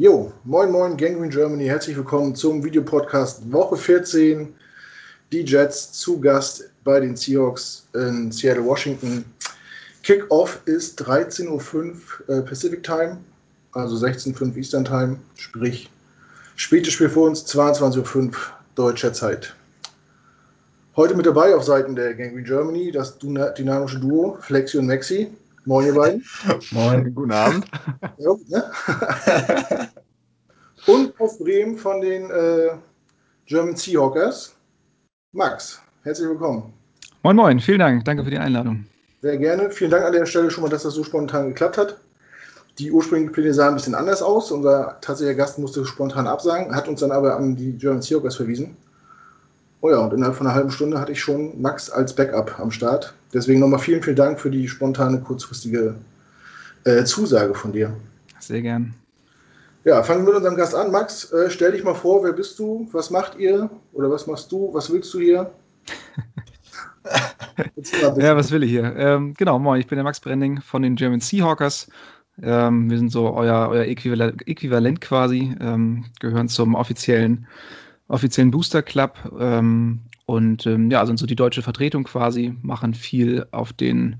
Jo, moin moin Gangrene Germany, herzlich willkommen zum Videopodcast Woche 14. Die Jets zu Gast bei den Seahawks in Seattle, Washington. Kickoff ist 13.05 Uhr äh, Pacific Time, also 16.05 Uhr Eastern Time, sprich spätes Spiel vor uns, 22.05 Uhr deutscher Zeit. Heute mit dabei auf Seiten der Gangrene Germany das dynamische Duo Flexi und Maxi. Moin, ihr beiden. Moin, guten Abend. Ja, ne? und aus Bremen von den äh, German Seahawkers, Max. Herzlich willkommen. Moin, moin, vielen Dank. Danke für die Einladung. Sehr gerne. Vielen Dank an der Stelle schon mal, dass das so spontan geklappt hat. Die ursprünglichen Pläne sahen ein bisschen anders aus. Unser tatsächlicher Gast musste spontan absagen, hat uns dann aber an die German Seahawkers verwiesen. Oh ja, und innerhalb von einer halben Stunde hatte ich schon Max als Backup am Start. Deswegen nochmal vielen, vielen Dank für die spontane, kurzfristige äh, Zusage von dir. Sehr gern. Ja, fangen wir mit unserem Gast an. Max, äh, stell dich mal vor, wer bist du? Was macht ihr? Oder was machst du? Was willst du hier? ja, was will ich hier? Ähm, genau, moin, ich bin der Max Brending von den German Seahawkers. Ähm, wir sind so euer, euer Äquivalent, Äquivalent quasi, ähm, gehören zum offiziellen, offiziellen Booster Club ähm, und ähm, ja, sind so die deutsche Vertretung quasi, machen viel auf den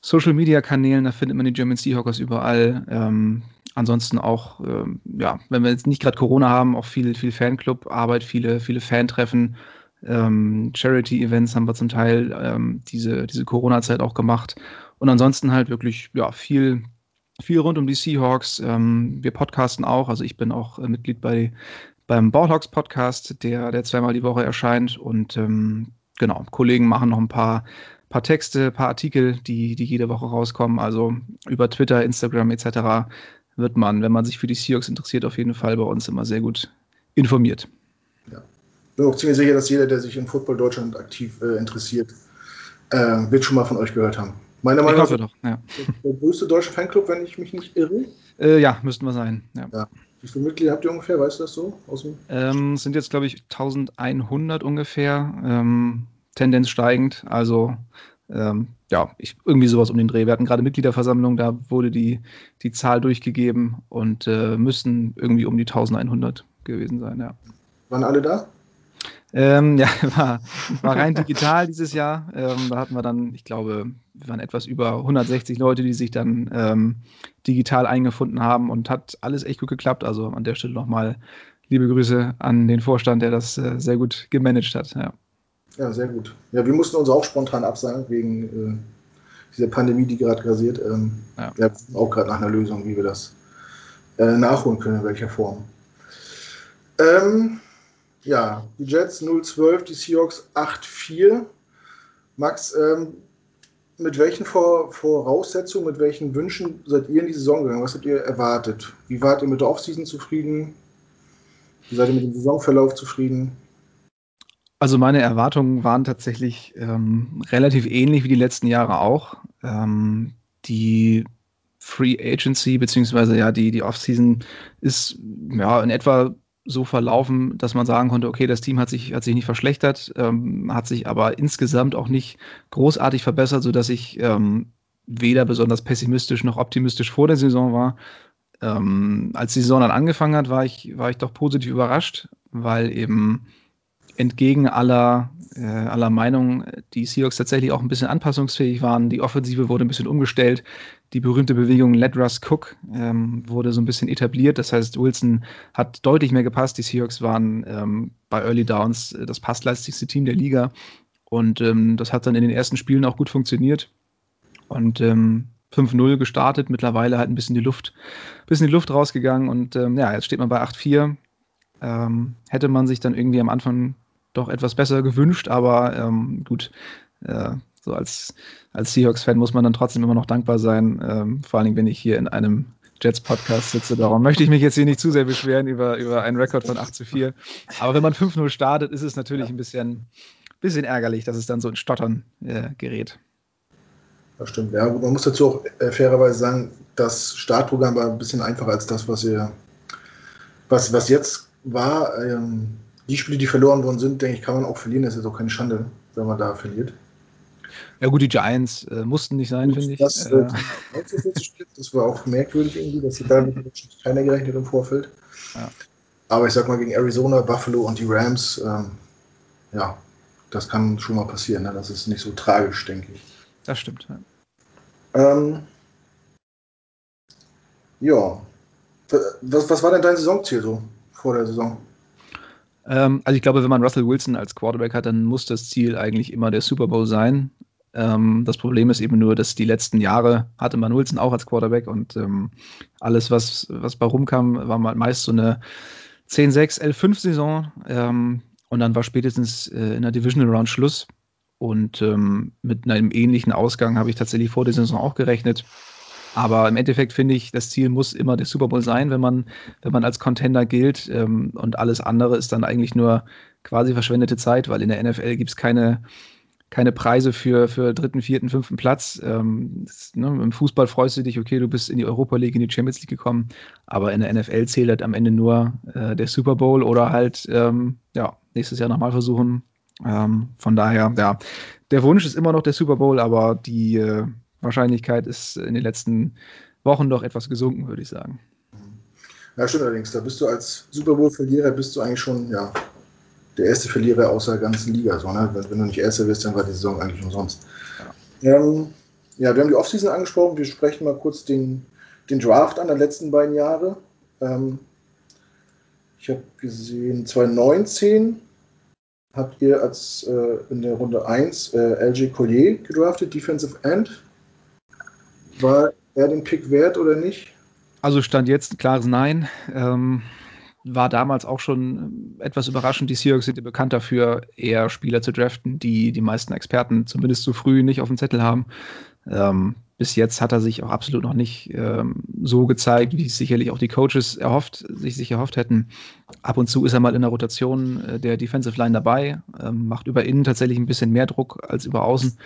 Social Media Kanälen, da findet man die German Seahawkers überall. Ähm, ansonsten auch, ähm, ja, wenn wir jetzt nicht gerade Corona haben, auch viel, viel Fanclub-Arbeit, viele, viele Fantreffen, ähm, Charity-Events haben wir zum Teil ähm, diese, diese Corona-Zeit auch gemacht. Und ansonsten halt wirklich, ja, viel, viel rund um die Seahawks. Ähm, wir podcasten auch, also ich bin auch äh, Mitglied bei beim Ballhawks Podcast, der, der zweimal die Woche erscheint. Und ähm, genau, Kollegen machen noch ein paar, paar Texte, paar Artikel, die, die jede Woche rauskommen. Also über Twitter, Instagram etc. wird man, wenn man sich für die Seahawks interessiert, auf jeden Fall bei uns immer sehr gut informiert. Ja. Ich bin auch ziemlich sicher, dass jeder, der sich in Football Deutschland aktiv äh, interessiert, äh, wird schon mal von euch gehört haben. Meiner Meinung nach doch, ja. der größte deutsche Fanclub, wenn ich mich nicht irre. Äh, ja, müssten wir sein. Ja. ja. Wie viele Mitglieder habt ihr ungefähr? Weißt du das so? Ähm, sind jetzt, glaube ich, 1100 ungefähr. Ähm, Tendenz steigend. Also, ähm, ja, ich, irgendwie sowas um den Dreh. Wir hatten gerade Mitgliederversammlung, da wurde die, die Zahl durchgegeben und äh, müssten irgendwie um die 1100 gewesen sein, ja. Waren alle da? Ähm, ja, war, war rein digital dieses Jahr. Ähm, da hatten wir dann, ich glaube, wir waren etwas über 160 Leute, die sich dann ähm, digital eingefunden haben und hat alles echt gut geklappt. Also an der Stelle nochmal liebe Grüße an den Vorstand, der das äh, sehr gut gemanagt hat. Ja. Ja, sehr gut. Ja, wir mussten uns auch spontan absagen wegen äh, dieser Pandemie, die gerade grasiert. Ähm, ja. Wir haben auch gerade nach einer Lösung, wie wir das äh, nachholen können, in welcher Form. Ähm, ja, die Jets 0-12, die Seahawks 8-4. Max, ähm, mit welchen Vor Voraussetzungen, mit welchen Wünschen seid ihr in die Saison gegangen? Was habt ihr erwartet? Wie wart ihr mit der Offseason zufrieden? Wie seid ihr mit dem Saisonverlauf zufrieden? Also meine Erwartungen waren tatsächlich ähm, relativ ähnlich wie die letzten Jahre auch. Ähm, die Free Agency beziehungsweise ja die, die Offseason ist ja in etwa so verlaufen, dass man sagen konnte, okay, das Team hat sich, hat sich nicht verschlechtert, ähm, hat sich aber insgesamt auch nicht großartig verbessert, sodass ich ähm, weder besonders pessimistisch noch optimistisch vor der Saison war. Ähm, als die Saison dann angefangen hat, war ich, war ich doch positiv überrascht, weil eben entgegen aller, äh, aller Meinung die Seahawks tatsächlich auch ein bisschen anpassungsfähig waren. Die Offensive wurde ein bisschen umgestellt. Die berühmte Bewegung Let Russ Cook ähm, wurde so ein bisschen etabliert. Das heißt, Wilson hat deutlich mehr gepasst. Die Seahawks waren ähm, bei Early Downs äh, das passleistigste Team der Liga. Und ähm, das hat dann in den ersten Spielen auch gut funktioniert. Und 5-0 ähm, gestartet, mittlerweile halt ein bisschen die Luft, bisschen die Luft rausgegangen und ähm, ja, jetzt steht man bei 8-4. Ähm, hätte man sich dann irgendwie am Anfang doch etwas besser gewünscht, aber ähm, gut, äh, so als, als Seahawks-Fan muss man dann trotzdem immer noch dankbar sein, ähm, vor allen Dingen, wenn ich hier in einem Jets-Podcast sitze. Darum möchte ich mich jetzt hier nicht zu sehr beschweren über, über einen Rekord von 8 zu 4. Aber wenn man 5-0 startet, ist es natürlich ein bisschen, bisschen ärgerlich, dass es dann so in Stottern äh, gerät. Das stimmt, ja. man muss dazu auch äh, fairerweise sagen, das Startprogramm war ein bisschen einfacher als das, was ihr, was, was jetzt war. Ähm, die Spiele, die verloren worden sind, denke ich, kann man auch verlieren. Das ist auch keine Schande, wenn man da verliert. Ja gut, die Giants äh, mussten nicht sein, finde ich. Das, äh, das war auch merkwürdig irgendwie, dass sie da keiner gerechnet im Vorfeld. Ja. Aber ich sag mal, gegen Arizona, Buffalo und die Rams, ähm, ja, das kann schon mal passieren. Ne? Das ist nicht so tragisch, denke ich. Das stimmt. Ja. Ähm, ja. Was, was war denn dein Saisonziel so vor der Saison? Ähm, also ich glaube, wenn man Russell Wilson als Quarterback hat, dann muss das Ziel eigentlich immer der Super Bowl sein. Ähm, das Problem ist eben nur, dass die letzten Jahre hatte man Wilson auch als Quarterback und ähm, alles, was, was bei rumkam, war meist so eine 10-6, 11-5 Saison. Ähm, und dann war spätestens äh, in der Divisional Round Schluss. Und ähm, mit einem ähnlichen Ausgang habe ich tatsächlich vor der Saison auch gerechnet. Aber im Endeffekt finde ich, das Ziel muss immer der Super Bowl sein, wenn man, wenn man als Contender gilt. Ähm, und alles andere ist dann eigentlich nur quasi verschwendete Zeit, weil in der NFL gibt es keine, keine Preise für, für dritten, vierten, fünften Platz. Ähm, das, ne, Im Fußball freust du dich, okay, du bist in die Europa League, in die Champions League gekommen, aber in der NFL zählt halt am Ende nur äh, der Super Bowl oder halt ähm, ja, nächstes Jahr nochmal versuchen. Ähm, von daher, ja, der Wunsch ist immer noch der Super Bowl, aber die äh, Wahrscheinlichkeit ist in den letzten Wochen doch etwas gesunken, würde ich sagen. Ja, stimmt allerdings. Da bist du als Super Bowl-Verlierer, bist du eigentlich schon, ja, der erste Verlierer aus der ganzen Liga. So, ne? wenn, wenn, du nicht Erster wirst, dann war die Saison eigentlich umsonst. Ja, ähm, ja wir haben die Offseason angesprochen. Wir sprechen mal kurz den, den Draft an der letzten beiden Jahre. Ähm, ich habe gesehen, 2019 habt ihr als äh, in der Runde 1 äh, LG Collier gedraftet, Defensive End. War er den Pick wert oder nicht? Also stand jetzt ein klares Nein. Ähm, war damals auch schon etwas überraschend. Die Seahawks sind ja bekannt dafür, eher Spieler zu draften, die die meisten Experten zumindest zu früh nicht auf dem Zettel haben. Ähm, bis jetzt hat er sich auch absolut noch nicht ähm, so gezeigt, wie es sicherlich auch die Coaches erhofft, sich, sich erhofft hätten. Ab und zu ist er mal in der Rotation äh, der Defensive Line dabei, ähm, macht über innen tatsächlich ein bisschen mehr Druck als über außen.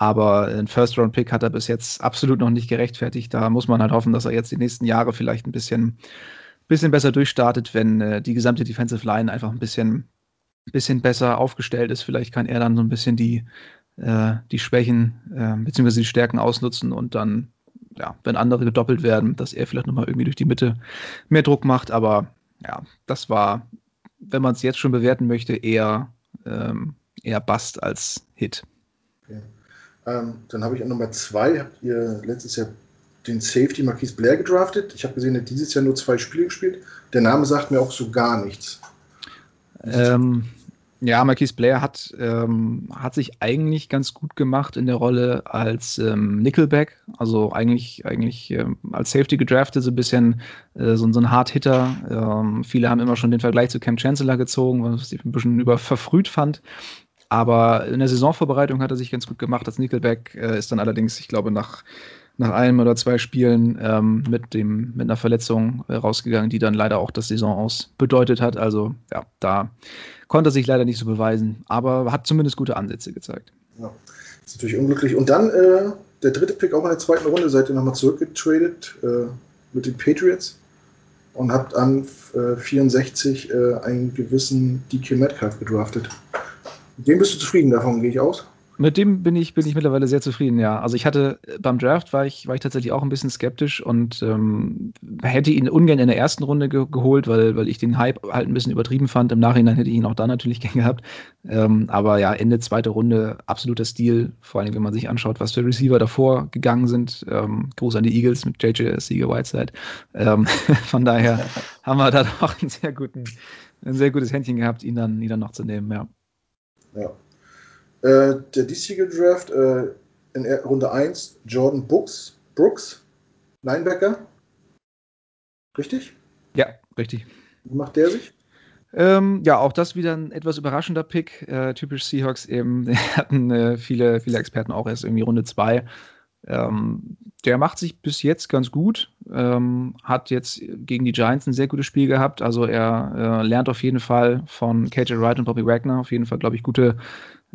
Aber ein First-Round-Pick hat er bis jetzt absolut noch nicht gerechtfertigt. Da muss man halt hoffen, dass er jetzt die nächsten Jahre vielleicht ein bisschen bisschen besser durchstartet, wenn äh, die gesamte Defensive Line einfach ein bisschen, bisschen besser aufgestellt ist. Vielleicht kann er dann so ein bisschen die, äh, die Schwächen äh, bzw. die Stärken ausnutzen und dann, ja, wenn andere gedoppelt werden, dass er vielleicht nochmal irgendwie durch die Mitte mehr Druck macht. Aber ja, das war, wenn man es jetzt schon bewerten möchte, eher, ähm, eher Bust als Hit. Ähm, dann habe ich an Nummer zwei, habt ihr letztes Jahr den Safety Marquise Blair gedraftet. Ich habe gesehen, er hat dieses Jahr nur zwei Spiele gespielt. Der Name sagt mir auch so gar nichts. Ähm, ja, Marquise Blair hat, ähm, hat sich eigentlich ganz gut gemacht in der Rolle als ähm, Nickelback, also eigentlich, eigentlich ähm, als Safety gedraftet, so ein bisschen äh, so, so ein Hard-Hitter. Ähm, viele haben immer schon den Vergleich zu Cam Chancellor gezogen, was ich ein bisschen über verfrüht fand. Aber in der Saisonvorbereitung hat er sich ganz gut gemacht als Nickelback, äh, ist dann allerdings, ich glaube, nach nach einem oder zwei Spielen ähm, mit, dem, mit einer Verletzung äh, rausgegangen, die dann leider auch das Saison aus bedeutet hat. Also ja, da konnte er sich leider nicht so beweisen, aber hat zumindest gute Ansätze gezeigt. Ja, ist natürlich unglücklich. Und dann äh, der dritte Pick auch in der zweiten Runde, seid ihr nochmal zurückgetradet äh, mit den Patriots und habt an 64 äh, einen gewissen DK Metcalf gedraftet. Mit dem bist du zufrieden, davon gehe ich aus. Mit dem bin ich, bin ich mittlerweile sehr zufrieden, ja. Also ich hatte beim Draft war ich, war ich tatsächlich auch ein bisschen skeptisch und ähm, hätte ihn ungern in der ersten Runde ge geholt, weil, weil ich den Hype halt ein bisschen übertrieben fand. Im Nachhinein hätte ich ihn auch da natürlich gern gehabt. Ähm, aber ja, Ende zweite Runde, absoluter Stil, vor allem wenn man sich anschaut, was für Receiver davor gegangen sind. Ähm, Gruß an die Eagles mit JJ Sieger Whiteside. Ähm, von daher haben wir da doch einen sehr guten, ein sehr gutes Händchen gehabt, ihn dann, ihn dann noch zu nehmen, ja. Ja, äh, der diesjährige Draft äh, in Runde 1 Jordan Brooks, Brooks, Linebacker. Richtig? Ja, richtig. Wie macht der sich? Ähm, ja, auch das wieder ein etwas überraschender Pick. Äh, typisch Seahawks eben. Hatten äh, viele, viele Experten auch erst irgendwie Runde 2. Ähm, der macht sich bis jetzt ganz gut. Ähm, hat jetzt gegen die Giants ein sehr gutes Spiel gehabt. Also er äh, lernt auf jeden Fall von KJ Wright und Bobby Wagner. Auf jeden Fall, glaube ich, gute,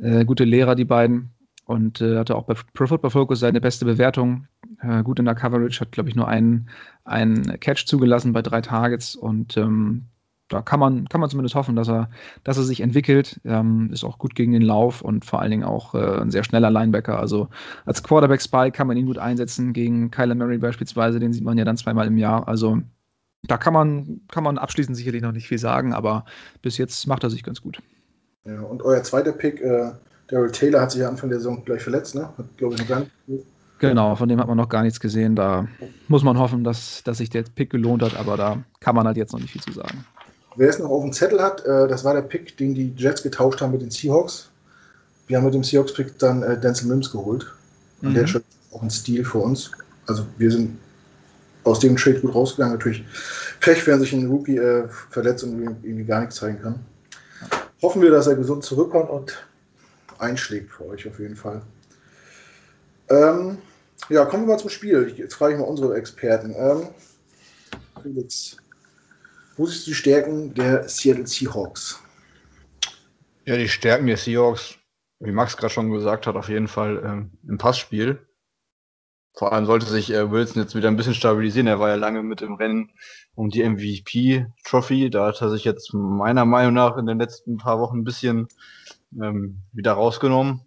äh, gute Lehrer, die beiden. Und äh, hatte auch bei Pro Football Focus seine beste Bewertung. Äh, gut in der Coverage, hat, glaube ich, nur einen, einen Catch zugelassen bei drei Targets und ähm, da kann man, kann man zumindest hoffen, dass er, dass er sich entwickelt. Ähm, ist auch gut gegen den Lauf und vor allen Dingen auch äh, ein sehr schneller Linebacker. Also als Quarterback-Spy kann man ihn gut einsetzen gegen Kyler Murray beispielsweise. Den sieht man ja dann zweimal im Jahr. Also da kann man, kann man abschließend sicherlich noch nicht viel sagen, aber bis jetzt macht er sich ganz gut. Ja, und euer zweiter Pick, äh, Daryl Taylor, hat sich ja Anfang der Saison gleich verletzt, ne? Hat, glaube ich, noch gar nicht. Genau, von dem hat man noch gar nichts gesehen. Da muss man hoffen, dass, dass sich der Pick gelohnt hat, aber da kann man halt jetzt noch nicht viel zu sagen. Wer es noch auf dem Zettel hat, äh, das war der Pick, den die Jets getauscht haben mit den Seahawks. Wir haben mit dem Seahawks-Pick dann äh, Denzel Mims geholt. Und mhm. der ist auch ein Stil für uns. Also wir sind aus dem Trade gut rausgegangen. Natürlich Pech, wenn sich ein Rookie äh, verletzt und irgendwie gar nichts zeigen kann. Hoffen wir, dass er gesund zurückkommt und einschlägt für euch auf jeden Fall. Ähm, ja, kommen wir mal zum Spiel. Jetzt frage ich mal unsere Experten. Ähm, Felix, wo du die Stärken der Seattle Seahawks? Ja, die Stärken der Seahawks, wie Max gerade schon gesagt hat, auf jeden Fall ähm, im Passspiel. Vor allem sollte sich äh, Wilson jetzt wieder ein bisschen stabilisieren. Er war ja lange mit im Rennen um die MVP-Trophy. Da hat er sich jetzt meiner Meinung nach in den letzten paar Wochen ein bisschen ähm, wieder rausgenommen.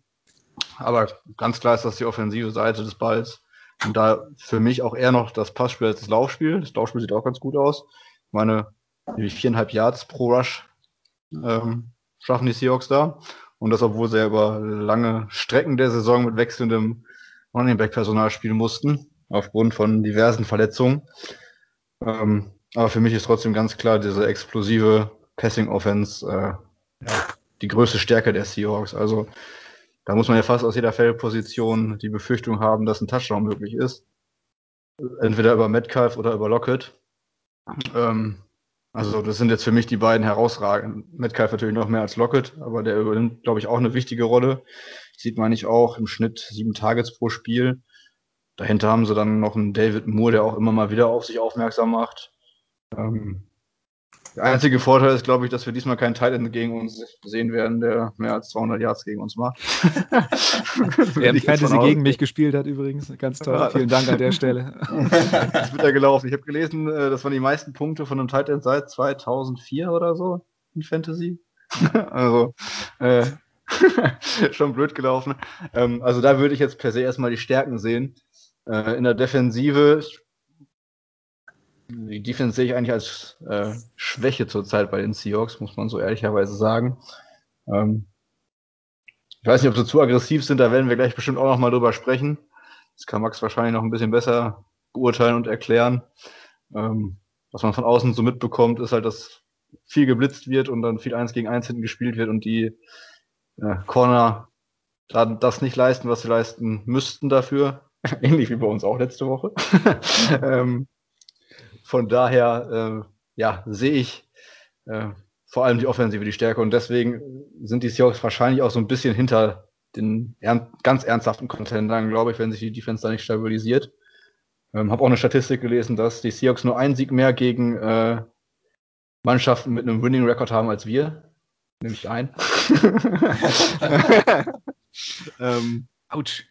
Aber ganz klar ist das die offensive Seite des Balls. Und da für mich auch eher noch das Passspiel als das Laufspiel. Das Laufspiel sieht auch ganz gut aus. Ich meine, viereinhalb Yards pro Rush ähm, schaffen die Seahawks da. Und das, obwohl sie ja über lange Strecken der Saison mit wechselndem Running Back Personal spielen mussten, aufgrund von diversen Verletzungen. Ähm, aber für mich ist trotzdem ganz klar diese explosive Passing Offense äh, ja, die größte Stärke der Seahawks. Also da muss man ja fast aus jeder Feldposition die Befürchtung haben, dass ein Touchdown möglich ist. Entweder über Metcalf oder über Lockett. Ähm, also das sind jetzt für mich die beiden herausragenden. Metcalf natürlich noch mehr als Lockett, aber der übernimmt, glaube ich, auch eine wichtige Rolle. Sieht man nicht auch im Schnitt sieben Targets pro Spiel. Dahinter haben sie dann noch einen David Moore, der auch immer mal wieder auf sich aufmerksam macht. Ähm, der einzige Vorteil ist, glaube ich, dass wir diesmal keinen Titan gegen uns sehen werden, der mehr als 200 Yards gegen uns macht. der Fantasy gegen mich gespielt hat übrigens. Ganz toll. Vielen Dank an der Stelle. das wird ja gelaufen. Ich habe gelesen, äh, das waren die meisten Punkte von einem Titan seit 2004 oder so in Fantasy. also, äh, schon blöd gelaufen. Ähm, also da würde ich jetzt per se erstmal die Stärken sehen. Äh, in der Defensive die Defense sehe ich eigentlich als äh, Schwäche zurzeit bei den Seahawks, muss man so ehrlicherweise sagen. Ähm, ich weiß nicht, ob sie zu aggressiv sind, da werden wir gleich bestimmt auch noch mal drüber sprechen. Das kann Max wahrscheinlich noch ein bisschen besser beurteilen und erklären. Ähm, was man von außen so mitbekommt, ist halt, dass viel geblitzt wird und dann viel eins gegen eins hinten gespielt wird und die äh, Corner dann das nicht leisten, was sie leisten müssten dafür. Ähnlich wie bei uns auch letzte Woche. ähm, von daher, äh, ja, sehe ich äh, vor allem die Offensive die Stärke und deswegen sind die Seahawks wahrscheinlich auch so ein bisschen hinter den ern ganz ernsthaften Contendern, glaube ich, wenn sich die Defense da nicht stabilisiert. Ähm, habe auch eine Statistik gelesen, dass die Seahawks nur einen Sieg mehr gegen äh, Mannschaften mit einem Winning Record haben als wir. Nämlich ein. ähm, Autsch.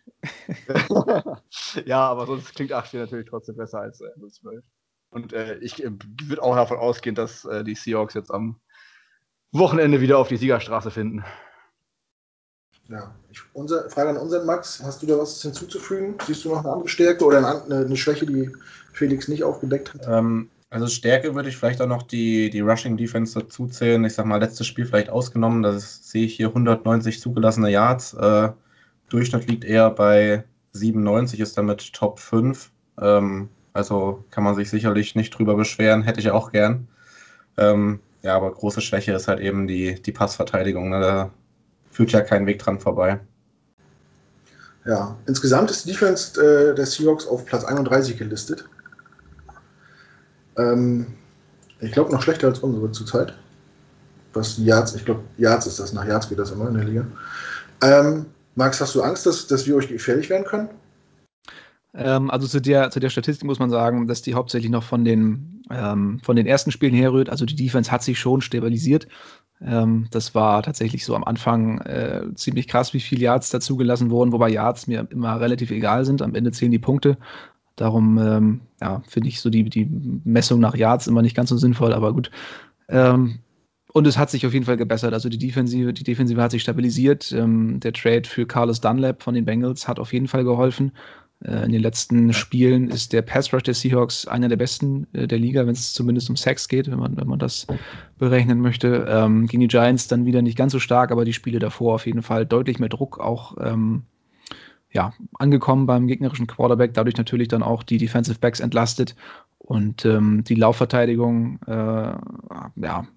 ja, aber sonst klingt 8 natürlich trotzdem besser als äh, 12. Und äh, ich äh, würde auch davon ausgehen, dass äh, die Seahawks jetzt am Wochenende wieder auf die Siegerstraße finden. Ja, ich, unser, Frage an unseren Max: Hast du da was hinzuzufügen? Siehst du noch eine andere Stärke oder eine, eine Schwäche, die Felix nicht aufgedeckt hat? Ähm, also Stärke würde ich vielleicht auch noch die, die Rushing Defense dazu zählen. Ich sag mal, letztes Spiel vielleicht ausgenommen. Da sehe ich hier 190 zugelassene Yards. Äh, Durchschnitt liegt eher bei 97, ist damit Top 5. Ähm, also kann man sich sicherlich nicht drüber beschweren, hätte ich auch gern. Ähm, ja, aber große Schwäche ist halt eben die, die Passverteidigung. Ne? Da führt ja kein Weg dran vorbei. Ja, insgesamt ist die Defense äh, der Seahawks auf Platz 31 gelistet. Ähm, ich glaube noch schlechter als unsere zurzeit. Was Yards, ich glaube, Yards ist das, nach Yards geht das immer in der Liga. Ähm, Max, hast du Angst, dass, dass wir euch gefährlich werden können? Ähm, also zu der, zu der Statistik muss man sagen, dass die hauptsächlich noch von den, ähm, von den ersten Spielen herrührt. Also die Defense hat sich schon stabilisiert. Ähm, das war tatsächlich so am Anfang äh, ziemlich krass, wie viele Yards dazugelassen wurden, wobei Yards mir immer relativ egal sind. Am Ende zählen die Punkte. Darum ähm, ja, finde ich so die, die Messung nach Yards immer nicht ganz so sinnvoll, aber gut. Ähm, und es hat sich auf jeden Fall gebessert. Also die Defensive, die Defensive hat sich stabilisiert. Ähm, der Trade für Carlos Dunlap von den Bengals hat auf jeden Fall geholfen. Äh, in den letzten Spielen ist der Pass Rush der Seahawks einer der besten äh, der Liga, wenn es zumindest um Sex geht, wenn man, wenn man das berechnen möchte. Ähm, gegen die Giants dann wieder nicht ganz so stark, aber die Spiele davor auf jeden Fall deutlich mehr Druck auch ähm, ja, angekommen beim gegnerischen Quarterback, dadurch natürlich dann auch die Defensive Backs entlastet und ähm, die Laufverteidigung äh, ja,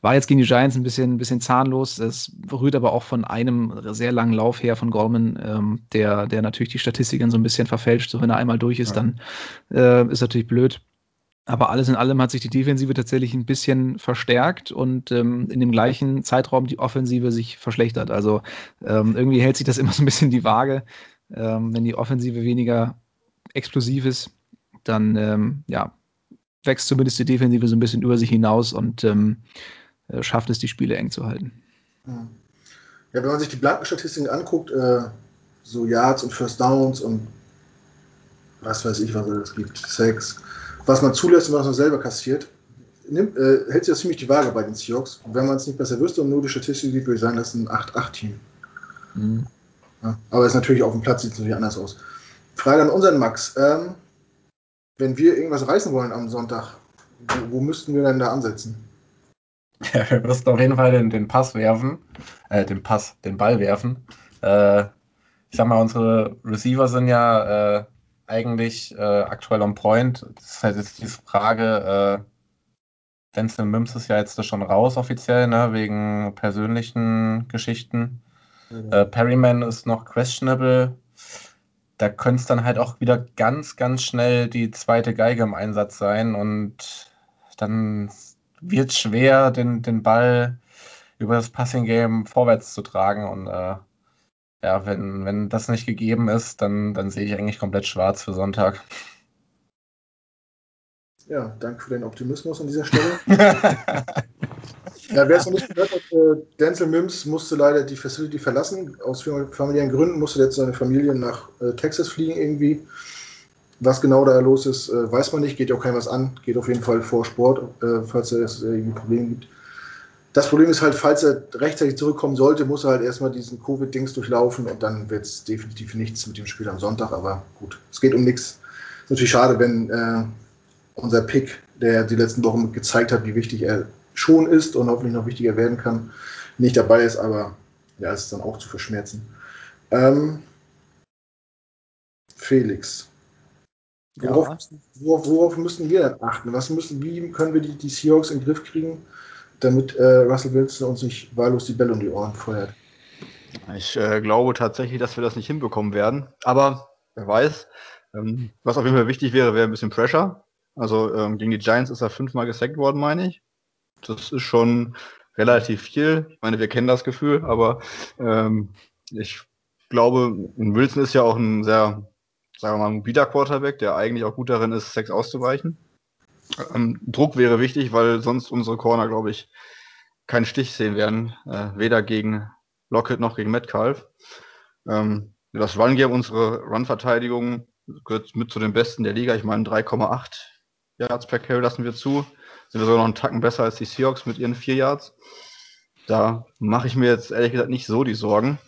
war jetzt gegen die Giants ein bisschen, ein bisschen zahnlos. Es rührt aber auch von einem sehr langen Lauf her von Gorman, ähm, der, der natürlich die Statistiken so ein bisschen verfälscht. So, wenn er einmal durch ist, ja. dann äh, ist natürlich blöd. Aber alles in allem hat sich die Defensive tatsächlich ein bisschen verstärkt und ähm, in dem gleichen Zeitraum die Offensive sich verschlechtert. Also ähm, irgendwie hält sich das immer so ein bisschen die Waage. Ähm, wenn die Offensive weniger explosiv ist, dann ähm, ja, wächst zumindest die Defensive so ein bisschen über sich hinaus und ähm, äh, schafft es, die Spiele eng zu halten. Ja, wenn man sich die blanken Statistiken anguckt, äh, so Yards und First Downs und was weiß ich, was es gibt, Sex, was man zulässt und was man selber kassiert, nimmt, äh, hält sich das ziemlich die Waage bei den Seahawks. Und wenn man es nicht besser wüsste und nur die Statistik sieht, würde ich sagen, das ist ein 8-8-Team. Mhm. Ja, aber ist natürlich auf dem Platz sieht es natürlich anders aus. Frage an unseren Max. Ähm, wenn wir irgendwas reißen wollen am Sonntag, wo, wo müssten wir denn da ansetzen? Ja, wir müssten auf jeden Fall den, den Pass werfen, äh, den Pass, den Ball werfen. Äh, ich sag mal, unsere Receiver sind ja äh, eigentlich äh, aktuell on point. Das ist halt jetzt die Frage, äh, Denzel Mims ist ja jetzt schon raus offiziell, ne, wegen persönlichen Geschichten. Mhm. Äh, Perryman ist noch questionable da könnte es dann halt auch wieder ganz, ganz schnell die zweite Geige im Einsatz sein und dann wird es schwer, den, den Ball über das Passing-Game vorwärts zu tragen und äh, ja, wenn, wenn das nicht gegeben ist, dann, dann sehe ich eigentlich komplett schwarz für Sonntag. Ja, danke für den Optimismus an dieser Stelle. Ja, wer es noch nicht gehört hat, äh, Denzel Mims musste leider die Facility verlassen. Aus familiären Gründen musste jetzt seine Familie nach äh, Texas fliegen irgendwie. Was genau da los ist, äh, weiß man nicht, geht ja auch keinem was an. Geht auf jeden Fall vor Sport, falls es irgendwie Probleme gibt. Das Problem ist halt, falls er rechtzeitig zurückkommen sollte, muss er halt erstmal diesen Covid-Dings durchlaufen und dann wird es definitiv nichts mit dem Spiel am Sonntag. Aber gut, es geht um nichts. Ist natürlich schade, wenn äh, unser Pick, der die letzten Wochen gezeigt hat, wie wichtig er schon ist und hoffentlich noch wichtiger werden kann, nicht dabei ist, aber ja, es ist dann auch zu verschmerzen. Ähm, Felix. Worauf, ja. worauf, worauf, müssen wir denn achten? Was müssen, wie können wir die, die Seahawks in den Griff kriegen, damit äh, Russell Wilson uns nicht wahllos die Bälle um die Ohren feuert? Ich äh, glaube tatsächlich, dass wir das nicht hinbekommen werden. Aber wer weiß. Ähm, was auf jeden Fall wichtig wäre, wäre ein bisschen Pressure. Also ähm, gegen die Giants ist er fünfmal gesackt worden, meine ich. Das ist schon relativ viel. Ich meine, wir kennen das Gefühl, aber ähm, ich glaube, Wilson ist ja auch ein sehr, sagen wir mal, mobiler Quarterback, der eigentlich auch gut darin ist, Sex auszuweichen. Ähm, Druck wäre wichtig, weil sonst unsere Corner, glaube ich, keinen Stich sehen werden. Äh, weder gegen Lockett noch gegen Metcalf. Ähm, das Run-Game, unsere Run-Verteidigung gehört mit zu den besten der Liga. Ich meine, 3,8 Yards per Carry lassen wir zu sind wir sogar noch einen Tacken besser als die Seahawks mit ihren vier Yards. Da mache ich mir jetzt ehrlich gesagt nicht so die Sorgen.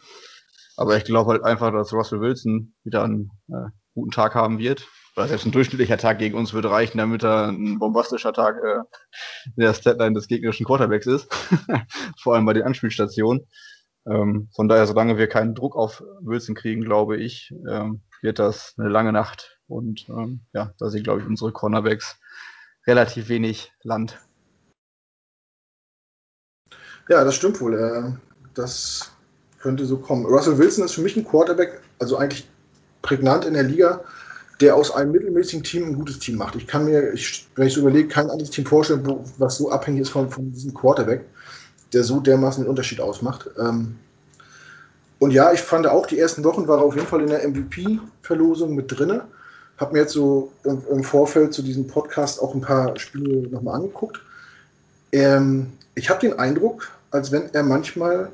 Aber ich glaube halt einfach, dass Russell Wilson wieder einen äh, guten Tag haben wird. Oder selbst ein durchschnittlicher Tag gegen uns würde reichen, damit er ein bombastischer Tag äh, in der Statline des gegnerischen Quarterbacks ist. Vor allem bei den Anspielstationen. Ähm, von daher, solange wir keinen Druck auf Wilson kriegen, glaube ich, ähm, wird das eine lange Nacht. Und ähm, ja, da sind, glaube ich, unsere Cornerbacks relativ wenig Land. Ja, das stimmt wohl. Äh, das könnte so kommen. Russell Wilson ist für mich ein Quarterback, also eigentlich prägnant in der Liga, der aus einem mittelmäßigen Team ein gutes Team macht. Ich kann mir, ich, wenn ich so überlege, kein anderes Team vorstellen, wo, was so abhängig ist von, von diesem Quarterback, der so dermaßen den Unterschied ausmacht. Ähm, und ja, ich fand auch, die ersten Wochen war er auf jeden Fall in der MVP-Verlosung mit drinne habe mir jetzt so im, im, Vorfeld zu diesem Podcast auch ein paar Spiele nochmal angeguckt. Ähm, ich habe den Eindruck, als wenn er manchmal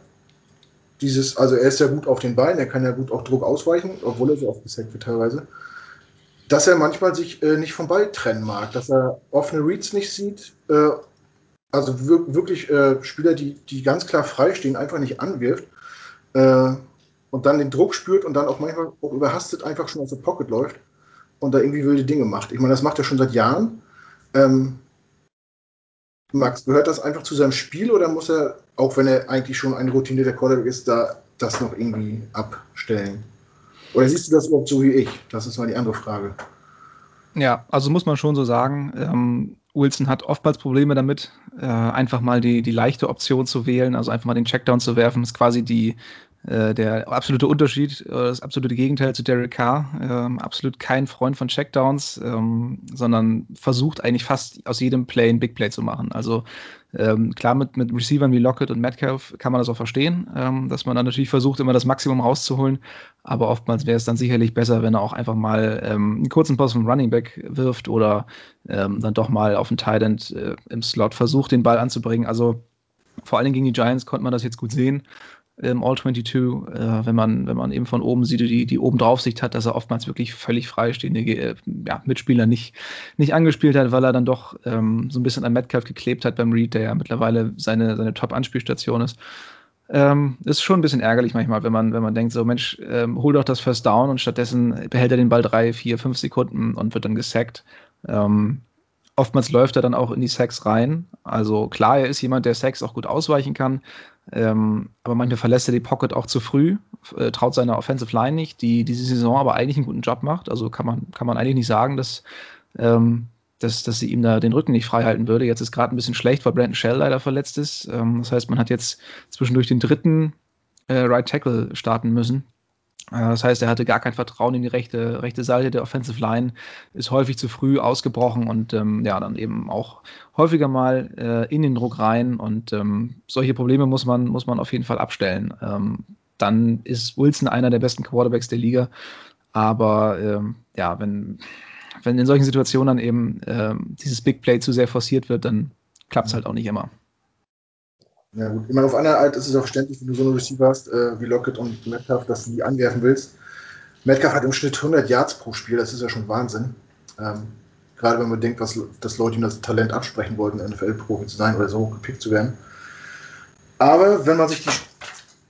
dieses, also er ist ja gut auf den Beinen, er kann ja gut auch Druck ausweichen, obwohl er so oft gesackt wird teilweise, dass er manchmal sich äh, nicht vom Ball trennen mag, dass er offene Reads nicht sieht, äh, also wirklich äh, Spieler, die, die ganz klar freistehen, einfach nicht anwirft äh, und dann den Druck spürt und dann auch manchmal auch überhastet einfach schon aus der Pocket läuft und da irgendwie wilde Dinge macht. Ich meine, das macht er schon seit Jahren. Ähm, Max, gehört das einfach zu seinem Spiel oder muss er, auch wenn er eigentlich schon ein routinierter Quarterback ist, da das noch irgendwie abstellen? Oder siehst du das überhaupt so wie ich? Das ist mal die andere Frage. Ja, also muss man schon so sagen. Ähm, Wilson hat oftmals Probleme damit, äh, einfach mal die, die leichte Option zu wählen, also einfach mal den Checkdown zu werfen. Ist quasi die, äh, der absolute Unterschied, äh, das absolute Gegenteil zu Derek Carr. Ähm, absolut kein Freund von Checkdowns, ähm, sondern versucht eigentlich fast aus jedem Play ein Big Play zu machen. Also ähm, klar, mit, mit Receivern wie Lockett und Metcalf kann man das auch verstehen, ähm, dass man dann natürlich versucht, immer das Maximum rauszuholen. Aber oftmals wäre es dann sicherlich besser, wenn er auch einfach mal ähm, einen kurzen Pass vom Running Back wirft oder ähm, dann doch mal auf den Tight End äh, im Slot versucht, den Ball anzubringen. Also vor allem gegen die Giants konnte man das jetzt gut sehen im All-22, äh, wenn, man, wenn man eben von oben sieht, die, die oben Draufsicht hat, dass er oftmals wirklich völlig freistehende äh, ja, Mitspieler nicht, nicht angespielt hat, weil er dann doch ähm, so ein bisschen an Metcalf geklebt hat beim Read, der ja mittlerweile seine, seine Top-Anspielstation ist. Ähm, ist schon ein bisschen ärgerlich manchmal, wenn man, wenn man denkt, so Mensch, ähm, hol doch das First Down und stattdessen behält er den Ball drei, vier, fünf Sekunden und wird dann gesackt. Ähm, oftmals läuft er dann auch in die Sacks rein. Also klar, er ist jemand, der Sacks auch gut ausweichen kann, ähm, aber manchmal verlässt er die Pocket auch zu früh, äh, traut seiner Offensive Line nicht, die diese Saison aber eigentlich einen guten Job macht. Also kann man, kann man eigentlich nicht sagen, dass, ähm, dass, dass sie ihm da den Rücken nicht frei halten würde. Jetzt ist gerade ein bisschen schlecht, weil Brandon Shell leider verletzt ist. Ähm, das heißt, man hat jetzt zwischendurch den dritten äh, Right Tackle starten müssen. Äh, das heißt, er hatte gar kein Vertrauen in die rechte, rechte Seite der Offensive Line, ist häufig zu früh ausgebrochen und ähm, ja, dann eben auch häufiger mal äh, in den Druck rein. Und ähm, solche Probleme muss man, muss man auf jeden Fall abstellen. Ähm, dann ist Wilson einer der besten Quarterbacks der Liga. Aber ähm, ja, wenn, wenn in solchen Situationen dann eben ähm, dieses Big Play zu sehr forciert wird, dann klappt es halt auch nicht immer. Ja, gut. Ich meine, auf einer Art ist es auch verständlich, wenn du so einen Receiver hast, äh, wie Lockett und Metcalf, dass du die anwerfen willst. Metcalf hat im Schnitt 100 Yards pro Spiel, das ist ja schon Wahnsinn. Ähm, gerade wenn man denkt, was, dass Leute ihm das Talent absprechen wollten, NFL-Profi zu sein oder so gepickt zu werden. Aber wenn man sich die,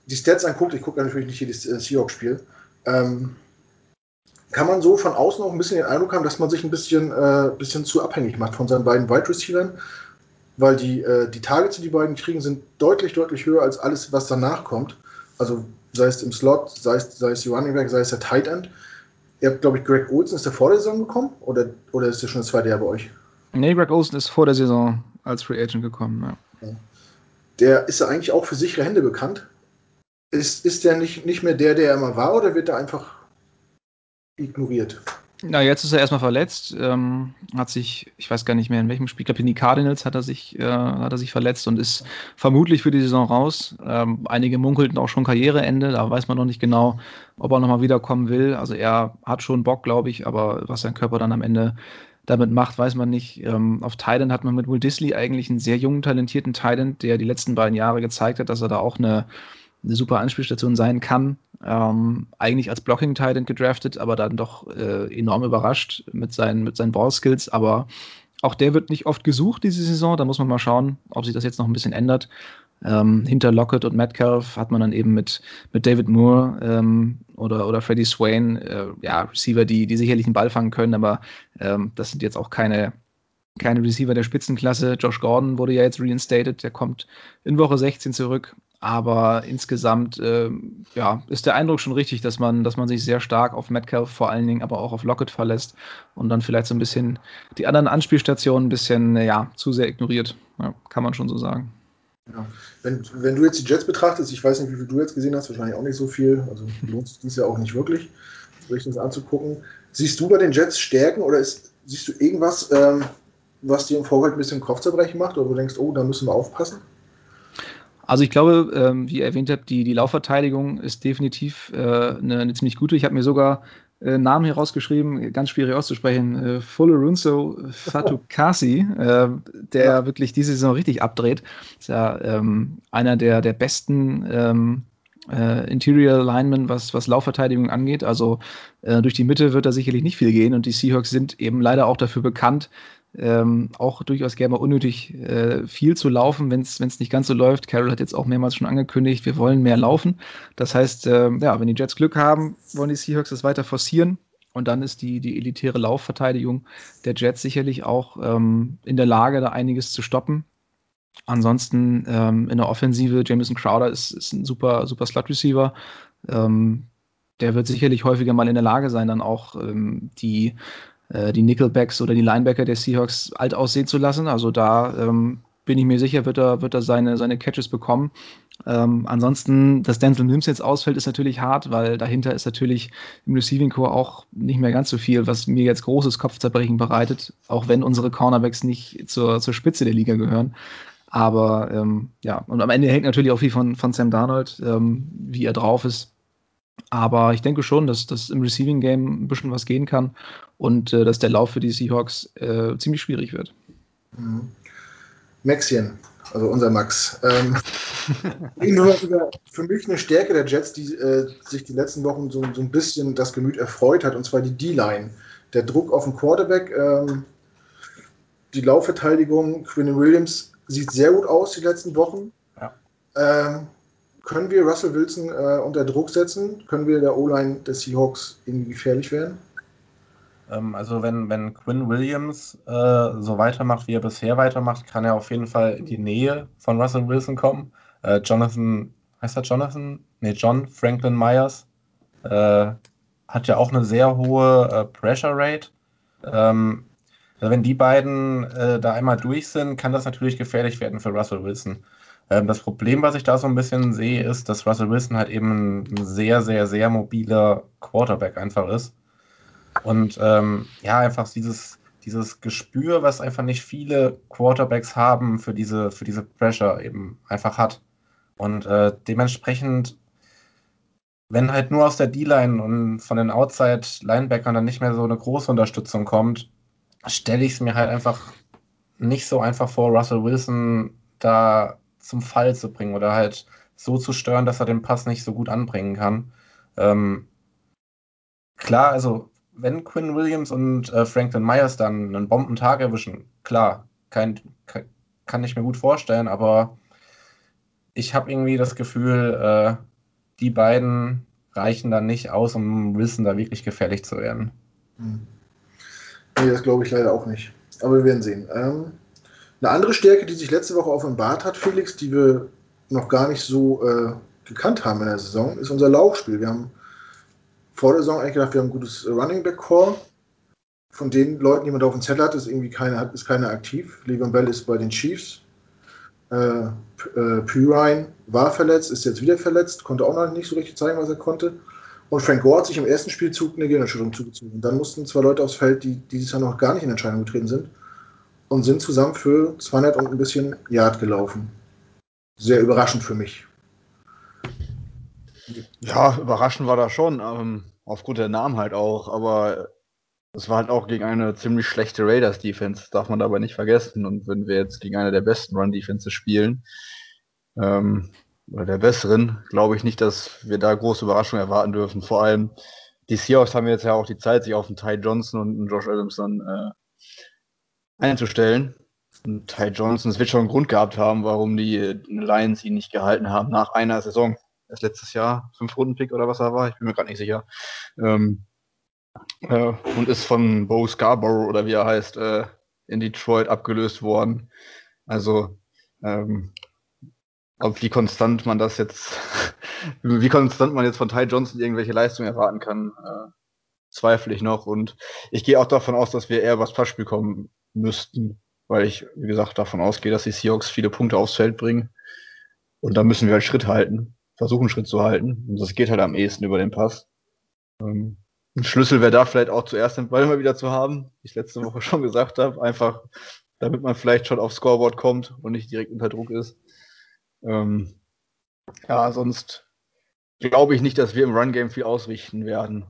die Stats anguckt, ich gucke natürlich nicht jedes äh, Seahawks-Spiel, ähm, kann man so von außen auch ein bisschen den Eindruck haben, dass man sich ein bisschen, äh, bisschen zu abhängig macht von seinen beiden Wide Receivers weil die, äh, die Targets, die die beiden kriegen, sind deutlich, deutlich höher als alles, was danach kommt. Also sei es im Slot, sei es, sei es die Running Back, sei es der Tight End. Ihr habt, glaube ich, Greg Olsen, ist der vor der Saison gekommen? Oder, oder ist der schon das zweite Jahr bei euch? Nee, Greg Olsen ist vor der Saison als Free Agent gekommen, ja. Der ist ja eigentlich auch für sichere Hände bekannt. Ist, ist der nicht, nicht mehr der, der er mal war, oder wird er einfach ignoriert? Na, jetzt ist er erstmal verletzt. Ähm, hat sich, ich weiß gar nicht mehr in welchem Spiel, ich glaube in die Cardinals hat er sich, äh, hat er sich verletzt und ist vermutlich für die Saison raus. Ähm, einige munkelten auch schon Karriereende, da weiß man noch nicht genau, ob er nochmal wiederkommen will. Also er hat schon Bock, glaube ich, aber was sein Körper dann am Ende damit macht, weiß man nicht. Ähm, auf Thailand hat man mit Will Disley eigentlich einen sehr jungen, talentierten Thailand, der die letzten beiden Jahre gezeigt hat, dass er da auch eine eine super Anspielstation sein kann. Ähm, eigentlich als Blocking Titan gedraftet, aber dann doch äh, enorm überrascht mit seinen, mit seinen Ballskills. Aber auch der wird nicht oft gesucht diese Saison. Da muss man mal schauen, ob sich das jetzt noch ein bisschen ändert. Ähm, hinter Lockett und Metcalf hat man dann eben mit, mit David Moore ähm, oder, oder Freddie Swain, äh, ja, Receiver, die, die sicherlich einen Ball fangen können, aber ähm, das sind jetzt auch keine, keine Receiver der Spitzenklasse. Josh Gordon wurde ja jetzt reinstated, der kommt in Woche 16 zurück. Aber insgesamt äh, ja, ist der Eindruck schon richtig, dass man, dass man sich sehr stark auf Metcalf vor allen Dingen, aber auch auf Lockett verlässt und dann vielleicht so ein bisschen die anderen Anspielstationen ein bisschen ja, zu sehr ignoriert. Ja, kann man schon so sagen. Ja. Wenn, wenn du jetzt die Jets betrachtest, ich weiß nicht, wie viel du jetzt gesehen hast, wahrscheinlich auch nicht so viel, also lohnt sich dies ja auch nicht wirklich, sich das anzugucken. Siehst du bei den Jets Stärken oder ist, siehst du irgendwas, ähm, was dir im Vorfeld ein bisschen Kopfzerbrechen macht oder du denkst, oh, da müssen wir aufpassen? Also ich glaube, ähm, wie ihr erwähnt habt, die, die Laufverteidigung ist definitiv äh, eine, eine, ziemlich gute. Ich habe mir sogar äh, Namen hier rausgeschrieben, ganz schwierig auszusprechen. Äh, Fullerunso Fatukasi, äh, der ja. wirklich diese Saison richtig abdreht. Ist ja ähm, einer der, der besten ähm, äh, Interior Linemen, was, was Laufverteidigung angeht. Also äh, durch die Mitte wird da sicherlich nicht viel gehen und die Seahawks sind eben leider auch dafür bekannt, ähm, auch durchaus gerne mal unnötig äh, viel zu laufen, wenn es nicht ganz so läuft. Carroll hat jetzt auch mehrmals schon angekündigt, wir wollen mehr laufen. Das heißt, äh, ja, wenn die Jets Glück haben, wollen die Seahawks das weiter forcieren. Und dann ist die, die elitäre Laufverteidigung der Jets sicherlich auch ähm, in der Lage, da einiges zu stoppen. Ansonsten ähm, in der Offensive, Jameson Crowder ist, ist ein super, super Slot-Receiver. Ähm, der wird sicherlich häufiger mal in der Lage sein, dann auch ähm, die, äh, die Nickelbacks oder die Linebacker der Seahawks alt aussehen zu lassen. Also da ähm, bin ich mir sicher, wird er, wird er seine, seine Catches bekommen. Ähm, ansonsten, dass Denzel Mims jetzt ausfällt, ist natürlich hart, weil dahinter ist natürlich im Receiving Core auch nicht mehr ganz so viel, was mir jetzt großes Kopfzerbrechen bereitet, auch wenn unsere Cornerbacks nicht zur, zur Spitze der Liga gehören. Aber ähm, ja, und am Ende hängt natürlich auch viel von, von Sam Darnold, ähm, wie er drauf ist. Aber ich denke schon, dass das im Receiving Game ein bisschen was gehen kann und äh, dass der Lauf für die Seahawks äh, ziemlich schwierig wird. Mhm. Maxien, also unser Max. Ähm, für mich eine Stärke der Jets, die äh, sich die letzten Wochen so, so, ein bisschen das Gemüt erfreut hat, und zwar die D-Line. Der Druck auf den Quarterback, ähm, die Laufverteidigung, Quinn Williams sieht sehr gut aus die letzten Wochen. Ja. Ähm, können wir Russell Wilson äh, unter Druck setzen? Können wir der O-Line des Seahawks irgendwie gefährlich werden? Ähm, also wenn, wenn Quinn Williams äh, so weitermacht, wie er bisher weitermacht, kann er auf jeden Fall in die Nähe von Russell Wilson kommen. Äh, Jonathan, heißt er Jonathan? Nee, John Franklin Myers äh, hat ja auch eine sehr hohe äh, Pressure Rate. Ähm, also wenn die beiden äh, da einmal durch sind, kann das natürlich gefährlich werden für Russell Wilson. Ähm, das Problem, was ich da so ein bisschen sehe, ist, dass Russell Wilson halt eben ein sehr, sehr, sehr mobiler Quarterback einfach ist. Und ähm, ja, einfach dieses, dieses Gespür, was einfach nicht viele Quarterbacks haben für diese, für diese Pressure eben einfach hat. Und äh, dementsprechend, wenn halt nur aus der D-Line und von den Outside-Linebackern dann nicht mehr so eine große Unterstützung kommt, stelle ich es mir halt einfach nicht so einfach vor, Russell Wilson da zum Fall zu bringen oder halt so zu stören, dass er den Pass nicht so gut anbringen kann. Ähm, klar, also wenn Quinn Williams und äh, Franklin Myers dann einen Bombentag erwischen, klar, kein, kann, kann ich mir gut vorstellen, aber ich habe irgendwie das Gefühl, äh, die beiden reichen dann nicht aus, um Wilson da wirklich gefährlich zu werden. Hm. Nee, das glaube ich leider auch nicht. Aber wir werden sehen. Ähm, eine andere Stärke, die sich letzte Woche offenbart hat, Felix, die wir noch gar nicht so äh, gekannt haben in der Saison, ist unser Laufspiel. Wir haben vor der Saison eigentlich gedacht, wir haben ein gutes Running Back Core. Von den Leuten, die man da auf dem Zettel hat, ist irgendwie keiner, ist keiner aktiv. Levan Bell ist bei den Chiefs. Äh, äh, Pyrine war verletzt, ist jetzt wieder verletzt, konnte auch noch nicht so richtig zeigen, was er konnte. Und Frank Gore hat sich im ersten Spielzug eine Gehirnerschütterung zugezogen. Dann mussten zwei Leute aufs Feld, die dieses Jahr noch gar nicht in Entscheidung getreten sind und sind zusammen für 200 und ein bisschen Yard gelaufen. Sehr überraschend für mich. Ja, überraschend war das schon, ähm, aufgrund der Namen halt auch, aber es war halt auch gegen eine ziemlich schlechte Raiders-Defense, darf man dabei nicht vergessen. Und wenn wir jetzt gegen eine der besten Run-Defenses spielen, ähm, oder der besseren, glaube ich nicht, dass wir da große Überraschungen erwarten dürfen. Vor allem die Seahawks haben jetzt ja auch die Zeit, sich auf einen Ty Johnson und einen Josh Adams dann äh, einzustellen. Und Ty Johnson, es wird schon einen Grund gehabt haben, warum die Lions ihn nicht gehalten haben nach einer Saison. Erst letztes Jahr, fünf Runden Pick oder was er war, ich bin mir gerade nicht sicher. Ähm, äh, und ist von Bo Scarborough oder wie er heißt, äh, in Detroit abgelöst worden. Also, ähm, ob wie konstant man das jetzt, wie konstant man jetzt von Ty Johnson irgendwelche Leistungen erwarten kann, äh, zweifle ich noch. Und ich gehe auch davon aus, dass wir eher was Passspiel kommen müssten, weil ich, wie gesagt, davon ausgehe, dass die Seahawks viele Punkte aufs Feld bringen. Und da müssen wir halt Schritt halten, versuchen Schritt zu halten. Und das geht halt am ehesten über den Pass. Ähm, ein Schlüssel wäre da vielleicht auch zuerst den Ball mal wieder zu haben, wie ich letzte Woche schon gesagt habe, einfach damit man vielleicht schon aufs Scoreboard kommt und nicht direkt unter Druck ist. Ähm, ja, sonst glaube ich nicht, dass wir im Run-Game viel ausrichten werden.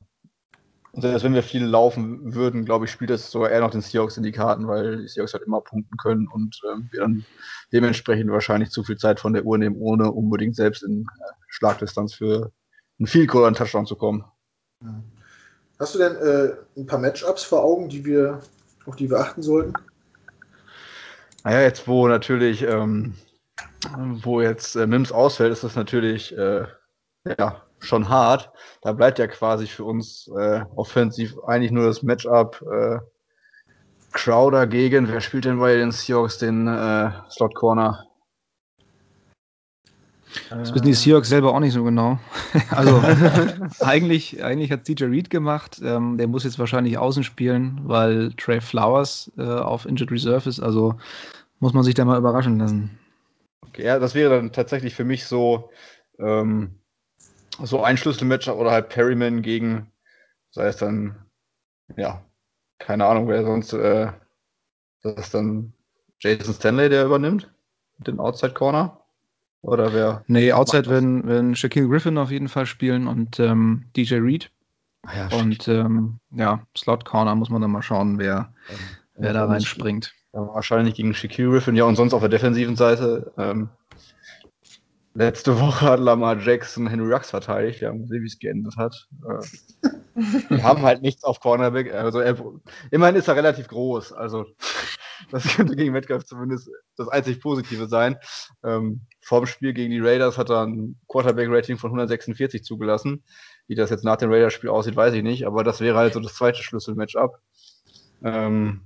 Und selbst wenn wir viel laufen würden, glaube ich, spielt das sogar eher noch den Seahawks in die Karten, weil die Seahawks halt immer punkten können und äh, wir dann dementsprechend wahrscheinlich zu viel Zeit von der Uhr nehmen, ohne unbedingt selbst in äh, Schlagdistanz für einen Goal an Touchdown zu kommen. Hast du denn äh, ein paar Matchups vor Augen, die wir, auf die wir achten sollten? Naja, jetzt wo natürlich, ähm, wo jetzt äh, Mims ausfällt, ist das natürlich äh, ja, schon hart. Da bleibt ja quasi für uns äh, offensiv eigentlich nur das Matchup äh, Crowder gegen, wer spielt denn bei den Seahawks den äh, Slot Corner? Das wissen die Seahawks selber auch nicht so genau. also eigentlich, eigentlich hat DJ Reed gemacht. Ähm, der muss jetzt wahrscheinlich außen spielen, weil Trey Flowers äh, auf Injured Reserve ist. Also muss man sich da mal überraschen lassen. Okay, ja, das wäre dann tatsächlich für mich so, ähm, so ein Schlüsselmatchup oder halt Perryman gegen, sei es dann, ja, keine Ahnung, wer sonst, äh, das ist dann Jason Stanley, der übernimmt, den Outside Corner. Oder wer? Nee, Outside werden, werden Shaquille Griffin auf jeden Fall spielen und ähm, DJ Reed. Ah ja, und ähm, ja, Slot Corner muss man dann mal schauen, wer, ja, wer da reinspringt. Ja, wahrscheinlich gegen Shaquille Griffin, ja, und sonst auf der defensiven Seite. Ähm, letzte Woche hat Lamar Jackson Henry Rux verteidigt. Wir haben gesehen, wie es geendet hat. Äh, wir haben halt nichts auf Cornerback. Also er, immerhin ist er relativ groß. Also das könnte gegen Metcalf zumindest das einzig Positive sein. Ähm, vorm Spiel gegen die Raiders hat er ein Quarterback-Rating von 146 zugelassen. Wie das jetzt nach dem Raiders-Spiel aussieht, weiß ich nicht. Aber das wäre halt so das zweite Schlüssel-Matchup. Ähm,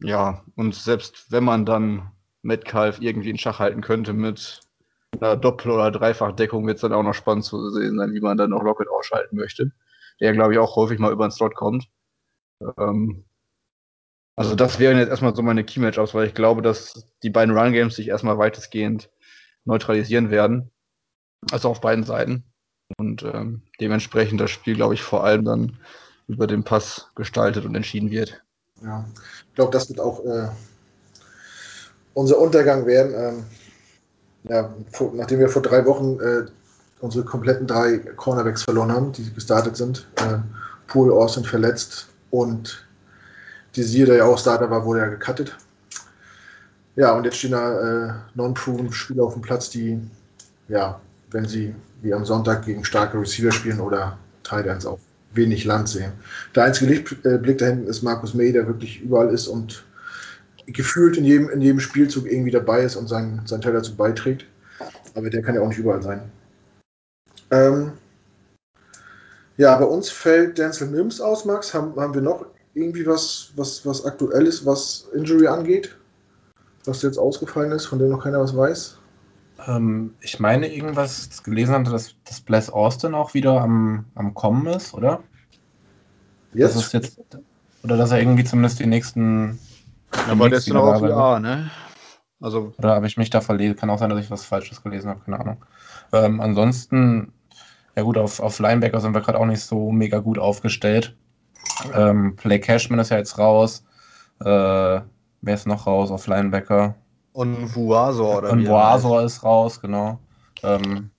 ja, und selbst wenn man dann Metcalf irgendwie in Schach halten könnte mit einer Doppel- oder Dreifachdeckung, wird es dann auch noch spannend zu sehen sein, wie man dann noch Lockett ausschalten möchte. Der, glaube ich, auch häufig mal über den Slot kommt. Ähm, also das wären jetzt erstmal so meine Key-Matchups, weil ich glaube, dass die beiden Run-Games sich erstmal weitestgehend neutralisieren werden. Also auf beiden Seiten. Und ähm, dementsprechend das Spiel, glaube ich, vor allem dann über den Pass gestaltet und entschieden wird. Ja, ich glaube, das wird auch äh, unser Untergang werden. Ähm, ja, vor, nachdem wir vor drei Wochen äh, unsere kompletten drei Cornerbacks verloren haben, die gestartet sind. Äh, Poole, Austin verletzt und die Sieger, der ja auch Starter war, wurde ja gecuttet. Ja, und jetzt stehen da äh, non-proven Spieler auf dem Platz, die, ja, wenn sie wie am Sonntag gegen starke Receiver spielen oder Titans auch wenig Land sehen. Der einzige Lichtblick da hinten ist Markus May, der wirklich überall ist und gefühlt in jedem, in jedem Spielzug irgendwie dabei ist und seinen, seinen Teil dazu beiträgt. Aber der kann ja auch nicht überall sein. Ähm, ja, bei uns fällt Denzel Mims aus, Max. Haben, haben wir noch irgendwie was, was, was aktuell ist, was Injury angeht? Was jetzt ausgefallen ist, von dem noch keiner was weiß? Ähm, ich meine, irgendwas gelesen hatte, dass, dass Bless Austin auch wieder am, am Kommen ist, oder? Jetzt? Das ist jetzt, oder dass er irgendwie zumindest die nächsten. Aber der ist noch auf VR, ne? Also oder habe ich mich da verlesen? Kann auch sein, dass ich was Falsches gelesen habe, keine Ahnung. Ähm, ansonsten, ja gut, auf, auf Linebacker sind wir gerade auch nicht so mega gut aufgestellt. Ähm, Play Cashman ist ja jetzt raus. Äh, wer ist noch raus auf Linebacker? Und Vuasor oder Und Vuasor ist raus, genau. Ähm,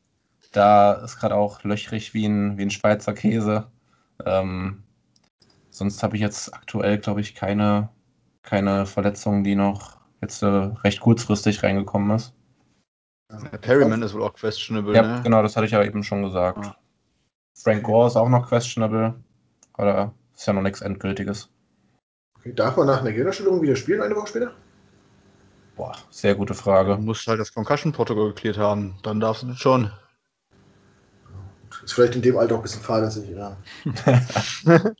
da ist gerade auch löchrig wie ein, wie ein Schweizer Käse. Ähm, sonst habe ich jetzt aktuell, glaube ich, keine, keine Verletzung, die noch jetzt äh, recht kurzfristig reingekommen ist. Ja, Perryman ist wohl auch questionable, ja, ne? genau, das hatte ich ja eben schon gesagt. Ah. Frank Gore ist auch noch questionable. Oder ist ja noch nichts Endgültiges. Okay, darf man nach einer Gehirnerschütterung wieder spielen, eine Woche später? Boah, sehr gute Frage. Du musst halt das Concussion-Protokoll geklärt haben. Dann darfst du das schon. Ist vielleicht in dem Alter auch ein bisschen fahrlässig, ja.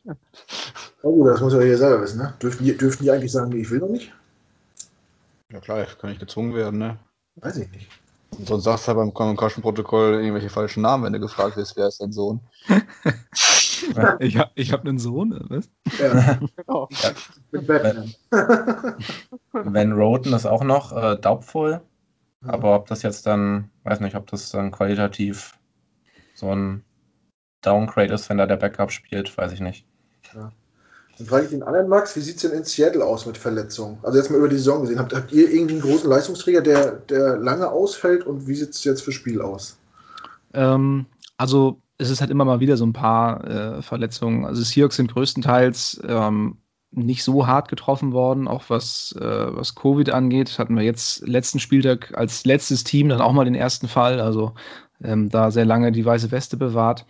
oh gut, das muss ja hier selber wissen, ne? Dürften die, dürften die eigentlich sagen, nee, ich will noch nicht? Ja klar, kann ich gezwungen werden, ne? Weiß ich nicht. Und sonst sagst du halt beim Concussion-Protokoll irgendwelche falschen Namen, wenn du gefragt wirst, wer ist dein Sohn. ich habe ich hab einen Sohn, was? Ja, genau. Ja. Mit Batman. Van Roten ist auch noch äh, daubvoll, aber ob das jetzt dann, weiß nicht, ob das dann qualitativ so ein Downgrade ist, wenn da der Backup spielt, weiß ich nicht. Ja. Dann frage ich den anderen Max, wie sieht es denn in Seattle aus mit Verletzungen? Also jetzt mal über die Saison gesehen. Habt, habt ihr irgendwie einen großen Leistungsträger, der, der lange ausfällt und wie sieht es jetzt für Spiel aus? Ähm, also es ist halt immer mal wieder so ein paar äh, Verletzungen. Also Seahawks sind größtenteils ähm, nicht so hart getroffen worden, auch was, äh, was Covid angeht. Hatten wir jetzt letzten Spieltag als letztes Team dann auch mal den ersten Fall, also ähm, da sehr lange die weiße Weste bewahrt.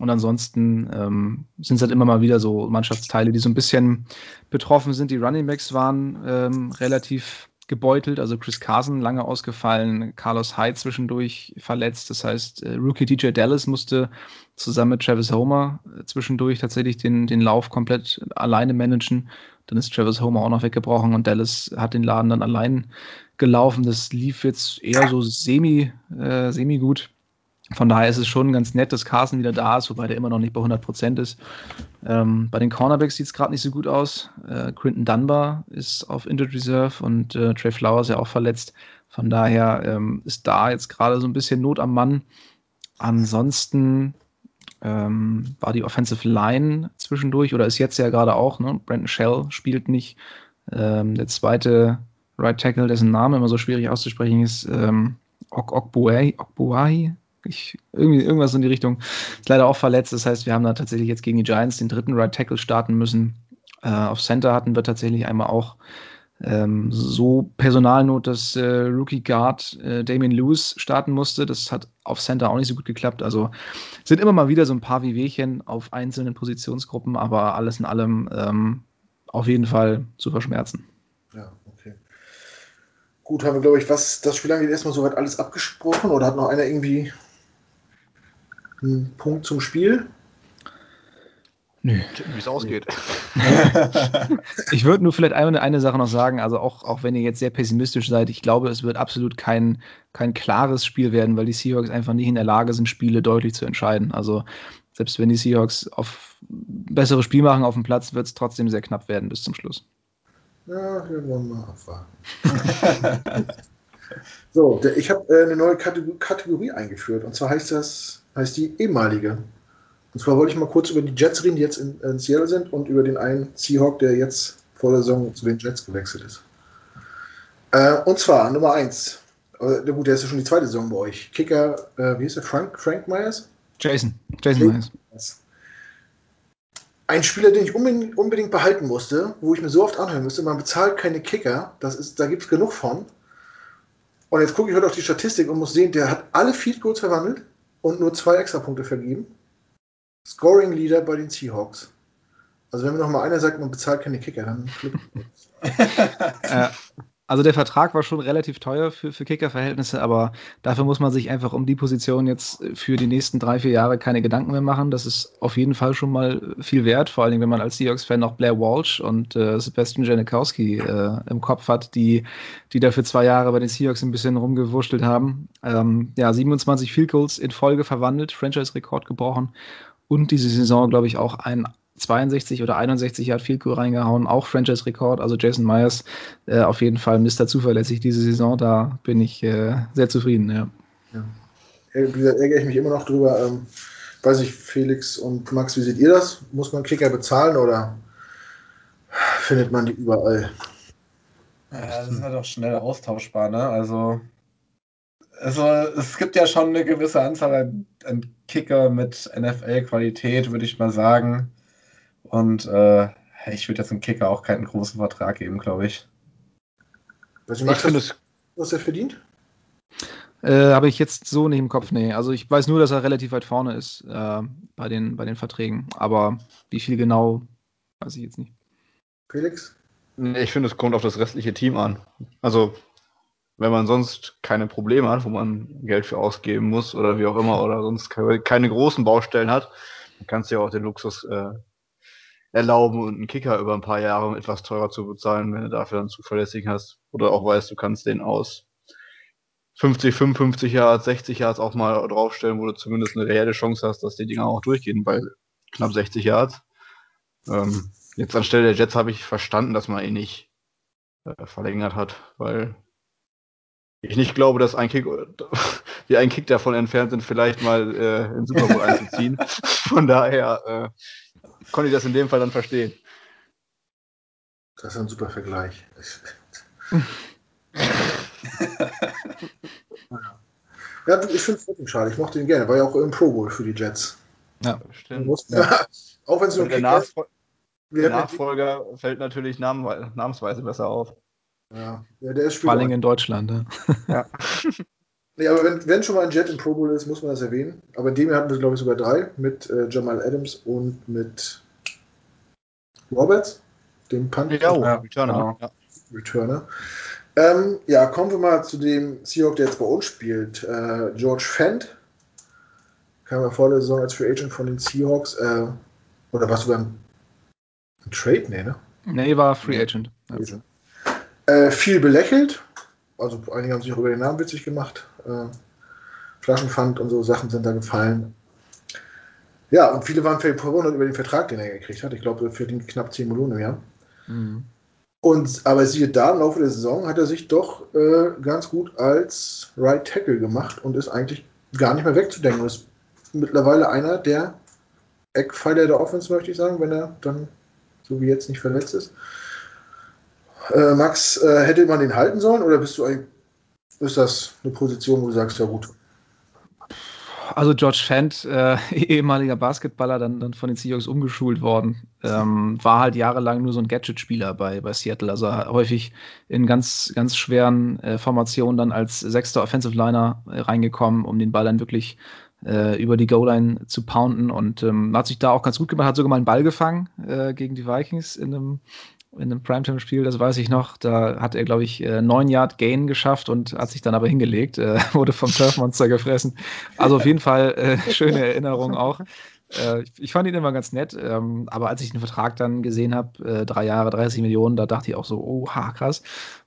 Und ansonsten ähm, sind es halt immer mal wieder so Mannschaftsteile, die so ein bisschen betroffen sind. Die Running Backs waren ähm, relativ gebeutelt. Also Chris Carson lange ausgefallen, Carlos Hyde zwischendurch verletzt. Das heißt, äh, Rookie DJ Dallas musste zusammen mit Travis Homer äh, zwischendurch tatsächlich den, den Lauf komplett alleine managen. Dann ist Travis Homer auch noch weggebrochen und Dallas hat den Laden dann allein gelaufen. Das lief jetzt eher so semi, äh, semi gut. Von daher ist es schon ganz nett, dass Carson wieder da ist, wobei der immer noch nicht bei 100 Prozent ist. Ähm, bei den Cornerbacks sieht es gerade nicht so gut aus. Äh, Quinton Dunbar ist auf Injured Reserve und äh, Trey Flowers ja auch verletzt. Von daher ähm, ist da jetzt gerade so ein bisschen Not am Mann. Ansonsten ähm, war die Offensive Line zwischendurch oder ist jetzt ja gerade auch. Ne? Brandon Shell spielt nicht. Ähm, der zweite Right Tackle, dessen Name immer so schwierig auszusprechen ist, ähm, Ok Okbuahi, ich, irgendwie, irgendwas in die Richtung. Ist leider auch verletzt. Das heißt, wir haben da tatsächlich jetzt gegen die Giants den dritten Right Tackle starten müssen. Äh, auf Center hatten wir tatsächlich einmal auch ähm, so Personalnot, dass äh, Rookie Guard äh, Damien Lewis starten musste. Das hat auf Center auch nicht so gut geklappt. Also sind immer mal wieder so ein paar Wehwehchen auf einzelnen Positionsgruppen, aber alles in allem ähm, auf jeden Fall zu verschmerzen. Ja, okay. Gut, haben wir, glaube ich, was das Spiel angeht, erstmal soweit alles abgesprochen oder hat noch einer irgendwie einen Punkt zum Spiel? Nö. Wie es ausgeht. ich würde nur vielleicht eine, eine Sache noch sagen, also auch, auch wenn ihr jetzt sehr pessimistisch seid, ich glaube, es wird absolut kein, kein klares Spiel werden, weil die Seahawks einfach nicht in der Lage sind, Spiele deutlich zu entscheiden. Also selbst wenn die Seahawks auf bessere Spiel machen auf dem Platz, wird es trotzdem sehr knapp werden bis zum Schluss. Ja, wir wollen mal abwarten. so, ich habe äh, eine neue Kategorie eingeführt und zwar heißt das heißt die ehemalige. Und zwar wollte ich mal kurz über die Jets reden, die jetzt in, in Seattle sind, und über den einen Seahawk, der jetzt vor der Saison zu den Jets gewechselt ist. Äh, und zwar Nummer 1. Äh, gut, der ist ja schon die zweite Saison bei euch. Kicker, äh, wie hieß der? Frank, Frank Myers? Jason. Jason Myers. Ein Spieler, den ich unbedingt, unbedingt, behalten musste, wo ich mir so oft anhören müsste, man bezahlt keine Kicker, das ist, da gibt es genug von. Und jetzt gucke ich heute auf die Statistik und muss sehen, der hat alle Field Goals verwandelt und nur zwei Extrapunkte vergeben. Scoring Leader bei den Seahawks. Also wenn mir noch mal einer sagt, man bezahlt keine Kicker, dann äh, Also der Vertrag war schon relativ teuer für, für Kicker-Verhältnisse, aber dafür muss man sich einfach um die Position jetzt für die nächsten drei, vier Jahre keine Gedanken mehr machen. Das ist auf jeden Fall schon mal viel wert, vor allem wenn man als Seahawks-Fan noch Blair Walsh und äh, Sebastian Janikowski äh, im Kopf hat, die, die da für zwei Jahre bei den Seahawks ein bisschen rumgewurschtelt haben. Ähm, ja, 27 Field Goals in Folge verwandelt, Franchise-Rekord gebrochen und diese Saison, glaube ich, auch ein 62 oder 61 Yard Field Goal reingehauen, auch Franchise-Rekord. Also Jason Myers äh, auf jeden Fall Mr. zuverlässig diese Saison. Da bin ich äh, sehr zufrieden. Ja. ja. Wie gesagt, ärgere ich mich immer noch drüber. Ähm, weiß ich, Felix und Max, wie seht ihr das? Muss man Kicker bezahlen oder findet man die überall? Ja, das ist halt auch schnell austauschbar, ne? Also also es gibt ja schon eine gewisse Anzahl an, an Kicker mit NFL-Qualität, würde ich mal sagen. Und äh, ich würde jetzt einem Kicker auch keinen großen Vertrag geben, glaube ich. Was, ich finde es. Was er verdient? Äh, Habe ich jetzt so nicht im Kopf, nee. Also ich weiß nur, dass er relativ weit vorne ist äh, bei, den, bei den Verträgen. Aber wie viel genau, weiß ich jetzt nicht. Felix? Nee, ich finde, es kommt auf das restliche Team an. Also wenn man sonst keine Probleme hat, wo man Geld für ausgeben muss oder wie auch immer, oder sonst keine großen Baustellen hat, dann kannst du ja auch den Luxus äh, erlauben und einen Kicker über ein paar Jahre etwas teurer zu bezahlen, wenn du dafür dann zuverlässig hast. Oder auch weißt, du kannst den aus 50, 55 Yards, 60 Yards auch mal draufstellen, wo du zumindest eine reelle Chance hast, dass die Dinger auch durchgehen bei knapp 60 Yards. Ähm, jetzt anstelle der Jets habe ich verstanden, dass man ihn nicht äh, verlängert hat, weil ich nicht glaube, dass ein Kick, wir ein Kick davon entfernt sind, vielleicht mal äh, in Super Bowl einzuziehen. Von daher äh, konnte ich das in dem Fall dann verstehen. Das ist ein super Vergleich. ja, ich finde es trotzdem schade. Ich mochte ihn gerne. War ja auch im Pro Bowl für die Jets. Ja, stimmt. Ja. auch wenn es nur der, Nachfol der Nachfolger fällt natürlich namensweise besser auf. Ja, ja der ist Vor allem in Deutschland. Ja. ja. nee, aber wenn, wenn schon mal ein Jet im Pro Bowl ist, muss man das erwähnen. Aber in dem Jahr hatten wir, glaube ich, sogar drei mit äh, Jamal Adams und mit Roberts, dem Punt. Ja, oh, ja Returner. Genau. Ja. Returner. Ähm, ja, kommen wir mal zu dem Seahawk, der jetzt bei uns spielt. Äh, George Fent kam ja vor der Saison als Free Agent von den Seahawks. Äh, oder was du beim Trade? Nee, ne? Nee, war Free Agent. Ja. Äh, viel belächelt. Also einige haben sich auch über den Namen witzig gemacht. Äh, Flaschenpfand und so Sachen sind da gefallen. Ja, und viele waren verwundert über den Vertrag, den er gekriegt hat. Ich glaube, er verdient knapp 10 Millionen im Jahr. Mhm. Und, aber siehe da, im Laufe der Saison hat er sich doch äh, ganz gut als Right Tackle gemacht und ist eigentlich gar nicht mehr wegzudenken. Ist mittlerweile einer der Eckpfeiler der Offense, möchte ich sagen, wenn er dann so wie jetzt nicht verletzt ist. Äh, Max, äh, hätte man den halten sollen oder bist du eigentlich, ist das eine Position, wo du sagst, ja gut, also George Fent, äh, ehemaliger Basketballer, dann, dann von den Seahawks umgeschult worden, ähm, war halt jahrelang nur so ein Gadget-Spieler bei, bei Seattle. Also häufig in ganz, ganz schweren äh, Formationen dann als sechster Offensive Liner äh, reingekommen, um den Ball dann wirklich äh, über die Goal-Line zu pounden und ähm, hat sich da auch ganz gut gemacht, hat sogar mal einen Ball gefangen gegen die Vikings in einem in einem Primetime-Spiel, das weiß ich noch. Da hat er, glaube ich, äh, neun Yard Gain geschafft und hat sich dann aber hingelegt, äh, wurde vom Turfmonster gefressen. Also auf jeden Fall äh, schöne Erinnerung auch. Äh, ich fand ihn immer ganz nett, ähm, aber als ich den Vertrag dann gesehen habe, äh, drei Jahre, 30 Millionen, da dachte ich auch so, oh, ha, krass.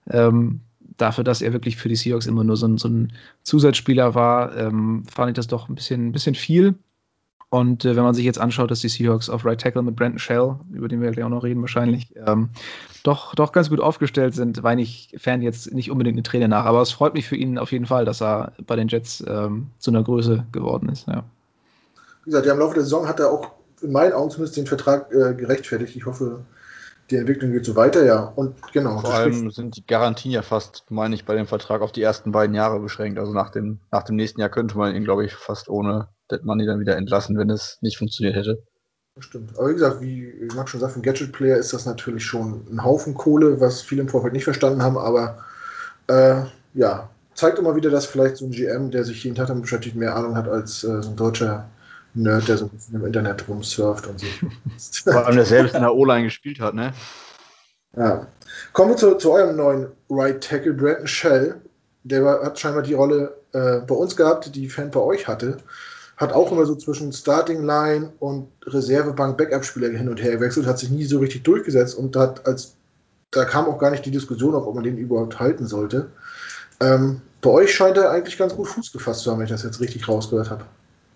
Ähm, dafür, dass er wirklich für die Seahawks immer nur so ein, so ein Zusatzspieler war, ähm, fand ich das doch ein bisschen, ein bisschen viel. Und äh, wenn man sich jetzt anschaut, dass die Seahawks auf Right Tackle mit Brandon Shell, über den wir gleich auch noch reden wahrscheinlich, ähm, doch, doch ganz gut aufgestellt sind, weine ich Fan jetzt nicht unbedingt eine Träne nach. Aber es freut mich für ihn auf jeden Fall, dass er bei den Jets ähm, zu einer Größe geworden ist. Ja. Wie gesagt, ja, im Laufe der Saison hat er auch in meinen Augen zumindest den Vertrag äh, gerechtfertigt. Ich hoffe, die Entwicklung geht so weiter, ja. Und genau. Vor allem sind die Garantien ja fast, meine ich, bei dem Vertrag auf die ersten beiden Jahre beschränkt. Also nach dem, nach dem nächsten Jahr könnte man ihn, glaube ich, fast ohne Dead Money dann wieder entlassen, wenn es nicht funktioniert hätte. Stimmt. Aber wie gesagt, wie Max schon sagt, für einen Gadget-Player ist das natürlich schon ein Haufen Kohle, was viele im Vorfeld nicht verstanden haben, aber äh, ja, zeigt immer wieder, dass vielleicht so ein GM, der sich jeden Tag damit beschäftigt, mehr Ahnung hat als äh, so ein deutscher Nerd, der so ein bisschen im Internet rumsurft und sich. Vor allem der selbst in der O-Line gespielt hat, ne? Ja. Kommen wir zu, zu eurem neuen Right Tackle, Brandon Shell. Der war, hat scheinbar die Rolle äh, bei uns gehabt, die Fan bei euch hatte. Hat auch immer so zwischen Starting Line und Reservebank Backup-Spieler hin und her gewechselt, hat sich nie so richtig durchgesetzt und hat als da kam auch gar nicht die Diskussion auf, ob man den überhaupt halten sollte. Ähm, bei euch scheint er eigentlich ganz gut Fuß gefasst zu haben, wenn ich das jetzt richtig rausgehört habe.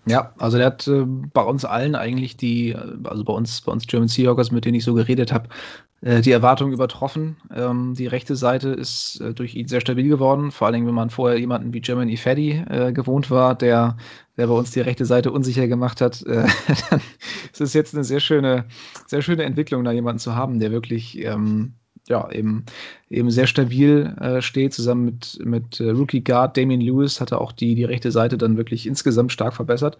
Ja, also der hat äh, bei uns allen eigentlich die, also bei uns, bei uns German Seahawkers, mit denen ich so geredet habe, äh, die Erwartungen übertroffen. Ähm, die rechte Seite ist äh, durch ihn sehr stabil geworden, vor allem wenn man vorher jemanden wie German Ifedi äh, gewohnt war, der, der bei uns die rechte Seite unsicher gemacht hat, äh, dann ist es jetzt eine sehr schöne, sehr schöne Entwicklung, da jemanden zu haben, der wirklich ähm, ja, eben, eben sehr stabil äh, steht. Zusammen mit, mit äh, Rookie Guard Damien Lewis hat er auch die, die rechte Seite dann wirklich insgesamt stark verbessert.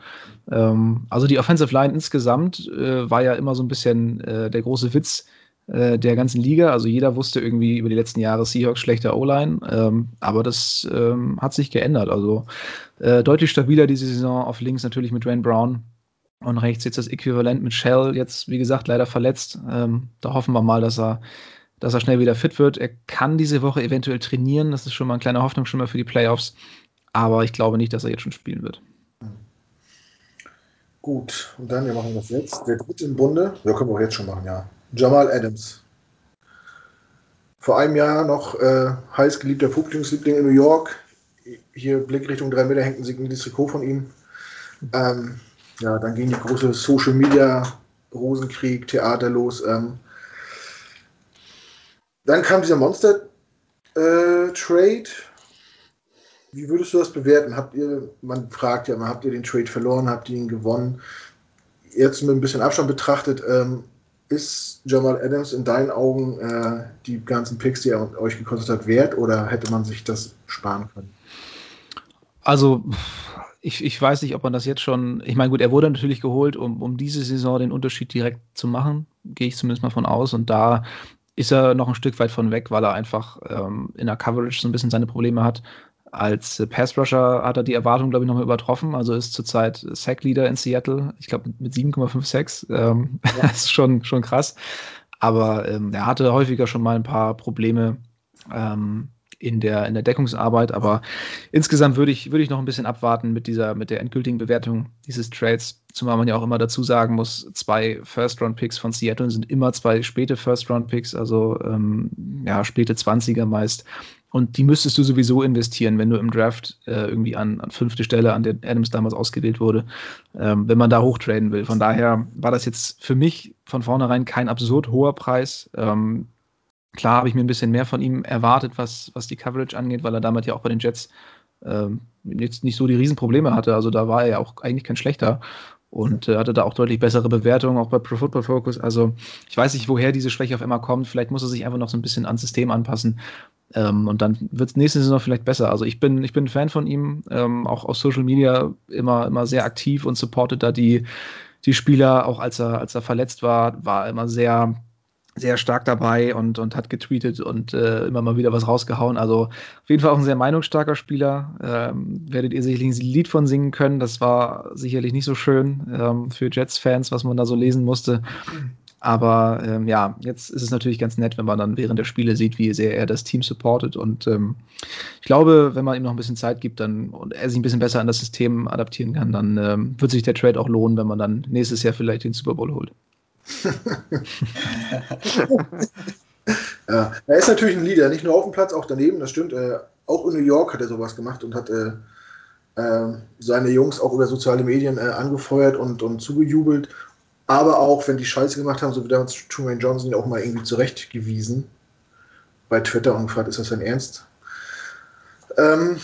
Ähm, also die Offensive Line insgesamt äh, war ja immer so ein bisschen äh, der große Witz äh, der ganzen Liga. Also jeder wusste irgendwie über die letzten Jahre Seahawks schlechter O-Line, ähm, aber das ähm, hat sich geändert. Also äh, deutlich stabiler diese Saison auf links natürlich mit Rand Brown. Und rechts jetzt das Äquivalent mit Shell, jetzt wie gesagt leider verletzt. Ähm, da hoffen wir mal, dass er dass er schnell wieder fit wird. Er kann diese Woche eventuell trainieren. Das ist schon mal ein kleiner Hoffnungsschimmer für die Playoffs. Aber ich glaube nicht, dass er jetzt schon spielen wird. Gut, und dann, wir machen das jetzt. Der dritte im Bunde, ja, können wir auch jetzt schon machen, ja. Jamal Adams. Vor einem Jahr noch äh, heiß geliebter Publikumsliebling in New York. Hier Blick Richtung drei Meter hängt ein signiertes Trikot von ihm. Ähm, ja, dann ging die große Social Media Rosenkrieg, Theater los. Ähm, dann kam dieser Monster-Trade. Äh, Wie würdest du das bewerten? Habt ihr, man fragt ja immer, habt ihr den Trade verloren, habt ihr ihn gewonnen? Jetzt mit ein bisschen Abstand betrachtet, ähm, ist Jamal Adams in deinen Augen äh, die ganzen Picks, die er euch gekostet hat, wert oder hätte man sich das sparen können? Also, ich, ich weiß nicht, ob man das jetzt schon. Ich meine, gut, er wurde natürlich geholt, um, um diese Saison den Unterschied direkt zu machen, gehe ich zumindest mal von aus. Und da ist er noch ein Stück weit von weg, weil er einfach ähm, in der Coverage so ein bisschen seine Probleme hat. Als äh, Pass-Rusher hat er die Erwartung, glaube ich, nochmal übertroffen. Also ist zurzeit Sack-Leader in Seattle, ich glaube mit 7,5 Sacks. Ähm, ja. das ist schon, schon krass. Aber ähm, er hatte häufiger schon mal ein paar Probleme, ähm, in der, in der Deckungsarbeit. Aber insgesamt würde ich, würde ich noch ein bisschen abwarten mit dieser, mit der endgültigen Bewertung dieses Trades. Zumal man ja auch immer dazu sagen muss, zwei First-Round-Picks von Seattle sind immer zwei späte First-Round-Picks, also ähm, ja, späte 20er meist. Und die müsstest du sowieso investieren, wenn du im Draft äh, irgendwie an, an fünfte Stelle, an der Adams damals ausgewählt wurde, ähm, wenn man da hochtraden will. Von daher war das jetzt für mich von vornherein kein absurd hoher Preis. Ähm, Klar habe ich mir ein bisschen mehr von ihm erwartet, was, was die Coverage angeht, weil er damals ja auch bei den Jets ähm, jetzt nicht so die Riesenprobleme hatte. Also da war er ja auch eigentlich kein schlechter und äh, hatte da auch deutlich bessere Bewertungen, auch bei Pro Football Focus. Also ich weiß nicht, woher diese Schwäche auf einmal kommt. Vielleicht muss er sich einfach noch so ein bisschen ans System anpassen. Ähm, und dann wird es nächste Saison vielleicht besser. Also ich bin, ich bin ein Fan von ihm, ähm, auch auf Social Media immer, immer sehr aktiv und supportet da die, die Spieler, auch als er, als er verletzt war, war immer sehr sehr stark dabei und, und hat getweetet und äh, immer mal wieder was rausgehauen. Also auf jeden Fall auch ein sehr meinungsstarker Spieler. Ähm, werdet ihr sicherlich ein Lied von singen können. Das war sicherlich nicht so schön ähm, für Jets-Fans, was man da so lesen musste. Aber ähm, ja, jetzt ist es natürlich ganz nett, wenn man dann während der Spiele sieht, wie sehr er das Team supportet. Und ähm, ich glaube, wenn man ihm noch ein bisschen Zeit gibt dann, und er sich ein bisschen besser an das System adaptieren kann, dann ähm, wird sich der Trade auch lohnen, wenn man dann nächstes Jahr vielleicht den Super Bowl holt. ja, er ist natürlich ein Leader, nicht nur auf dem Platz, auch daneben, das stimmt. Äh, auch in New York hat er sowas gemacht und hat äh, äh, seine Jungs auch über soziale Medien äh, angefeuert und, und zugejubelt. Aber auch, wenn die Scheiße gemacht haben, so wie damals Truman Johnson auch mal irgendwie zurechtgewiesen bei Twitter und gefragt, ist das denn ernst? Ähm,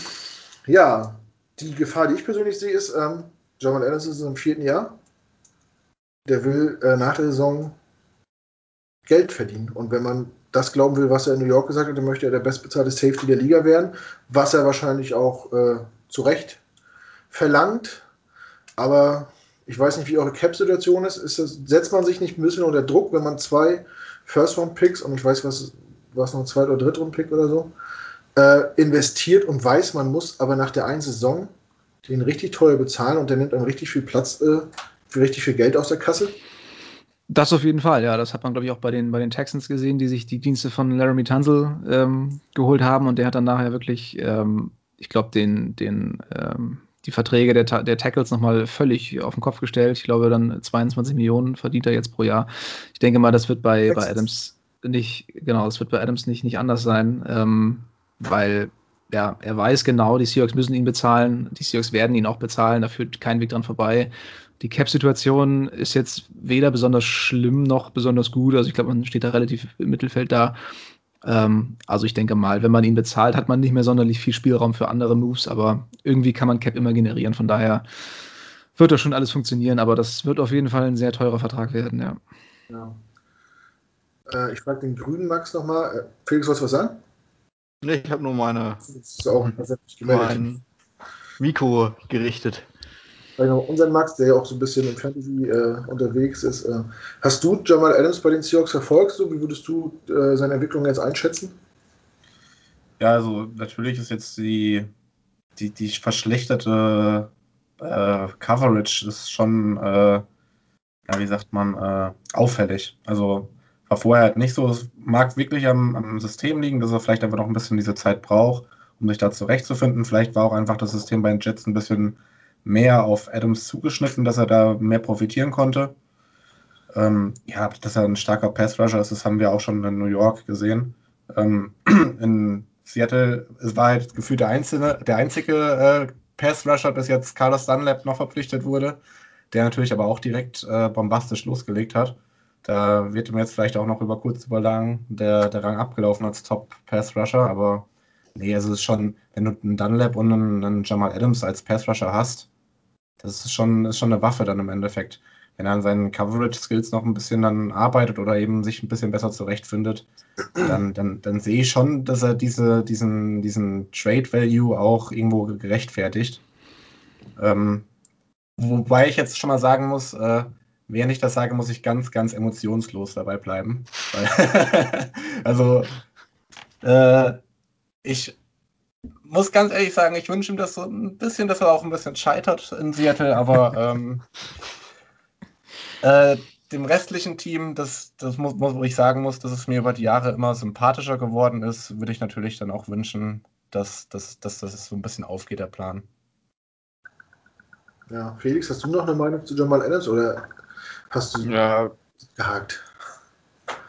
ja, die Gefahr, die ich persönlich sehe, ist, ähm, Jamal Adams ist im vierten Jahr der will äh, nach der Saison Geld verdienen. Und wenn man das glauben will, was er in New York gesagt hat, dann möchte er der bestbezahlte Safety der Liga werden, was er wahrscheinlich auch äh, zu Recht verlangt. Aber ich weiß nicht, wie eure Cap-Situation ist. ist das, setzt man sich nicht ein bisschen unter Druck, wenn man zwei First-Round-Picks und ich weiß, was, was noch ein Zweit- oder Dritt-Round-Pick oder so, äh, investiert und weiß, man muss aber nach der einen Saison den richtig teuer bezahlen und der nimmt dann richtig viel Platz äh, richtig viel Geld aus der Kasse? Das auf jeden Fall, ja. Das hat man, glaube ich, auch bei den, bei den Texans gesehen, die sich die Dienste von Laramie Tunzel ähm, geholt haben und der hat dann nachher wirklich, ähm, ich glaube, den, den, ähm, die Verträge der, der Tackles nochmal völlig auf den Kopf gestellt. Ich glaube, dann 22 Millionen verdient er jetzt pro Jahr. Ich denke mal, das wird bei, bei Adams nicht, genau, das wird bei Adams nicht, nicht anders sein, ähm, weil ja, er weiß genau, die Seahawks müssen ihn bezahlen, die Seahawks werden ihn auch bezahlen, da führt kein Weg dran vorbei. Die Cap-Situation ist jetzt weder besonders schlimm noch besonders gut. Also ich glaube, man steht da relativ im Mittelfeld da. Ähm, also ich denke mal, wenn man ihn bezahlt, hat man nicht mehr sonderlich viel Spielraum für andere Moves, aber irgendwie kann man Cap immer generieren. Von daher wird das schon alles funktionieren, aber das wird auf jeden Fall ein sehr teurer Vertrag werden, ja. ja. Äh, ich frage den grünen Max nochmal. Äh, Felix, sollst du was sagen? Nee, ich habe nur meine. Das ist auch mein Mikro gerichtet unseren Max, der ja auch so ein bisschen im Fantasy äh, unterwegs ist. Äh, hast du Jamal Adams bei den Seahawks verfolgt? So? Wie würdest du äh, seine Entwicklung jetzt einschätzen? Ja, also natürlich ist jetzt die, die, die verschlechterte äh, Coverage ist schon, äh, ja, wie sagt man, äh, auffällig. Also war vorher halt nicht so. Es mag wirklich am, am System liegen, dass er vielleicht einfach noch ein bisschen diese Zeit braucht, um sich da zurechtzufinden. Vielleicht war auch einfach das System bei den Jets ein bisschen mehr auf Adams zugeschnitten, dass er da mehr profitieren konnte. Ähm, ja, dass er ein starker Pass-Rusher ist, das haben wir auch schon in New York gesehen. Ähm, in Seattle es war halt gefühlt der einzige, der einzige äh, Pass-Rusher, bis jetzt Carlos Dunlap noch verpflichtet wurde, der natürlich aber auch direkt äh, bombastisch losgelegt hat. Da wird ihm jetzt vielleicht auch noch über kurz über der, der Rang abgelaufen als Top-Pass-Rusher, aber nee, also es ist schon, wenn du einen Dunlap und einen, einen Jamal Adams als Pass-Rusher hast, das ist schon, ist schon eine Waffe dann im Endeffekt. Wenn er an seinen Coverage-Skills noch ein bisschen dann arbeitet oder eben sich ein bisschen besser zurechtfindet, dann, dann, dann sehe ich schon, dass er diese, diesen, diesen Trade-Value auch irgendwo gerechtfertigt. Ähm, wobei ich jetzt schon mal sagen muss, äh, während ich das sage, muss ich ganz, ganz emotionslos dabei bleiben. also, äh, ich muss ganz ehrlich sagen, ich wünsche ihm das so ein bisschen, dass er auch ein bisschen scheitert in Seattle, aber ähm, äh, dem restlichen Team, das, das muss, wo ich sagen muss, dass es mir über die Jahre immer sympathischer geworden ist, würde ich natürlich dann auch wünschen, dass, dass, dass das so ein bisschen aufgeht, der Plan. Ja, Felix, hast du noch eine Meinung zu Jamal Adams oder hast du ja, gehakt?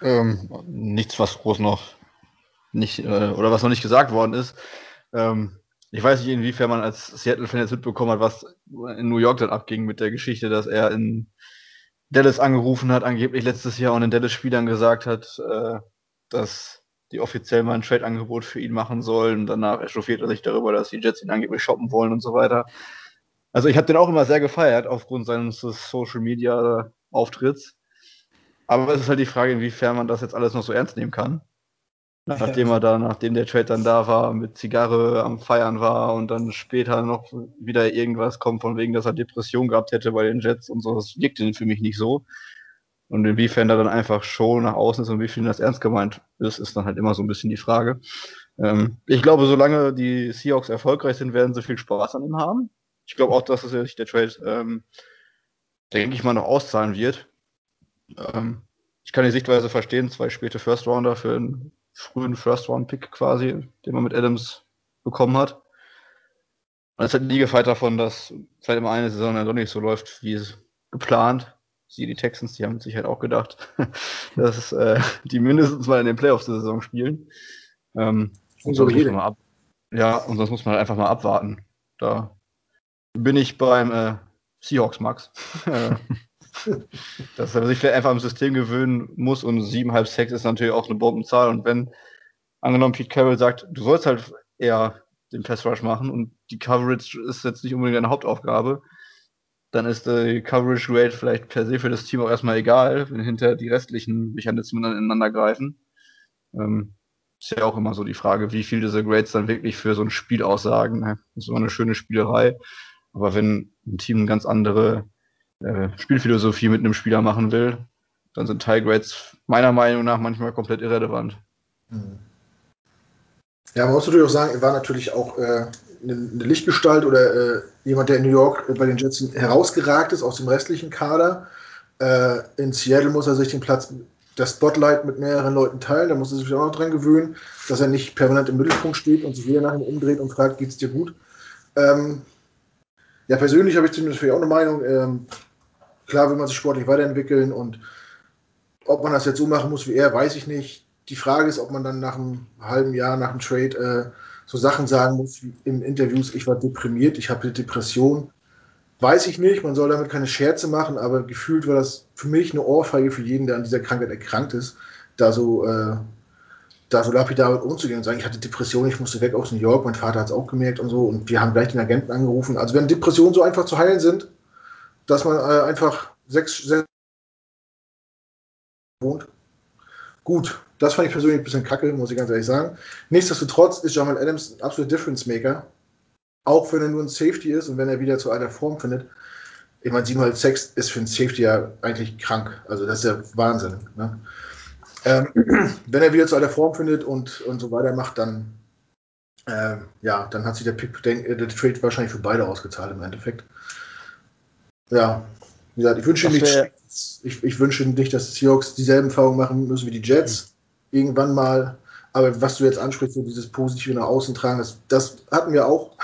Ähm, nichts, was groß noch nicht äh, oder was noch nicht gesagt worden ist. Ähm, ich weiß nicht, inwiefern man als Seattle-Fan jetzt mitbekommen hat, was in New York dann abging mit der Geschichte, dass er in Dallas angerufen hat, angeblich letztes Jahr und in Dallas-Spielern gesagt hat, äh, dass die offiziell mal ein Trade-Angebot für ihn machen sollen. Danach echauffiert er sich darüber, dass die Jets ihn angeblich shoppen wollen und so weiter. Also ich habe den auch immer sehr gefeiert aufgrund seines Social-Media-Auftritts. Aber es ist halt die Frage, inwiefern man das jetzt alles noch so ernst nehmen kann. Nachdem er da, nachdem der Trade dann da war, mit Zigarre am Feiern war und dann später noch wieder irgendwas kommt, von wegen, dass er Depression gehabt hätte bei den Jets und so, das wirkte für mich nicht so. Und inwiefern da dann einfach Show nach außen ist und wie viel das ernst gemeint ist, ist dann halt immer so ein bisschen die Frage. Ähm, ich glaube, solange die Seahawks erfolgreich sind, werden sie viel Spaß an ihm haben. Ich glaube auch, dass es sich der Trade, ähm, denke ich mal, noch auszahlen wird. Ähm, ich kann die Sichtweise verstehen, zwei späte First Rounder für einen frühen First-Round-Pick quasi, den man mit Adams bekommen hat. Und es hat nie gefeit davon, dass vielleicht immer eine Saison dann doch nicht so läuft, wie es geplant. Sie, die Texans, die haben sich halt auch gedacht, dass äh, die mindestens mal in den Playoffs der Saison spielen. Ähm, und sonst muss man mal ab ja, und sonst muss man halt einfach mal abwarten. Da bin ich beim äh, Seahawks Max. Dass er sich vielleicht einfach am System gewöhnen muss und 7,5 Sex ist natürlich auch eine Bombenzahl. Und wenn angenommen Pete Carroll sagt, du sollst halt eher den Pass Rush machen und die Coverage ist jetzt nicht unbedingt deine Hauptaufgabe, dann ist die Coverage Rate vielleicht per se für das Team auch erstmal egal, wenn hinter die restlichen Mechanismen dann ineinander greifen. Ähm, ist ja auch immer so die Frage, wie viel diese Grades dann wirklich für so ein Spiel aussagen. Das ist immer eine schöne Spielerei. Aber wenn ein Team eine ganz andere äh, Spielphilosophie mit einem Spieler machen will, dann sind Tie-Grades meiner Meinung nach manchmal komplett irrelevant. Mhm. Ja, man muss natürlich auch sagen, er war natürlich auch äh, eine, Lichtgestalt oder äh, jemand, der in New York bei den Jets herausgeragt ist aus dem restlichen Kader. Äh, in Seattle muss er sich den Platz, das Spotlight mit mehreren Leuten teilen. Da muss er sich auch noch dran gewöhnen, dass er nicht permanent im Mittelpunkt steht und sich jeder nach ihm umdreht und fragt, geht's dir gut? Ähm, ja, persönlich habe ich zumindest auch eine Meinung. Ähm, klar will man sich sportlich weiterentwickeln und ob man das jetzt so machen muss wie er, weiß ich nicht. Die Frage ist, ob man dann nach einem halben Jahr, nach dem Trade, äh, so Sachen sagen muss wie in Interviews, ich war deprimiert, ich habe Depression. Weiß ich nicht, man soll damit keine Scherze machen, aber gefühlt war das für mich eine Ohrfeige für jeden, der an dieser Krankheit erkrankt ist, da so, äh, da so lapidar damit umzugehen und sagen, ich hatte Depression, ich musste weg aus New York, mein Vater hat es auch gemerkt und so und wir haben gleich den Agenten angerufen. Also wenn Depressionen so einfach zu heilen sind, dass man äh, einfach sechs, sechs wohnt. Gut, das fand ich persönlich ein bisschen kacke, muss ich ganz ehrlich sagen. Nichtsdestotrotz ist Jamal Adams ein absoluter Difference Maker. Auch wenn er nur ein Safety ist und wenn er wieder zu einer Form findet. Ich meine, 7,6 ist für ein Safety ja eigentlich krank. Also das ist ja Wahnsinn. Ne? Ähm, wenn er wieder zu einer Form findet und, und so weiter macht, dann, äh, ja, dann hat sich der, Pick, der, der Trade wahrscheinlich für beide ausgezahlt im Endeffekt. Ja, wie gesagt, ich wünsche nicht, ich, ich wünsche nicht, dass die Seahawks dieselben Erfahrungen machen müssen wie die Jets. Mhm. Irgendwann mal. Aber was du jetzt ansprichst, so dieses Positive nach außen tragen, das, das hatten wir auch.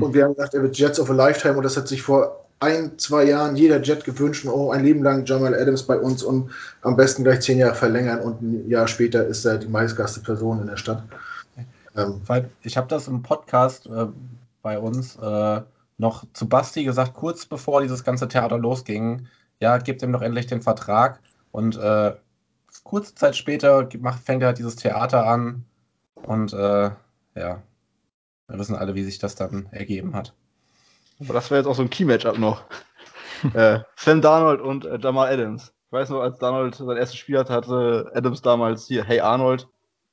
Und wir haben gesagt, er wird Jets of a Lifetime und das hat sich vor ein, zwei Jahren jeder Jet gewünscht, oh, ein Leben lang Jamal Adams bei uns und am besten gleich zehn Jahre verlängern und ein Jahr später ist er die meistgaste Person in der Stadt. Ähm, ich habe das im Podcast äh, bei uns äh, noch zu Basti gesagt, kurz bevor dieses ganze Theater losging, ja, gebt ihm doch endlich den Vertrag. Und äh, kurze Zeit später macht, fängt er halt dieses Theater an. Und äh, ja, wir wissen alle, wie sich das dann ergeben hat. Aber das wäre jetzt auch so ein Key-Matchup noch. äh, Sam Darnold und äh, Jamal Adams. Ich weiß noch, als Darnold sein erstes Spiel hatte, hatte Adams damals hier, hey Arnold,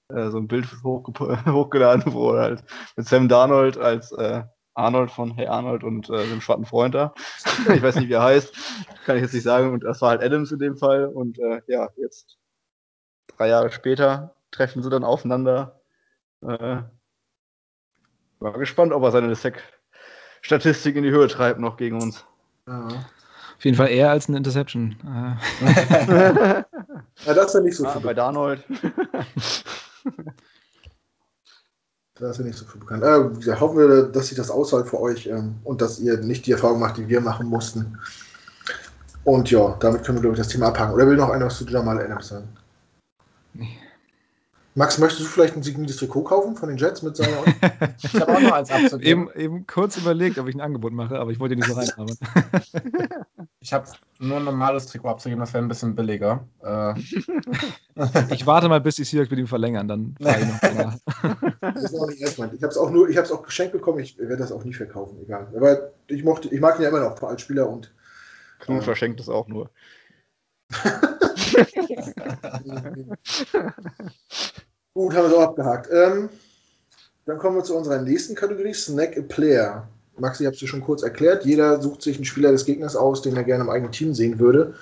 äh, so ein Bild hoch, hochgeladen, wo er halt mit Sam Darnold als äh, Arnold von Hey Arnold und äh, dem schwarzen Freund da. ich weiß nicht, wie er heißt. Kann ich jetzt nicht sagen. Und das war halt Adams in dem Fall. Und äh, ja, jetzt drei Jahre später treffen sie dann aufeinander. Äh, war gespannt, ob er seine Sack-Statistik in die Höhe treibt noch gegen uns. Ja. Auf jeden Fall eher als eine Interception. ja, das ist ja nicht so ah, Bei Darnold. Das ist ja nicht so viel bekannt. Äh, ja, hoffen wir, dass sich das aushält für euch ähm, und dass ihr nicht die Erfahrung macht, die wir machen mussten. Und ja, damit können wir, glaube ich, das Thema abhaken. Oder will noch einer was zu Jamal Adams sagen? Nee. Max, möchtest du vielleicht ein signiertes Trikot kaufen von den Jets mit seiner. ich habe auch noch eins abzugeben. Eben, eben kurz überlegt, ob ich ein Angebot mache, aber ich wollte nicht so reinhaben. ich habe nur ein normales Trikot abzugeben, das wäre ein bisschen billiger. Äh. ich warte mal, bis die Seahawks mit ihm verlängern, dann fahre ich noch das ist auch nicht ernst Ich habe es auch nur, ich habe es auch geschenkt bekommen, ich werde das auch nie verkaufen, egal. Aber ich mochte, ich mag ihn ja immer noch als Spieler und. Knut äh, verschenkt es auch nur. Gut, haben wir so abgehakt. Ähm, dann kommen wir zu unserer nächsten Kategorie, Snack a Player. Maxi, ich habe es dir schon kurz erklärt. Jeder sucht sich einen Spieler des Gegners aus, den er gerne im eigenen Team sehen würde.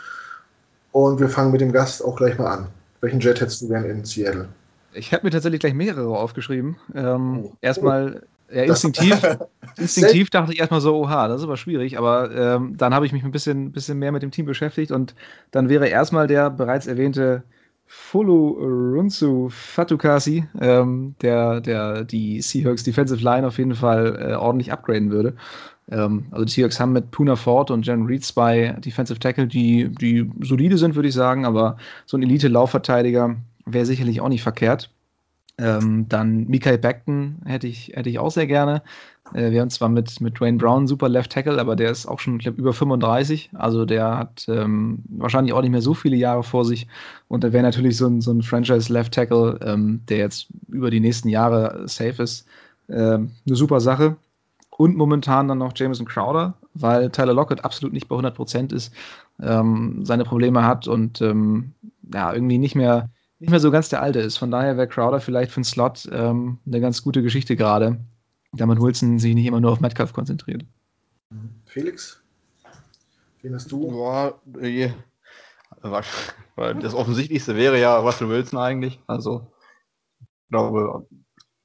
Und wir fangen mit dem Gast auch gleich mal an. Welchen Jet hättest du gern in Seattle? Ich habe mir tatsächlich gleich mehrere aufgeschrieben. Ähm, oh. Erstmal ja, instinktiv, instinktiv dachte ich erstmal so, oha, das ist aber schwierig, aber ähm, dann habe ich mich ein bisschen, bisschen mehr mit dem Team beschäftigt und dann wäre erstmal der bereits erwähnte Fulu Runsu Fatukasi, ähm, der, der die Seahawks Defensive Line auf jeden Fall äh, ordentlich upgraden würde. Ähm, also die Seahawks haben mit Puna Ford und Jen Reed zwei Defensive Tackle, die, die solide sind, würde ich sagen, aber so ein Elite-Laufverteidiger wäre sicherlich auch nicht verkehrt. Ähm, dann Mikael Beckton hätte ich, hätte ich auch sehr gerne. Äh, wir haben zwar mit, mit Dwayne Brown super Left Tackle, aber der ist auch schon, ich glaube, über 35. Also der hat ähm, wahrscheinlich auch nicht mehr so viele Jahre vor sich. Und da wäre natürlich so ein, so ein Franchise Left Tackle, ähm, der jetzt über die nächsten Jahre safe ist, ähm, eine super Sache. Und momentan dann noch Jameson Crowder, weil Tyler Lockett absolut nicht bei 100% ist, ähm, seine Probleme hat und ähm, ja, irgendwie nicht mehr nicht mehr so ganz der alte ist. Von daher wäre Crowder vielleicht für einen Slot ähm, eine ganz gute Geschichte gerade, damit Wilson sich nicht immer nur auf Metcalf konzentriert. Felix? Wen hast du? Boah, je. Das Offensichtlichste wäre ja Russell Wilson eigentlich. Also, ich glaube,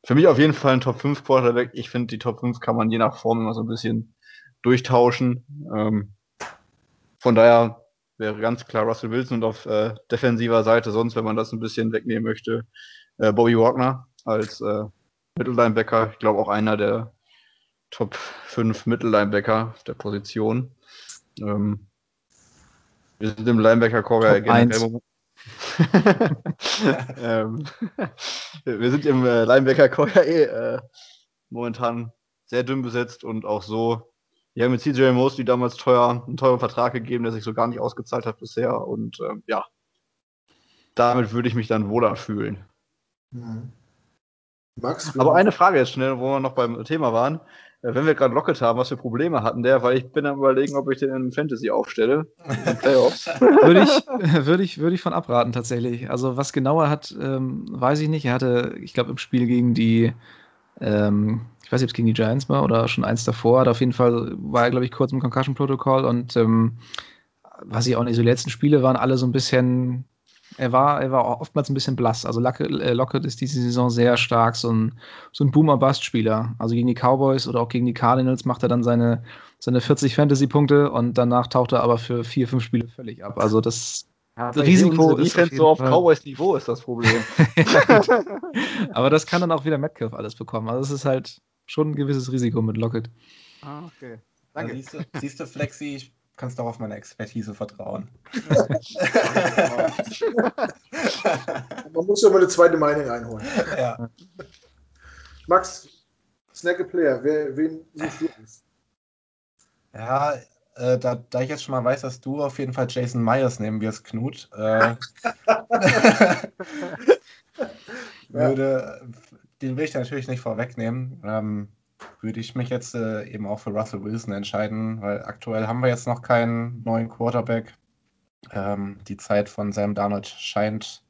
für mich auf jeden Fall ein Top 5 Quarterback. Ich finde, die Top 5 kann man je nach Form immer so ein bisschen durchtauschen. Ähm, von daher wäre ganz klar Russell Wilson und auf äh, defensiver Seite, sonst, wenn man das ein bisschen wegnehmen möchte, äh, Bobby Wagner als äh, Mittellinebacker. Ich glaube auch einer der Top 5 Mittellinebacker der Position. Ähm, wir sind im Linebacker-Core generell. ähm, wir sind im äh, Linebacker-Core eh äh, momentan sehr dünn besetzt und auch so die haben mit CJ Mosley damals teuer, einen teuren Vertrag gegeben, der sich so gar nicht ausgezahlt hat bisher. Und ähm, ja, damit würde ich mich dann wohler fühlen. Mhm. Max, Aber eine Frage jetzt schnell, wo wir noch beim Thema waren. Äh, wenn wir gerade Locket haben, was für Probleme hatten der, weil ich bin am überlegen, ob ich den in Fantasy aufstelle. In Playoffs. würde, ich, würde, ich, würde ich von abraten tatsächlich. Also was genauer hat, ähm, weiß ich nicht. Er hatte, ich glaube, im Spiel gegen die ähm, ich weiß nicht, ob es gegen die Giants war oder schon eins davor, aber auf jeden Fall war er, glaube ich, kurz im Concussion-Protokoll und ähm, was ich auch nicht, so die letzten Spiele waren alle so ein bisschen, er war, er war oftmals ein bisschen blass. Also äh, Lockett ist diese Saison sehr stark, so ein, so ein Boomer-Bust-Spieler. Also gegen die Cowboys oder auch gegen die Cardinals macht er dann seine, seine 40 Fantasy-Punkte und danach taucht er aber für vier, fünf Spiele völlig ab. Also das ja, Risiko ist Defense so auf Cowboys Niveau ist das Problem. aber das kann dann auch wieder Metcalf alles bekommen. Also es ist halt schon ein gewisses Risiko mit Locket. Ah, okay. Danke. siehst, du, siehst du, Flexi, ich kannst doch auf meine Expertise vertrauen. Man muss ja mal eine zweite Meinung einholen. Ja. Max, Snack a Player, wer, wen suchst du aus? Ja, äh, da, da, ich jetzt schon mal weiß, dass du auf jeden Fall Jason Myers nehmen wirst, Knut, äh, würde. Den will ich natürlich nicht vorwegnehmen. Ähm, würde ich mich jetzt äh, eben auch für Russell Wilson entscheiden, weil aktuell haben wir jetzt noch keinen neuen Quarterback. Ähm, die Zeit von Sam Darnold scheint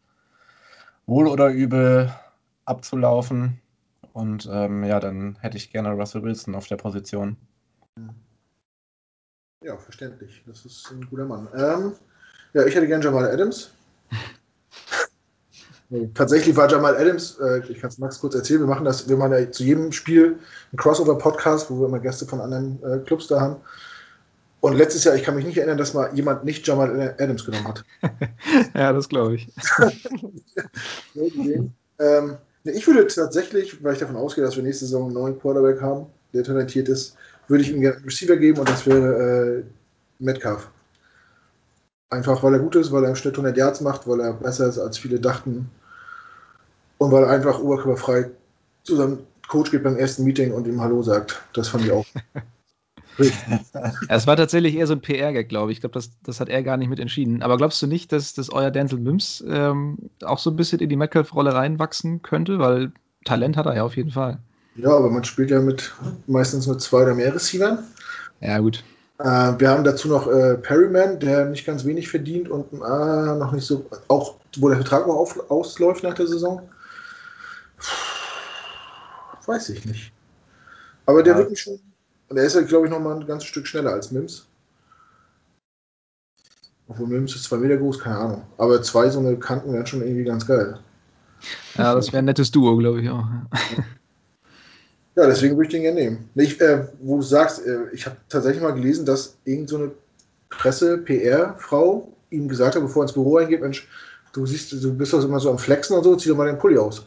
wohl oder übel abzulaufen. Und ähm, ja, dann hätte ich gerne Russell Wilson auf der Position. Ja, verständlich. Das ist ein guter Mann. Ähm, ja, ich hätte gerne Jamal Adams. Tatsächlich war Jamal Adams, äh, ich kann es Max kurz erzählen, wir machen das, wir machen ja zu jedem Spiel einen Crossover-Podcast, wo wir immer Gäste von anderen äh, Clubs da haben. Und letztes Jahr, ich kann mich nicht erinnern, dass mal jemand nicht Jamal Adams genommen hat. ja, das glaube ich. ähm, ich würde tatsächlich, weil ich davon ausgehe, dass wir nächste Saison einen neuen Quarterback haben, der talentiert ist, würde ich ihm gerne einen Receiver geben und das wäre äh, Metcalf. Einfach weil er gut ist, weil er im Schnitt 100 Yards macht, weil er besser ist als viele dachten und weil er einfach oberkörperfrei zu seinem Coach geht beim ersten Meeting und ihm Hallo sagt. Das fand ich auch. es war tatsächlich eher so ein PR-Gag, glaube ich. Ich glaube, das, das hat er gar nicht mit entschieden. Aber glaubst du nicht, dass, dass euer Denzel Mims ähm, auch so ein bisschen in die Metcalf-Rolle reinwachsen könnte? Weil Talent hat er ja auf jeden Fall. Ja, aber man spielt ja mit meistens mit zwei oder mehr Receivern. Ja, gut. Äh, wir haben dazu noch äh, Perryman, der nicht ganz wenig verdient und äh, noch nicht so, auch wo der Vertrag auch auf, ausläuft nach der Saison. Weiß ich nicht. Aber der ja. wird mich schon und er ist ja, glaube ich, noch mal ein ganzes Stück schneller als Mims. Obwohl Mims ist zwei Meter groß, keine Ahnung. Aber zwei so eine Kanten wären schon irgendwie ganz geil. Ja, das wäre ein nettes Duo, glaube ich auch. Ja, deswegen würde ich den gerne nehmen. Ich, äh, wo du sagst, äh, ich habe tatsächlich mal gelesen, dass irgend so eine Presse-PR-Frau ihm gesagt hat, bevor er ins Büro reingeht, Mensch, du siehst, du bist doch immer so am Flexen und so, zieh doch mal den Pulli aus.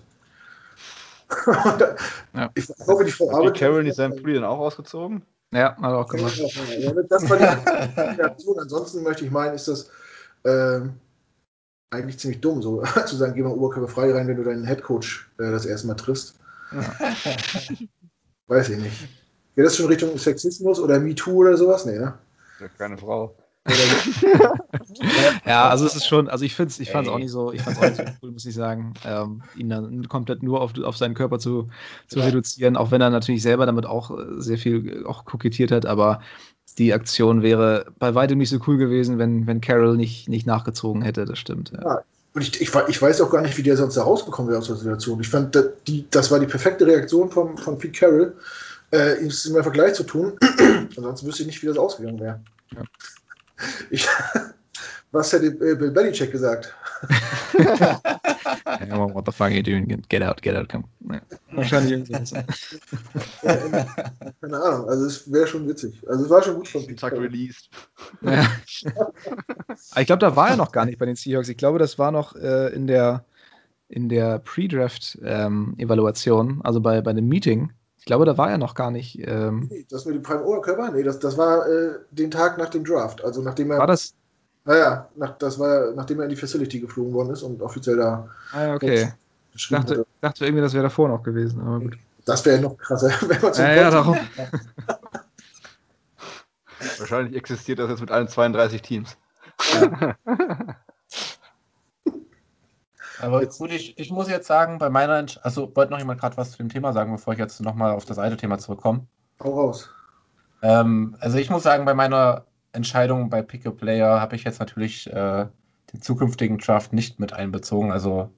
ja. Ich hoffe, die Frau Arbeit. Hat Carol nicht seinen Pulli dann auch ausgezogen? Ja, hat er auch gemacht. das war die Reaktion. Ansonsten möchte ich meinen, ist das äh, eigentlich ziemlich dumm, so zu sagen, geh mal oberkörperfrei rein, wenn du deinen Headcoach äh, das erste Mal triffst. Ja. Weiß ich nicht. Geht das schon Richtung Sexismus oder MeToo oder sowas? Nee, ne? Ja, keine Frau. ja, also es ist schon, also ich finde es, ich fand es auch nicht so, ich fand auch nicht so cool, muss ich sagen, ähm, ihn dann komplett nur auf, auf seinen Körper zu, zu ja. reduzieren, auch wenn er natürlich selber damit auch äh, sehr viel auch kokettiert hat, aber die Aktion wäre bei weitem nicht so cool gewesen, wenn, wenn Carol nicht, nicht nachgezogen hätte, das stimmt. Ja. ja und ich, ich, ich, weiß auch gar nicht, wie der sonst da rausgekommen wäre aus der Situation. Ich fand, das, die, das war die perfekte Reaktion von, von Pete Carroll, äh, ihm im Vergleich zu tun. Ansonsten wüsste ich nicht, wie das ausgegangen wäre. Ja. Ich, was hätte äh, Bill Belichick gesagt? hey, well, what the fuck are you doing? Get out, get out, come. Ja. Wahrscheinlich irgendwas. Keine Ahnung, also es wäre schon witzig. Also es war schon gut von Tag released. Ja. ich glaube, da war er noch gar nicht bei den Seahawks. Ich glaube, das war noch äh, in der in der Pre-Draft-Evaluation, ähm, also bei, bei dem Meeting. Ich glaube, da war er noch gar nicht. Ähm, nee, das mit dem Prime Oberkörper? Nee, das, das war äh, den Tag nach dem Draft. Also nachdem er. War das? Naja, nach, das war nachdem er in die Facility geflogen worden ist und offiziell da. Ah, okay. Ich dachte, dachte irgendwie, das wäre davor noch gewesen, aber gut. Das wäre noch krasser, wenn man zum Ja, ja darum. Wahrscheinlich existiert das jetzt mit allen 32 Teams. Ja. Aber gut, ich, ich muss jetzt sagen, bei meiner, Entsch also wollte noch jemand gerade was zu dem Thema sagen, bevor ich jetzt nochmal auf das alte Thema zurückkomme. Hau raus. Ähm, also ich muss sagen, bei meiner Entscheidung bei Pick a Player habe ich jetzt natürlich äh, den zukünftigen Draft nicht mit einbezogen. Also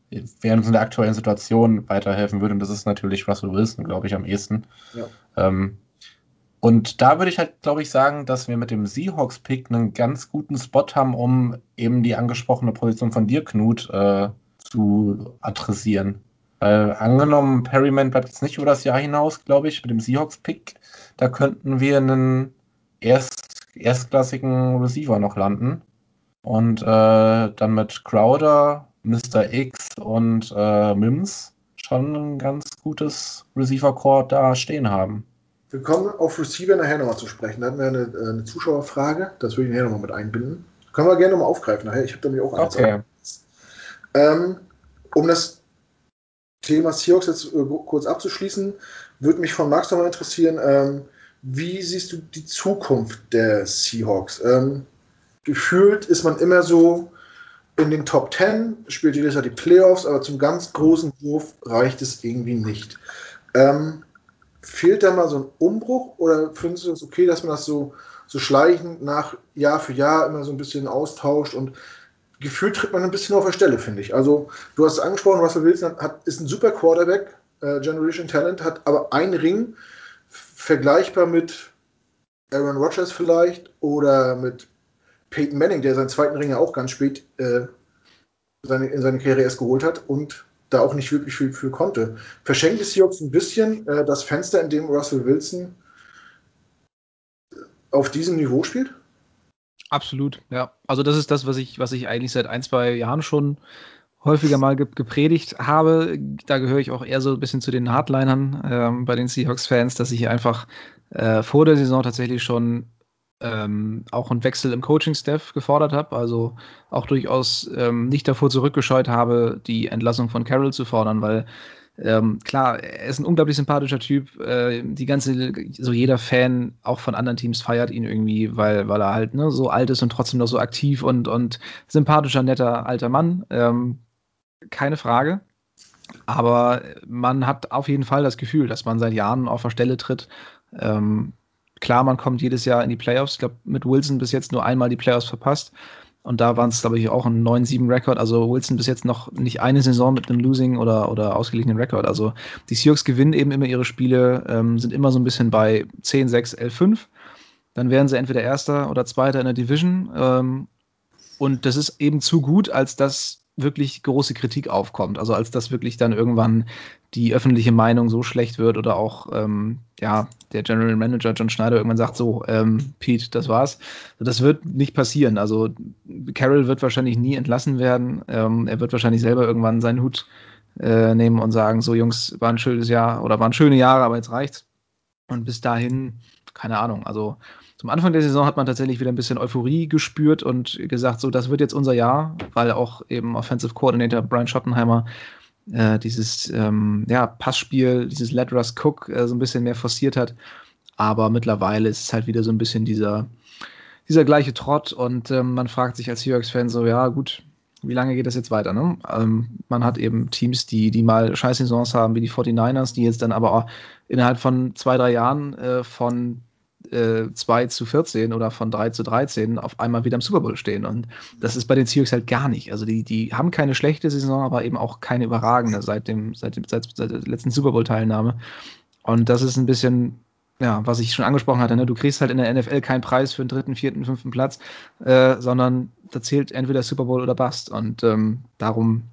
wer uns in der aktuellen Situation weiterhelfen würde, und das ist natürlich Russell Wilson, glaube ich, am ehesten. Ja. Ähm, und da würde ich halt, glaube ich, sagen, dass wir mit dem Seahawks-Pick einen ganz guten Spot haben, um eben die angesprochene Position von dir, Knut, äh, zu adressieren. Weil angenommen, Perryman bleibt jetzt nicht über das Jahr hinaus, glaube ich, mit dem Seahawks-Pick. Da könnten wir einen erst, erstklassigen Receiver noch landen. Und äh, dann mit Crowder, Mr. X und äh, Mims schon ein ganz gutes Receiver-Core da stehen haben. Wir kommen auf Receiver nachher nochmal zu sprechen. Da hatten wir eine, äh, eine Zuschauerfrage, das würde ich nachher nochmal mit einbinden. Können wir gerne nochmal aufgreifen nachher. Ich habe da mir auch eins. Okay. Ähm, um das Thema Seahawks jetzt äh, kurz abzuschließen, würde mich von Max nochmal interessieren, ähm, wie siehst du die Zukunft der Seahawks? Ähm, gefühlt ist man immer so in den Top 10, spielt jedes Jahr die Playoffs, aber zum ganz großen Wurf reicht es irgendwie nicht. Ähm, fehlt da mal so ein Umbruch oder findest du es okay, dass man das so, so schleichend nach Jahr für Jahr immer so ein bisschen austauscht und gefühlt tritt man ein bisschen auf der Stelle, finde ich. Also, du hast es angesprochen, Russell Wilson hat, ist ein super Quarterback, äh, Generation Talent, hat aber einen Ring vergleichbar mit Aaron Rodgers vielleicht oder mit Peyton Manning, der seinen zweiten Ring ja auch ganz spät äh, seine, in seine Karriere erst geholt hat und da auch nicht wirklich viel für konnte. Verschenkt es Seahawks ein bisschen äh, das Fenster, in dem Russell Wilson auf diesem Niveau spielt? Absolut, ja. Also das ist das, was ich, was ich eigentlich seit ein, zwei Jahren schon häufiger mal ge gepredigt habe. Da gehöre ich auch eher so ein bisschen zu den Hardlinern ähm, bei den Seahawks-Fans, dass ich einfach äh, vor der Saison tatsächlich schon ähm, auch einen Wechsel im Coaching-Staff gefordert habe. Also auch durchaus ähm, nicht davor zurückgescheut habe, die Entlassung von Carroll zu fordern, weil ähm, klar, er ist ein unglaublich sympathischer Typ. Äh, die ganze, so jeder Fan auch von anderen Teams feiert ihn irgendwie, weil, weil er halt ne, so alt ist und trotzdem noch so aktiv und, und sympathischer, netter alter Mann. Ähm, keine Frage. Aber man hat auf jeden Fall das Gefühl, dass man seit Jahren auf der Stelle tritt. Ähm, klar, man kommt jedes Jahr in die Playoffs. Ich glaube, mit Wilson bis jetzt nur einmal die Playoffs verpasst. Und da waren es, glaube ich, auch ein 9-7-Rekord. Also Wilson bis jetzt noch nicht eine Saison mit einem Losing oder, oder ausgeglichenen Rekord. Also die Seahawks gewinnen eben immer ihre Spiele, ähm, sind immer so ein bisschen bei 10, 6, 11, 5. Dann wären sie entweder Erster oder Zweiter in der Division. Ähm, und das ist eben zu gut, als dass wirklich große Kritik aufkommt. Also als dass wirklich dann irgendwann die öffentliche Meinung so schlecht wird oder auch ähm, ja, der General Manager John Schneider irgendwann sagt, so, ähm, Pete, das war's. Das wird nicht passieren. Also Carroll wird wahrscheinlich nie entlassen werden. Ähm, er wird wahrscheinlich selber irgendwann seinen Hut äh, nehmen und sagen, so Jungs, war ein schönes Jahr oder waren schöne Jahre, aber jetzt reicht's. Und bis dahin, keine Ahnung, also zum Anfang der Saison hat man tatsächlich wieder ein bisschen Euphorie gespürt und gesagt, so, das wird jetzt unser Jahr, weil auch eben Offensive Coordinator Brian Schottenheimer äh, dieses ähm, ja, Passspiel, dieses Let Russ Cook äh, so ein bisschen mehr forciert hat. Aber mittlerweile ist es halt wieder so ein bisschen dieser, dieser gleiche Trott und ähm, man fragt sich als Seahawks-Fan so, ja gut, wie lange geht das jetzt weiter? Ne? Ähm, man hat eben Teams, die, die mal Scheiß-Saisons haben, wie die 49ers, die jetzt dann aber auch innerhalb von zwei, drei Jahren äh, von äh, 2 zu 14 oder von 3 zu 13 auf einmal wieder im Super Bowl stehen. Und das ist bei den Seahawks halt gar nicht. Also die, die haben keine schlechte Saison, aber eben auch keine überragende seit dem, seit dem, seit, seit der letzten Super Bowl-Teilnahme. Und das ist ein bisschen, ja, was ich schon angesprochen hatte, ne? du kriegst halt in der NFL keinen Preis für den dritten, vierten, fünften Platz, äh, sondern da zählt entweder Super Bowl oder Bust. Und ähm, darum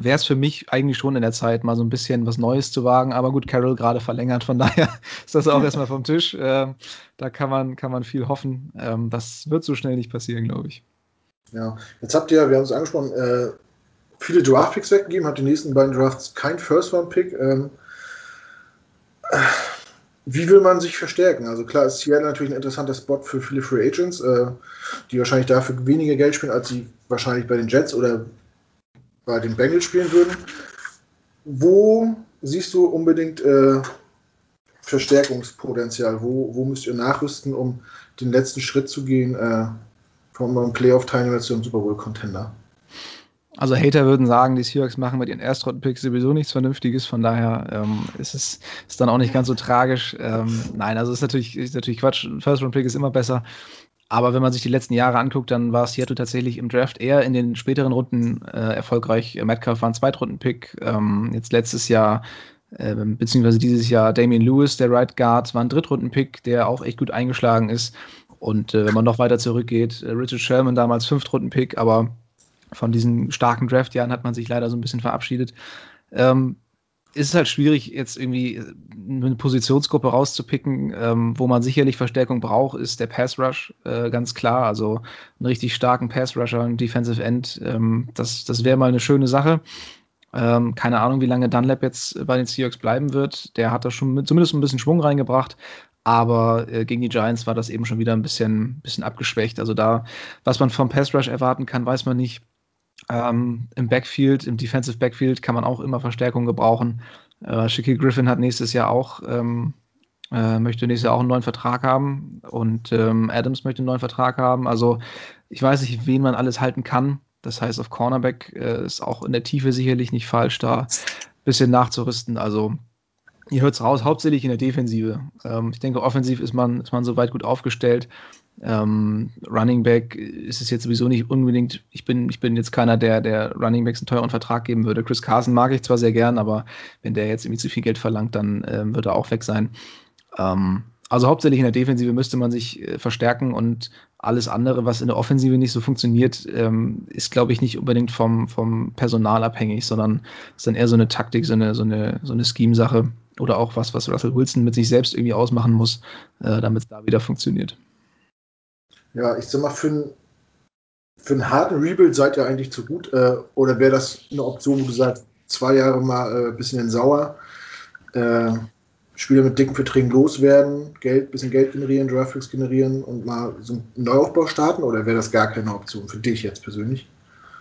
wäre es für mich eigentlich schon in der Zeit, mal so ein bisschen was Neues zu wagen. Aber gut, Carol gerade verlängert, von daher ist das auch erstmal vom Tisch. Ähm, da kann man, kann man viel hoffen. Ähm, das wird so schnell nicht passieren, glaube ich. Ja, jetzt habt ihr, wir haben es angesprochen, äh, viele Draft-Picks weggegeben, habt die nächsten beiden Drafts kein First-Round-Pick. Ähm, äh, wie will man sich verstärken? Also klar ist Seattle natürlich ein interessanter Spot für viele Free Agents, äh, die wahrscheinlich dafür weniger Geld spielen, als sie wahrscheinlich bei den Jets oder bei den Bengals spielen würden. Wo siehst du unbedingt äh, Verstärkungspotenzial? Wo, wo müsst ihr nachrüsten, um den letzten Schritt zu gehen äh, vom Playoff-Teilnehmer zu einem Super Bowl-Contender? Also Hater würden sagen, die Seahawks machen mit ihren Erstrunden-Picks sowieso nichts Vernünftiges, von daher ähm, ist es ist dann auch nicht ganz so tragisch. Ähm, nein, also ist natürlich, ist natürlich Quatsch. First-Round-Pick ist immer besser. Aber wenn man sich die letzten Jahre anguckt, dann war Seattle tatsächlich im Draft eher in den späteren Runden äh, erfolgreich. Metcalf war ein Zweitrunden-Pick. Ähm, jetzt letztes Jahr, äh, beziehungsweise dieses Jahr Damian Lewis, der Right Guard, war ein Drittrunden-Pick, der auch echt gut eingeschlagen ist. Und äh, wenn man noch weiter zurückgeht, äh, Richard Sherman damals Fünftrunden-Pick, aber von diesen starken Draftjahren hat man sich leider so ein bisschen verabschiedet. Ähm, ist es halt schwierig, jetzt irgendwie äh, eine Positionsgruppe rauszupicken. Ähm, wo man sicherlich Verstärkung braucht, ist der Pass Rush, äh, ganz klar. Also einen richtig starken Pass Rusher, ein Defensive End. Ähm, das das wäre mal eine schöne Sache. Ähm, keine Ahnung, wie lange Dunlap jetzt bei den Seahawks bleiben wird. Der hat da schon mit, zumindest ein bisschen Schwung reingebracht. Aber äh, gegen die Giants war das eben schon wieder ein bisschen, bisschen abgeschwächt. Also da, was man vom Pass Rush erwarten kann, weiß man nicht. Ähm, Im Backfield, im Defensive Backfield kann man auch immer Verstärkung gebrauchen. Äh, Shaquille Griffin hat nächstes Jahr auch, ähm, äh, möchte nächstes Jahr auch einen neuen Vertrag haben und ähm, Adams möchte einen neuen Vertrag haben. Also ich weiß nicht, wen man alles halten kann. Das heißt, auf Cornerback äh, ist auch in der Tiefe sicherlich nicht falsch, da ein bisschen nachzurüsten. Also ihr hört es raus, hauptsächlich in der Defensive. Ähm, ich denke, offensiv ist man, ist man soweit gut aufgestellt. Ähm, Running Back ist es jetzt sowieso nicht unbedingt. Ich bin, ich bin jetzt keiner, der, der Running Backs einen teuren Vertrag geben würde. Chris Carson mag ich zwar sehr gern, aber wenn der jetzt irgendwie zu viel Geld verlangt, dann ähm, wird er auch weg sein. Ähm, also hauptsächlich in der Defensive müsste man sich äh, verstärken und alles andere, was in der Offensive nicht so funktioniert, ähm, ist, glaube ich, nicht unbedingt vom, vom Personal abhängig, sondern ist dann eher so eine Taktik, so eine, so eine, so eine Scheme-Sache oder auch was, was Russell Wilson mit sich selbst irgendwie ausmachen muss, äh, damit es da wieder funktioniert. Ja, ich sag mal, für, ein, für einen harten Rebuild seid ihr eigentlich zu gut. Äh, oder wäre das eine Option, wo du sagst, zwei Jahre mal ein äh, bisschen in sauer, äh, Spieler mit dicken Verträgen loswerden, Geld, bisschen Geld generieren, Draftpicks generieren und mal so einen Neuaufbau starten? Oder wäre das gar keine Option für dich jetzt persönlich?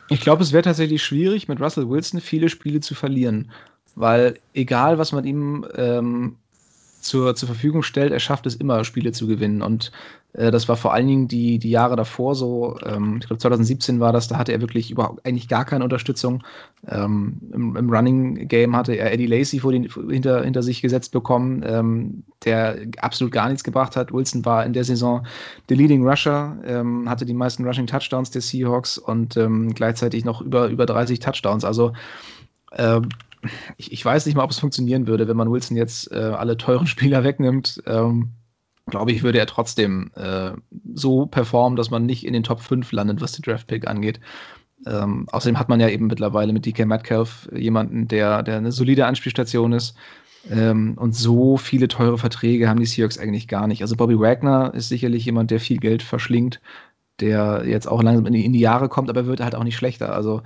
Ich glaube, es wäre tatsächlich schwierig, mit Russell Wilson viele Spiele zu verlieren. Weil egal, was man ihm ähm, zur, zur Verfügung stellt, er schafft es immer, Spiele zu gewinnen. Und äh, das war vor allen Dingen die, die Jahre davor so, ähm, ich glaube 2017 war das, da hatte er wirklich überhaupt eigentlich gar keine Unterstützung. Ähm, im, im, Running Game hatte er Eddie Lacey vor den, hinter, hinter sich gesetzt bekommen, ähm, der absolut gar nichts gebracht hat. Wilson war in der Saison der Leading Rusher, ähm, hatte die meisten Rushing Touchdowns der Seahawks und ähm, gleichzeitig noch über, über 30 Touchdowns. Also ähm, ich, ich, weiß nicht mal, ob es funktionieren würde, wenn man Wilson jetzt äh, alle teuren Spieler wegnimmt. Ähm, glaube ich, würde er trotzdem äh, so performen, dass man nicht in den Top 5 landet, was die Draft-Pick angeht. Ähm, außerdem hat man ja eben mittlerweile mit DK Metcalf jemanden, der, der eine solide Anspielstation ist. Ähm, und so viele teure Verträge haben die Seahawks eigentlich gar nicht. Also Bobby Wagner ist sicherlich jemand, der viel Geld verschlingt, der jetzt auch langsam in die, in die Jahre kommt, aber wird halt auch nicht schlechter. Also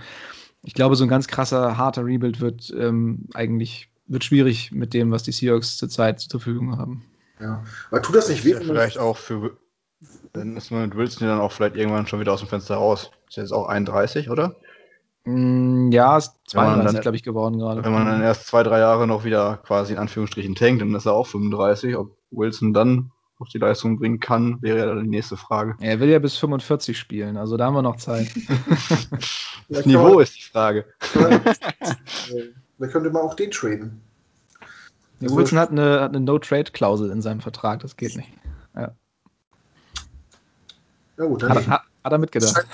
ich glaube, so ein ganz krasser, harter Rebuild wird ähm, eigentlich wird schwierig mit dem, was die Seahawks zurzeit zur Verfügung haben. Ja, aber tut das nicht weh? Ja vielleicht auch für, dann ist man mit Wilson dann auch vielleicht irgendwann schon wieder aus dem Fenster raus. Ist jetzt auch 31, oder? Mm, ja, ist 32, glaube ich, geworden gerade. Wenn man dann erst zwei, drei Jahre noch wieder quasi in Anführungsstrichen tankt, dann ist er auch 35. Ob Wilson dann noch die Leistung bringen kann, wäre ja dann die nächste Frage. Er will ja bis 45 spielen, also da haben wir noch Zeit. das Niveau ist die Frage. Wer könnte man auch den traden? Also Wilson hat eine, hat eine No-Trade-Klausel in seinem Vertrag, das geht nicht. Ja, ja gut, dann hat, hat, hat er mitgedacht.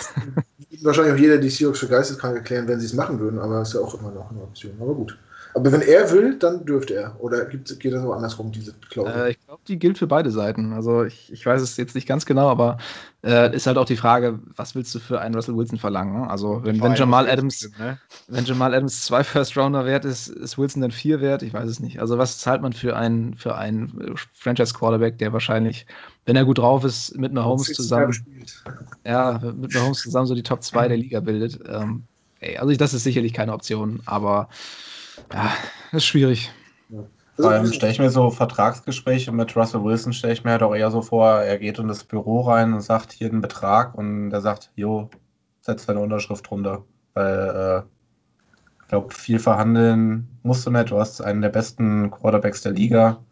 Wahrscheinlich auch jeder die Seahawks für geisteskrank erklären, wenn sie es machen würden, aber ist ja auch immer noch eine Option. Aber gut. Aber wenn er will, dann dürfte er. Oder gibt, geht das auch andersrum, diese Klausel? Äh, ich glaube, die gilt für beide Seiten. Also ich, ich weiß es jetzt nicht ganz genau, aber äh, ist halt auch die Frage, was willst du für einen Russell Wilson verlangen? Ne? Also wenn, wenn Jamal Adams, ne? wenn Jamal Adams zwei First Rounder wert ist, ist Wilson dann vier wert? Ich weiß es nicht. Also was zahlt man für einen für einen Franchise Quarterback, der wahrscheinlich, wenn er gut drauf ist, mit Mahomes zusammen, ja, mit Mahomes zusammen so die Top 2 der Liga bildet? Ähm, ey, also das ist sicherlich keine Option, aber ja, ist schwierig. Vor allem stelle ich mir so Vertragsgespräche mit Russell Wilson, stelle ich mir halt auch eher so vor, er geht in das Büro rein und sagt hier einen Betrag und er sagt, jo, setz deine Unterschrift runter. Weil äh, ich glaube, viel verhandeln musst du nicht. Du hast einen der besten Quarterbacks der Liga.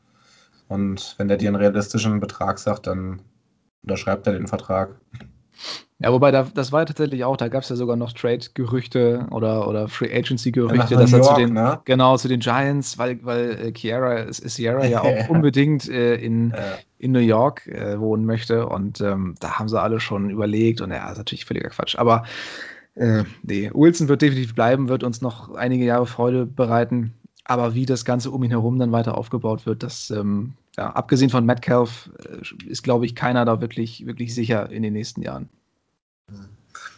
Und wenn der dir einen realistischen Betrag sagt, dann unterschreibt er den Vertrag. Ja, wobei da, das war ja tatsächlich auch, da gab es ja sogar noch Trade-Gerüchte oder, oder Free Agency-Gerüchte, dass er zu den, ne? genau, zu den Giants, weil, weil äh, Kiara, Sierra ja auch unbedingt äh, in, ja. in New York äh, wohnen möchte und ähm, da haben sie alle schon überlegt und ja, ist natürlich völliger Quatsch. Aber äh, nee, Wilson wird definitiv bleiben, wird uns noch einige Jahre Freude bereiten. Aber wie das Ganze um ihn herum dann weiter aufgebaut wird, das, ähm, ja, abgesehen von Metcalf, äh, ist, glaube ich, keiner da wirklich, wirklich sicher in den nächsten Jahren.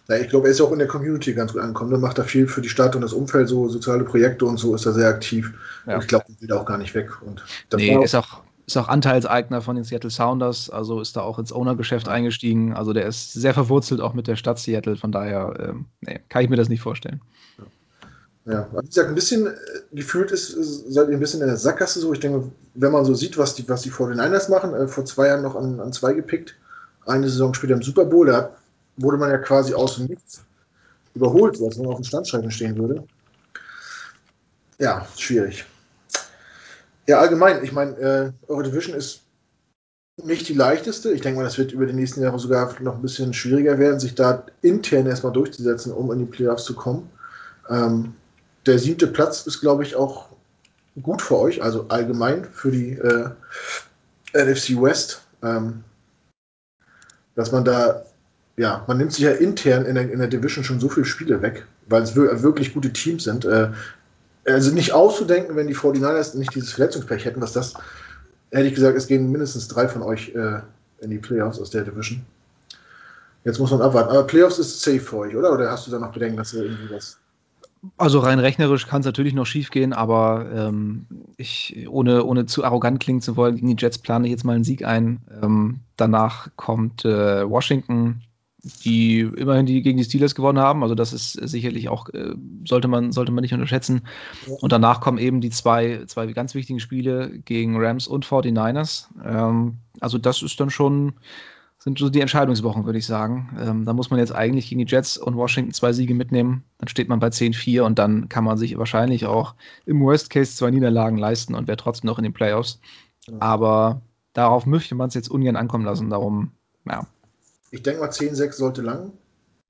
Ja, ich glaube, er ist auch in der Community ganz gut angekommen. Er macht da viel für die Stadt und das Umfeld, so soziale Projekte und so ist er sehr aktiv. Ja. Ich glaube, er will auch gar nicht weg. Und nee, ist auch, ist auch Anteilseigner von den Seattle Sounders, also ist da auch ins Owner-Geschäft eingestiegen. Also der ist sehr verwurzelt auch mit der Stadt Seattle, von daher ähm, nee, kann ich mir das nicht vorstellen. Ja, wie gesagt, ein bisschen äh, gefühlt ist, seid ihr ein bisschen in der Sackgasse so. Ich denke, wenn man so sieht, was die, was die 49ers machen, äh, vor zwei Jahren noch an, an zwei gepickt, eine Saison später im Super Bowl, da wurde man ja quasi aus dem Nichts überholt, als man auf dem Standstreifen stehen würde. Ja, schwierig. Ja, allgemein, ich meine, äh, eure Division ist nicht die leichteste. Ich denke mal, das wird über die nächsten Jahre sogar noch ein bisschen schwieriger werden, sich da intern erstmal durchzusetzen, um in die Playoffs zu kommen. Ähm, der siebte Platz ist, glaube ich, auch gut für euch, also allgemein für die äh, NFC West. Ähm, dass man da ja, man nimmt sich ja intern in der, in der Division schon so viele Spiele weg, weil es wirklich gute Teams sind. Äh, also nicht auszudenken, wenn die 49ers nicht dieses Verletzungspech hätten, dass das, hätte ich gesagt, es gehen mindestens drei von euch äh, in die Playoffs aus der Division. Jetzt muss man abwarten. Aber Playoffs ist safe für euch, oder? Oder hast du da noch Bedenken, dass ihr irgendwie was. Also rein rechnerisch kann es natürlich noch schief gehen, aber ähm, ich, ohne, ohne zu arrogant klingen zu wollen, gegen die Jets plane ich jetzt mal einen Sieg ein. Ähm, danach kommt äh, Washington, die immerhin die gegen die Steelers gewonnen haben. Also das ist sicherlich auch, äh, sollte, man, sollte man nicht unterschätzen. Und danach kommen eben die zwei, zwei ganz wichtigen Spiele gegen Rams und 49ers. Ähm, also das ist dann schon sind so die Entscheidungswochen, würde ich sagen. Ähm, da muss man jetzt eigentlich gegen die Jets und Washington zwei Siege mitnehmen. Dann steht man bei 10-4 und dann kann man sich wahrscheinlich auch im Worst Case zwei Niederlagen leisten und wäre trotzdem noch in den Playoffs. Aber darauf möchte man es jetzt ungern ankommen lassen. Darum, ja. Ich denke mal, 10-6 sollte lang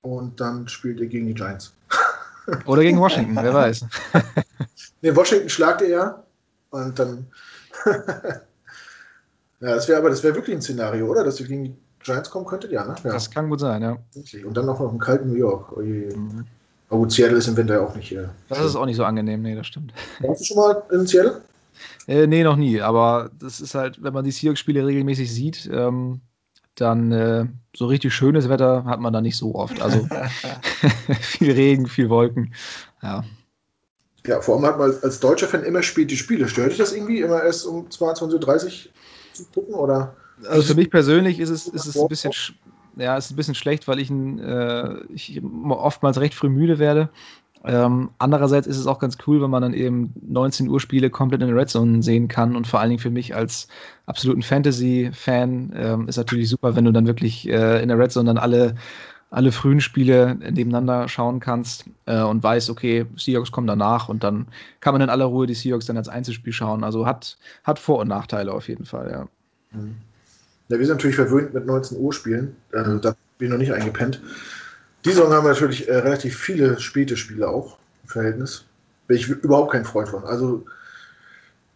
und dann spielt ihr gegen die Giants. Oder gegen Washington, wer weiß. nee, Washington schlagt ihr ja und dann. ja, das wäre aber das wäre wirklich ein Szenario, oder? Dass wir gegen die Giants kommen könntet, ja, ne? Ja. Das kann gut sein, ja. Und dann noch im kalten New York. Mhm. Aber gut, Seattle ist im Winter ja auch nicht. Äh, das ist auch nicht so angenehm, nee, das stimmt. Warst du schon mal in Seattle? Äh, nee, noch nie. Aber das ist halt, wenn man die Seahawks-Spiele regelmäßig sieht, ähm, dann äh, so richtig schönes Wetter hat man da nicht so oft. Also viel Regen, viel Wolken. Ja. Ja, vor allem hat man als deutscher Fan immer spät die Spiele. Stört dich das irgendwie, immer erst um 22.30 Uhr zu gucken? Oder? Also für mich persönlich ist es, ist es ein bisschen, ja, ist ein bisschen schlecht, weil ich, äh, ich oftmals recht früh müde werde. Ähm, andererseits ist es auch ganz cool, wenn man dann eben 19 Uhr Spiele komplett in der Red Zone sehen kann und vor allen Dingen für mich als absoluten Fantasy-Fan ähm, ist natürlich super, wenn du dann wirklich äh, in der Red Zone dann alle, alle frühen Spiele nebeneinander schauen kannst äh, und weißt, okay, Seahawks kommen danach und dann kann man in aller Ruhe die Seahawks dann als Einzelspiel schauen. Also hat, hat Vor- und Nachteile auf jeden Fall, ja. Mhm. Ja, wir sind natürlich verwöhnt mit 19 Uhr Spielen. Also, da bin ich noch nicht eingepennt. Die Saison haben wir natürlich äh, relativ viele späte Spiele auch im Verhältnis. Bin ich überhaupt kein Freund von. Also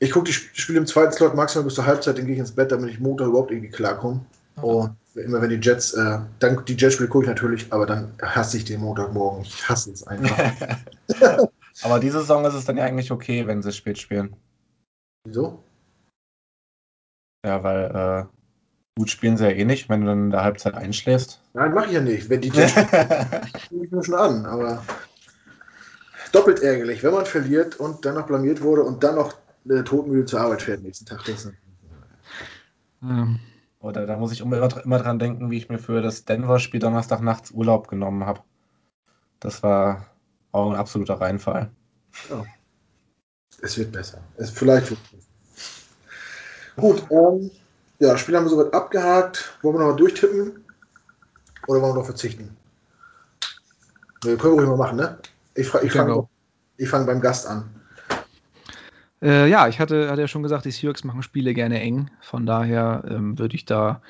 ich gucke die Spiele im zweiten Slot maximal bis zur Halbzeit, dann gehe ich ins Bett, damit ich Montag überhaupt irgendwie klarkomme. Und immer wenn die Jets, äh, dann die Jets-Spiele gucke ich natürlich, aber dann hasse ich den Montagmorgen. Ich hasse es einfach. aber diese Saison ist es dann ja eigentlich okay, wenn sie spät spielen. Wieso? Ja, weil äh, Gut spielen sie ja eh nicht, wenn du dann in der Halbzeit einschläfst. Nein, mache ich ja nicht. Wenn die spielen, ich mir schon an. Aber doppelt ärgerlich, wenn man verliert und dann noch blamiert wurde und dann noch eine Totmühle zur Arbeit fährt nächsten Tag. Das ja. Oder da muss ich immer, immer dran denken, wie ich mir für das Denver-Spiel Donnerstag nachts Urlaub genommen habe. Das war auch ein absoluter Reinfall. Ja. Es wird besser. Es, vielleicht wird es besser. Gut, ähm, ja, Spiel haben wir soweit abgehakt. Wollen wir noch mal durchtippen? Oder wollen wir noch verzichten? Wir können ruhig mal machen, ne? Ich, ich fange fang beim Gast an. Äh, ja, ich hatte, hatte ja schon gesagt, die Seahawks machen Spiele gerne eng. Von daher ähm, würde ich da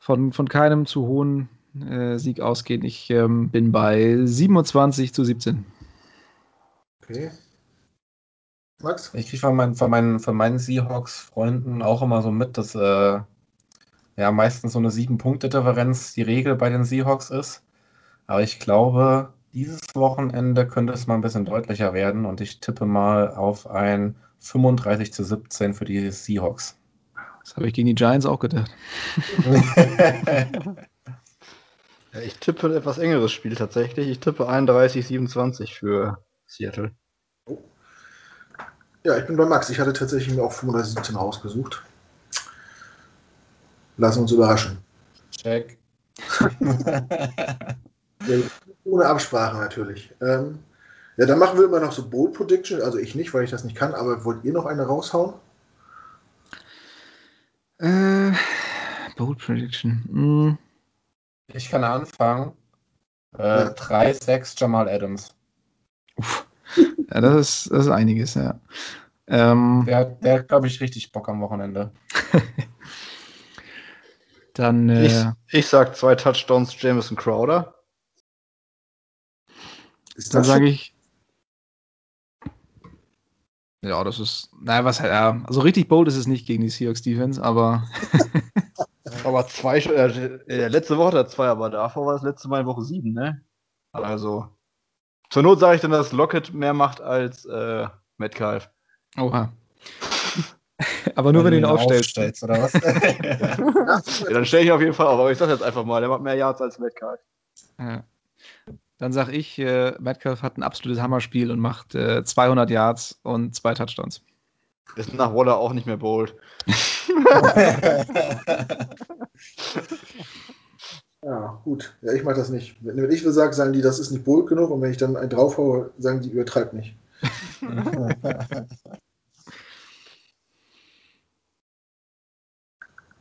von, von keinem zu hohen äh, Sieg ausgehen. Ich ähm, bin bei 27 zu 17. Okay. Max? Ich kriege von, mein, von, meinen, von meinen Seahawks-Freunden auch immer so mit, dass äh, ja meistens so eine Sieben-Punkte-Differenz die Regel bei den Seahawks ist. Aber ich glaube, dieses Wochenende könnte es mal ein bisschen deutlicher werden und ich tippe mal auf ein 35 zu 17 für die Seahawks. Das habe ich gegen die Giants auch gedacht. ja, ich tippe ein etwas engeres Spiel tatsächlich. Ich tippe 31-27 für Seattle. Ja, ich bin bei Max. Ich hatte tatsächlich mir auch 35-17 rausgesucht. Lassen uns überraschen. Check. Ohne Absprache natürlich. Ähm, ja, dann machen wir immer noch so Bold Prediction. Also ich nicht, weil ich das nicht kann, aber wollt ihr noch eine raushauen? Äh, Bold Prediction. Mm. Ich kann anfangen. Äh, ja. 3-6 Jamal Adams. Uff. Ja, das ist, das ist einiges, ja. Ähm, der, der hat, glaube ich, richtig Bock am Wochenende. Dann. Äh, ich, ich sag zwei Touchdowns Jameson Crowder. dann sage ich. Ja, das ist. Naja, was halt. Ja, also richtig bold ist es nicht gegen die Seahawks Defense, aber. aber zwei. Äh, äh, letzte Woche hat zwei, aber davor war das letzte Mal in Woche sieben, ne? Also. Zur Not sage ich dann, dass Lockett mehr macht als äh, Metcalf. Oha. Aber nur, wenn, wenn du ihn aufstellst. aufstellst oder was? ja, dann stelle ich ihn auf jeden Fall auf. Aber ich sage jetzt einfach mal, der macht mehr Yards als Metcalf. Ja. Dann sage ich, äh, Metcalf hat ein absolutes Hammerspiel und macht äh, 200 Yards und zwei Touchdowns. Ist nach Waller auch nicht mehr bold. ja, gut. Ja, ich mache das nicht. Wenn ich will sagen, sagen die, das ist nicht bold genug und wenn ich dann einen draufhaue, sagen die, übertreibt nicht.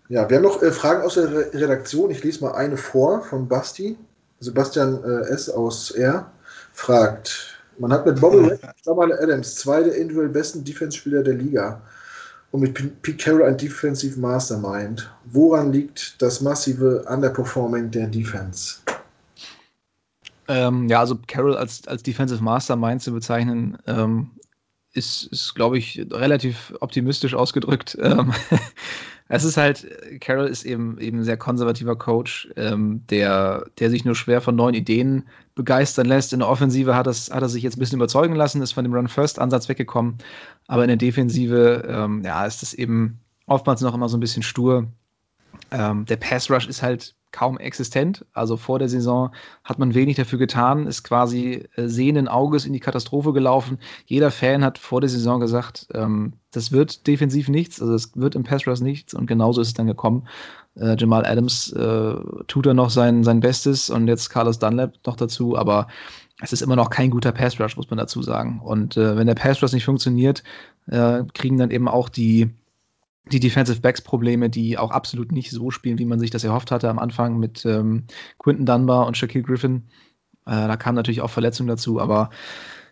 ja, wir haben noch äh, Fragen aus der Re Redaktion. Ich lese mal eine vor von Basti. Sebastian äh, S. aus R. fragt, man hat mit Bobby Jamal Adams zwei der individuell besten Defense-Spieler der Liga und mit Pete Carroll ein Defensive Mastermind. Woran liegt das massive Underperforming der Defense? Ähm, ja, also Carroll als, als Defensive Mastermind zu bezeichnen, ähm, ist, ist glaube ich, relativ optimistisch ausgedrückt. Ähm, es ist halt, Carroll ist eben eben ein sehr konservativer Coach, ähm, der, der sich nur schwer von neuen Ideen begeistern lässt. In der Offensive hat, das, hat er sich jetzt ein bisschen überzeugen lassen, ist von dem Run-First-Ansatz weggekommen. Aber in der Defensive, ähm, ja, ist es eben oftmals noch immer so ein bisschen stur. Ähm, der Pass-Rush ist halt kaum existent. Also vor der Saison hat man wenig dafür getan, ist quasi äh, sehenden Auges in die Katastrophe gelaufen. Jeder Fan hat vor der Saison gesagt, ähm, das wird defensiv nichts, also es wird im Pass Rush nichts und genauso ist es dann gekommen. Äh, Jamal Adams äh, tut er noch sein, sein Bestes und jetzt Carlos Dunlap noch dazu, aber es ist immer noch kein guter Pass Rush, muss man dazu sagen. Und äh, wenn der Pass Rush nicht funktioniert, äh, kriegen dann eben auch die die Defensive Backs Probleme, die auch absolut nicht so spielen, wie man sich das erhofft hatte am Anfang mit ähm, Quinton Dunbar und Shaquille Griffin. Äh, da kamen natürlich auch Verletzungen dazu, aber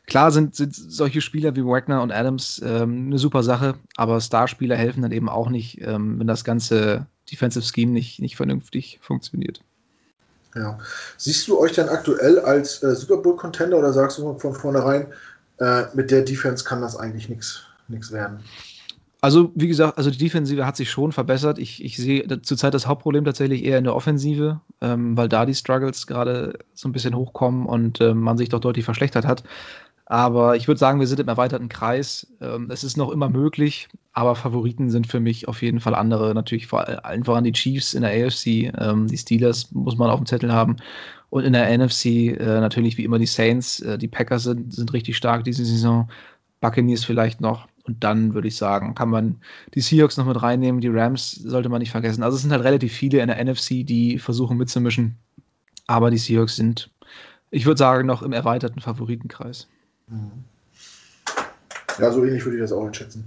klar sind, sind solche Spieler wie Wagner und Adams ähm, eine super Sache, aber Starspieler helfen dann eben auch nicht, ähm, wenn das ganze Defensive Scheme nicht, nicht vernünftig funktioniert. Ja. Siehst du euch dann aktuell als äh, Super Bowl Contender oder sagst du von vornherein, äh, mit der Defense kann das eigentlich nichts werden? Also, wie gesagt, also die Defensive hat sich schon verbessert. Ich, ich sehe zurzeit das Hauptproblem tatsächlich eher in der Offensive, ähm, weil da die Struggles gerade so ein bisschen hochkommen und äh, man sich doch deutlich verschlechtert hat. Aber ich würde sagen, wir sind im erweiterten Kreis. Ähm, es ist noch immer möglich, aber Favoriten sind für mich auf jeden Fall andere. Natürlich vor allen voran die Chiefs in der AFC. Ähm, die Steelers muss man auf dem Zettel haben. Und in der NFC äh, natürlich wie immer die Saints. Äh, die Packers sind, sind richtig stark diese Saison. Buccaneers vielleicht noch. Und dann würde ich sagen, kann man die Seahawks noch mit reinnehmen, die Rams sollte man nicht vergessen. Also es sind halt relativ viele in der NFC, die versuchen mitzumischen. Aber die Seahawks sind, ich würde sagen, noch im erweiterten Favoritenkreis. Mhm. Ja, so ähnlich würde ich das auch einschätzen.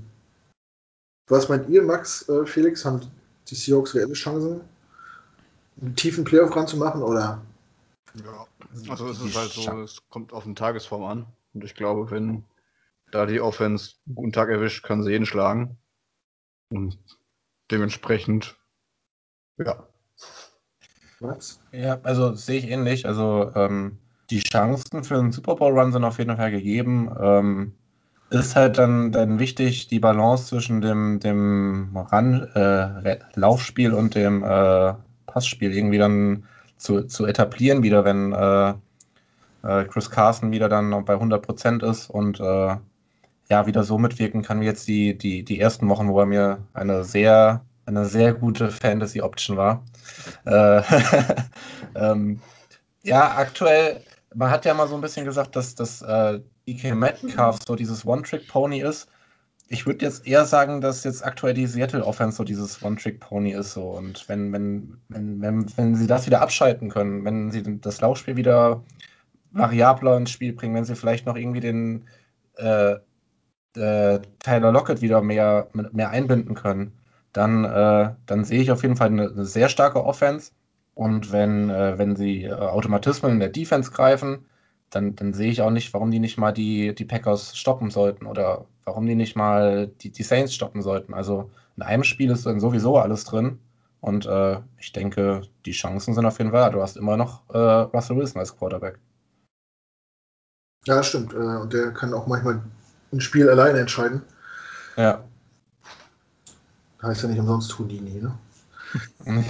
Was meint ihr, Max, äh, Felix? Haben die Seahawks reelle Chancen, einen tiefen Playoff ranzumachen oder? Ja, also es ist halt so, es kommt auf den Tagesform an. Und ich glaube, wenn da die Offense einen guten Tag erwischt, kann sie jeden schlagen. Und dementsprechend, ja. Was? Ja, also sehe ich ähnlich. Also ähm, die Chancen für einen Super Bowl Run sind auf jeden Fall gegeben. Ähm, ist halt dann, dann wichtig, die Balance zwischen dem, dem Run, äh, Laufspiel und dem äh, Passspiel irgendwie dann zu, zu etablieren, wieder wenn äh, äh Chris Carson wieder dann bei 100% ist und äh, ja, wieder so mitwirken kann wie jetzt die, die, die ersten Wochen, wo er mir eine sehr, eine sehr gute Fantasy-Option war. Äh, ähm, ja, aktuell, man hat ja mal so ein bisschen gesagt, dass das äh, DK Metcalf so dieses One-Trick-Pony ist. Ich würde jetzt eher sagen, dass jetzt aktuell die Seattle Offense so dieses One-Trick-Pony ist. So. Und wenn, wenn, wenn, wenn, wenn sie das wieder abschalten können, wenn sie das Laufspiel wieder variabler ins Spiel bringen, wenn sie vielleicht noch irgendwie den äh, äh, Tyler Lockett wieder mehr, mehr einbinden können, dann, äh, dann sehe ich auf jeden Fall eine, eine sehr starke Offense. Und wenn, äh, wenn sie äh, Automatismen in der Defense greifen, dann, dann sehe ich auch nicht, warum die nicht mal die, die Packers stoppen sollten oder warum die nicht mal die, die Saints stoppen sollten. Also in einem Spiel ist dann sowieso alles drin. Und äh, ich denke, die Chancen sind auf jeden Fall. Du hast immer noch äh, Russell Wilson als Quarterback. Ja, stimmt. Äh, und der kann auch manchmal ein Spiel alleine entscheiden. Ja. Heißt ja nicht umsonst Houdini, ne?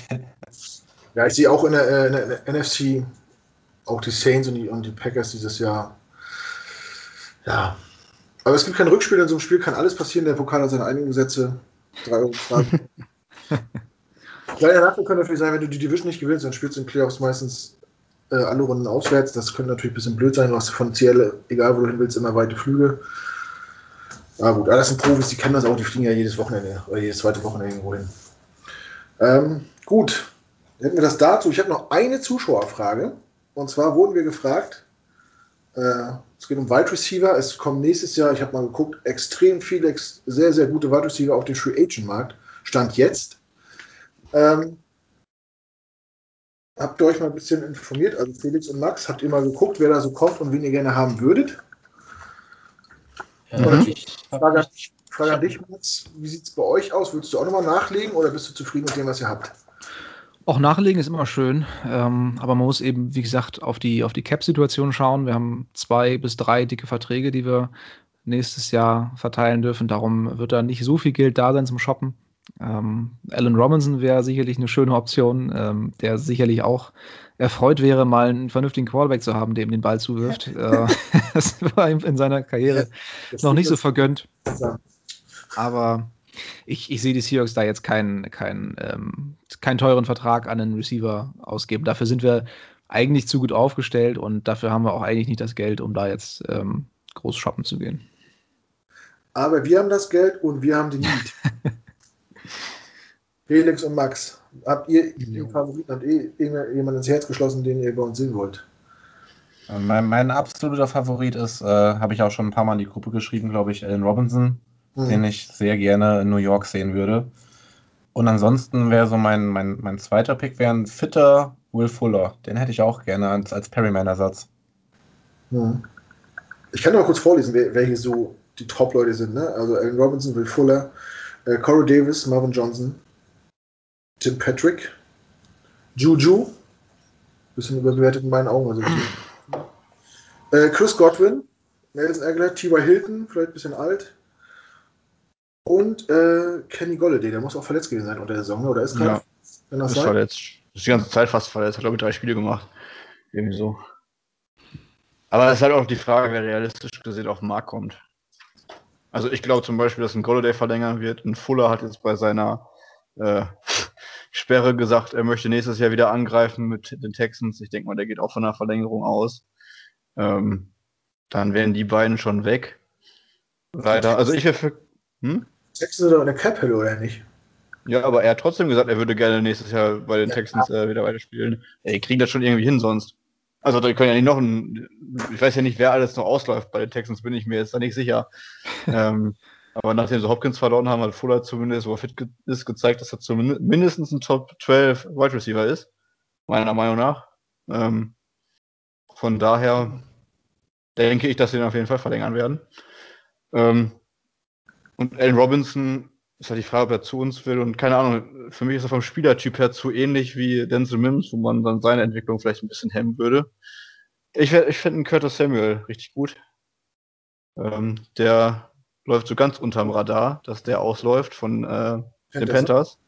ja, ich sehe auch in der, äh, in der, NFC auch die Saints und die, und die Packers dieses Jahr. Ja. Aber es gibt kein Rückspiel, in so einem Spiel kann alles passieren. Der Pokal hat seine eigenen Gesetze. Drei Euro Fragen. Kleiner Nachteil könnte natürlich sein, wenn du die Division nicht gewinnst, dann spielst du in Playoffs meistens äh, alle Runden auswärts. Das könnte natürlich ein bisschen blöd sein. Du hast von Ciel, egal wo du hin willst, immer weite Flüge. Ja gut, aber das sind Profis, die kennen das auch, die fliegen ja jedes Wochenende oder jedes zweite Wochenende irgendwo hin. Ähm, gut, hätten wir das dazu. Ich habe noch eine Zuschauerfrage. Und zwar wurden wir gefragt, äh, es geht um Wide Receiver. Es kommen nächstes Jahr, ich habe mal geguckt, extrem viele, sehr, sehr gute Wide Receiver auf den Free Agent Markt. Stand jetzt. Ähm, habt ihr euch mal ein bisschen informiert? Also Felix und Max, habt ihr mal geguckt, wer da so kommt und wen ihr gerne haben würdet? Mhm. Frage, Frage an dich, Max. Wie sieht es bei euch aus? Würdest du auch nochmal nachlegen oder bist du zufrieden mit dem, was ihr habt? Auch nachlegen ist immer schön, ähm, aber man muss eben, wie gesagt, auf die, auf die Cap-Situation schauen. Wir haben zwei bis drei dicke Verträge, die wir nächstes Jahr verteilen dürfen. Darum wird da nicht so viel Geld da sein zum Shoppen. Ähm, Alan Robinson wäre sicherlich eine schöne Option, ähm, der sicherlich auch erfreut wäre, mal einen vernünftigen Quarterback zu haben, der ihm den Ball zuwirft. äh, das war ihm in seiner Karriere ja, noch nicht so vergönnt. Aber ich, ich sehe die Seahawks da jetzt keinen kein, ähm, kein teuren Vertrag an einen Receiver ausgeben. Dafür sind wir eigentlich zu gut aufgestellt und dafür haben wir auch eigentlich nicht das Geld, um da jetzt ähm, groß shoppen zu gehen. Aber wir haben das Geld und wir haben die Need. Felix und Max, habt ihr den Favoriten, habt ihr jemanden ins Herz geschlossen, den ihr bei uns sehen wollt? Mein, mein absoluter Favorit ist, äh, habe ich auch schon ein paar Mal in die Gruppe geschrieben, glaube ich, Alan Robinson, mhm. den ich sehr gerne in New York sehen würde. Und ansonsten wäre so mein, mein, mein zweiter Pick wäre ein fitter Will Fuller. Den hätte ich auch gerne als, als Perryman-Ersatz. Mhm. Ich kann noch kurz vorlesen, wer, wer hier so die Top-Leute sind. Ne? Also Alan Robinson, Will Fuller, äh, Corey Davis, Marvin Johnson, Tim Patrick, Juju, bisschen überbewertet in meinen Augen, also äh, Chris Godwin, Nelson Aguilar, T.Y. Hilton, vielleicht ein bisschen alt. Und äh, Kenny Golladay, der muss auch verletzt gewesen sein unter der Saison, oder ist gerade? Ja, ist sein? verletzt. Ist die ganze Zeit fast verletzt, hat glaube ich drei Spiele gemacht. Irgendwie so. Aber es ist halt auch die Frage, wer realistisch gesehen auf den Markt kommt. Also ich glaube zum Beispiel, dass ein Golladay verlängern wird. Ein Fuller hat jetzt bei seiner äh, Sperre gesagt, er möchte nächstes Jahr wieder angreifen mit den Texans. Ich denke mal, der geht auch von einer Verlängerung aus. Ähm, dann wären die beiden schon weg. Leider. Also ich wäre für. Hm? Texans sind doch eine cap oder nicht? Ja, aber er hat trotzdem gesagt, er würde gerne nächstes Jahr bei den ja, Texans äh, wieder weiterspielen. Ey, kriegen das schon irgendwie hin sonst. Also da können ja nicht noch ein. Ich weiß ja nicht, wer alles noch ausläuft bei den Texans, bin ich mir jetzt da nicht sicher. ähm, aber nachdem sie Hopkins verloren haben, hat Fuller zumindest, wo er fit ist, gezeigt, dass er zumindest ein Top 12 Wide Receiver ist. Meiner Meinung nach. Ähm, von daher denke ich, dass sie ihn auf jeden Fall verlängern werden. Ähm, und Allen Robinson ist halt die Frage, ob er zu uns will. Und keine Ahnung, für mich ist er vom Spielertyp her zu ähnlich wie Denzel Mims, wo man dann seine Entwicklung vielleicht ein bisschen hemmen würde. Ich, ich finde Curtis Samuel richtig gut. Ähm, der läuft so ganz unterm Radar, dass der ausläuft von äh, den Panthers.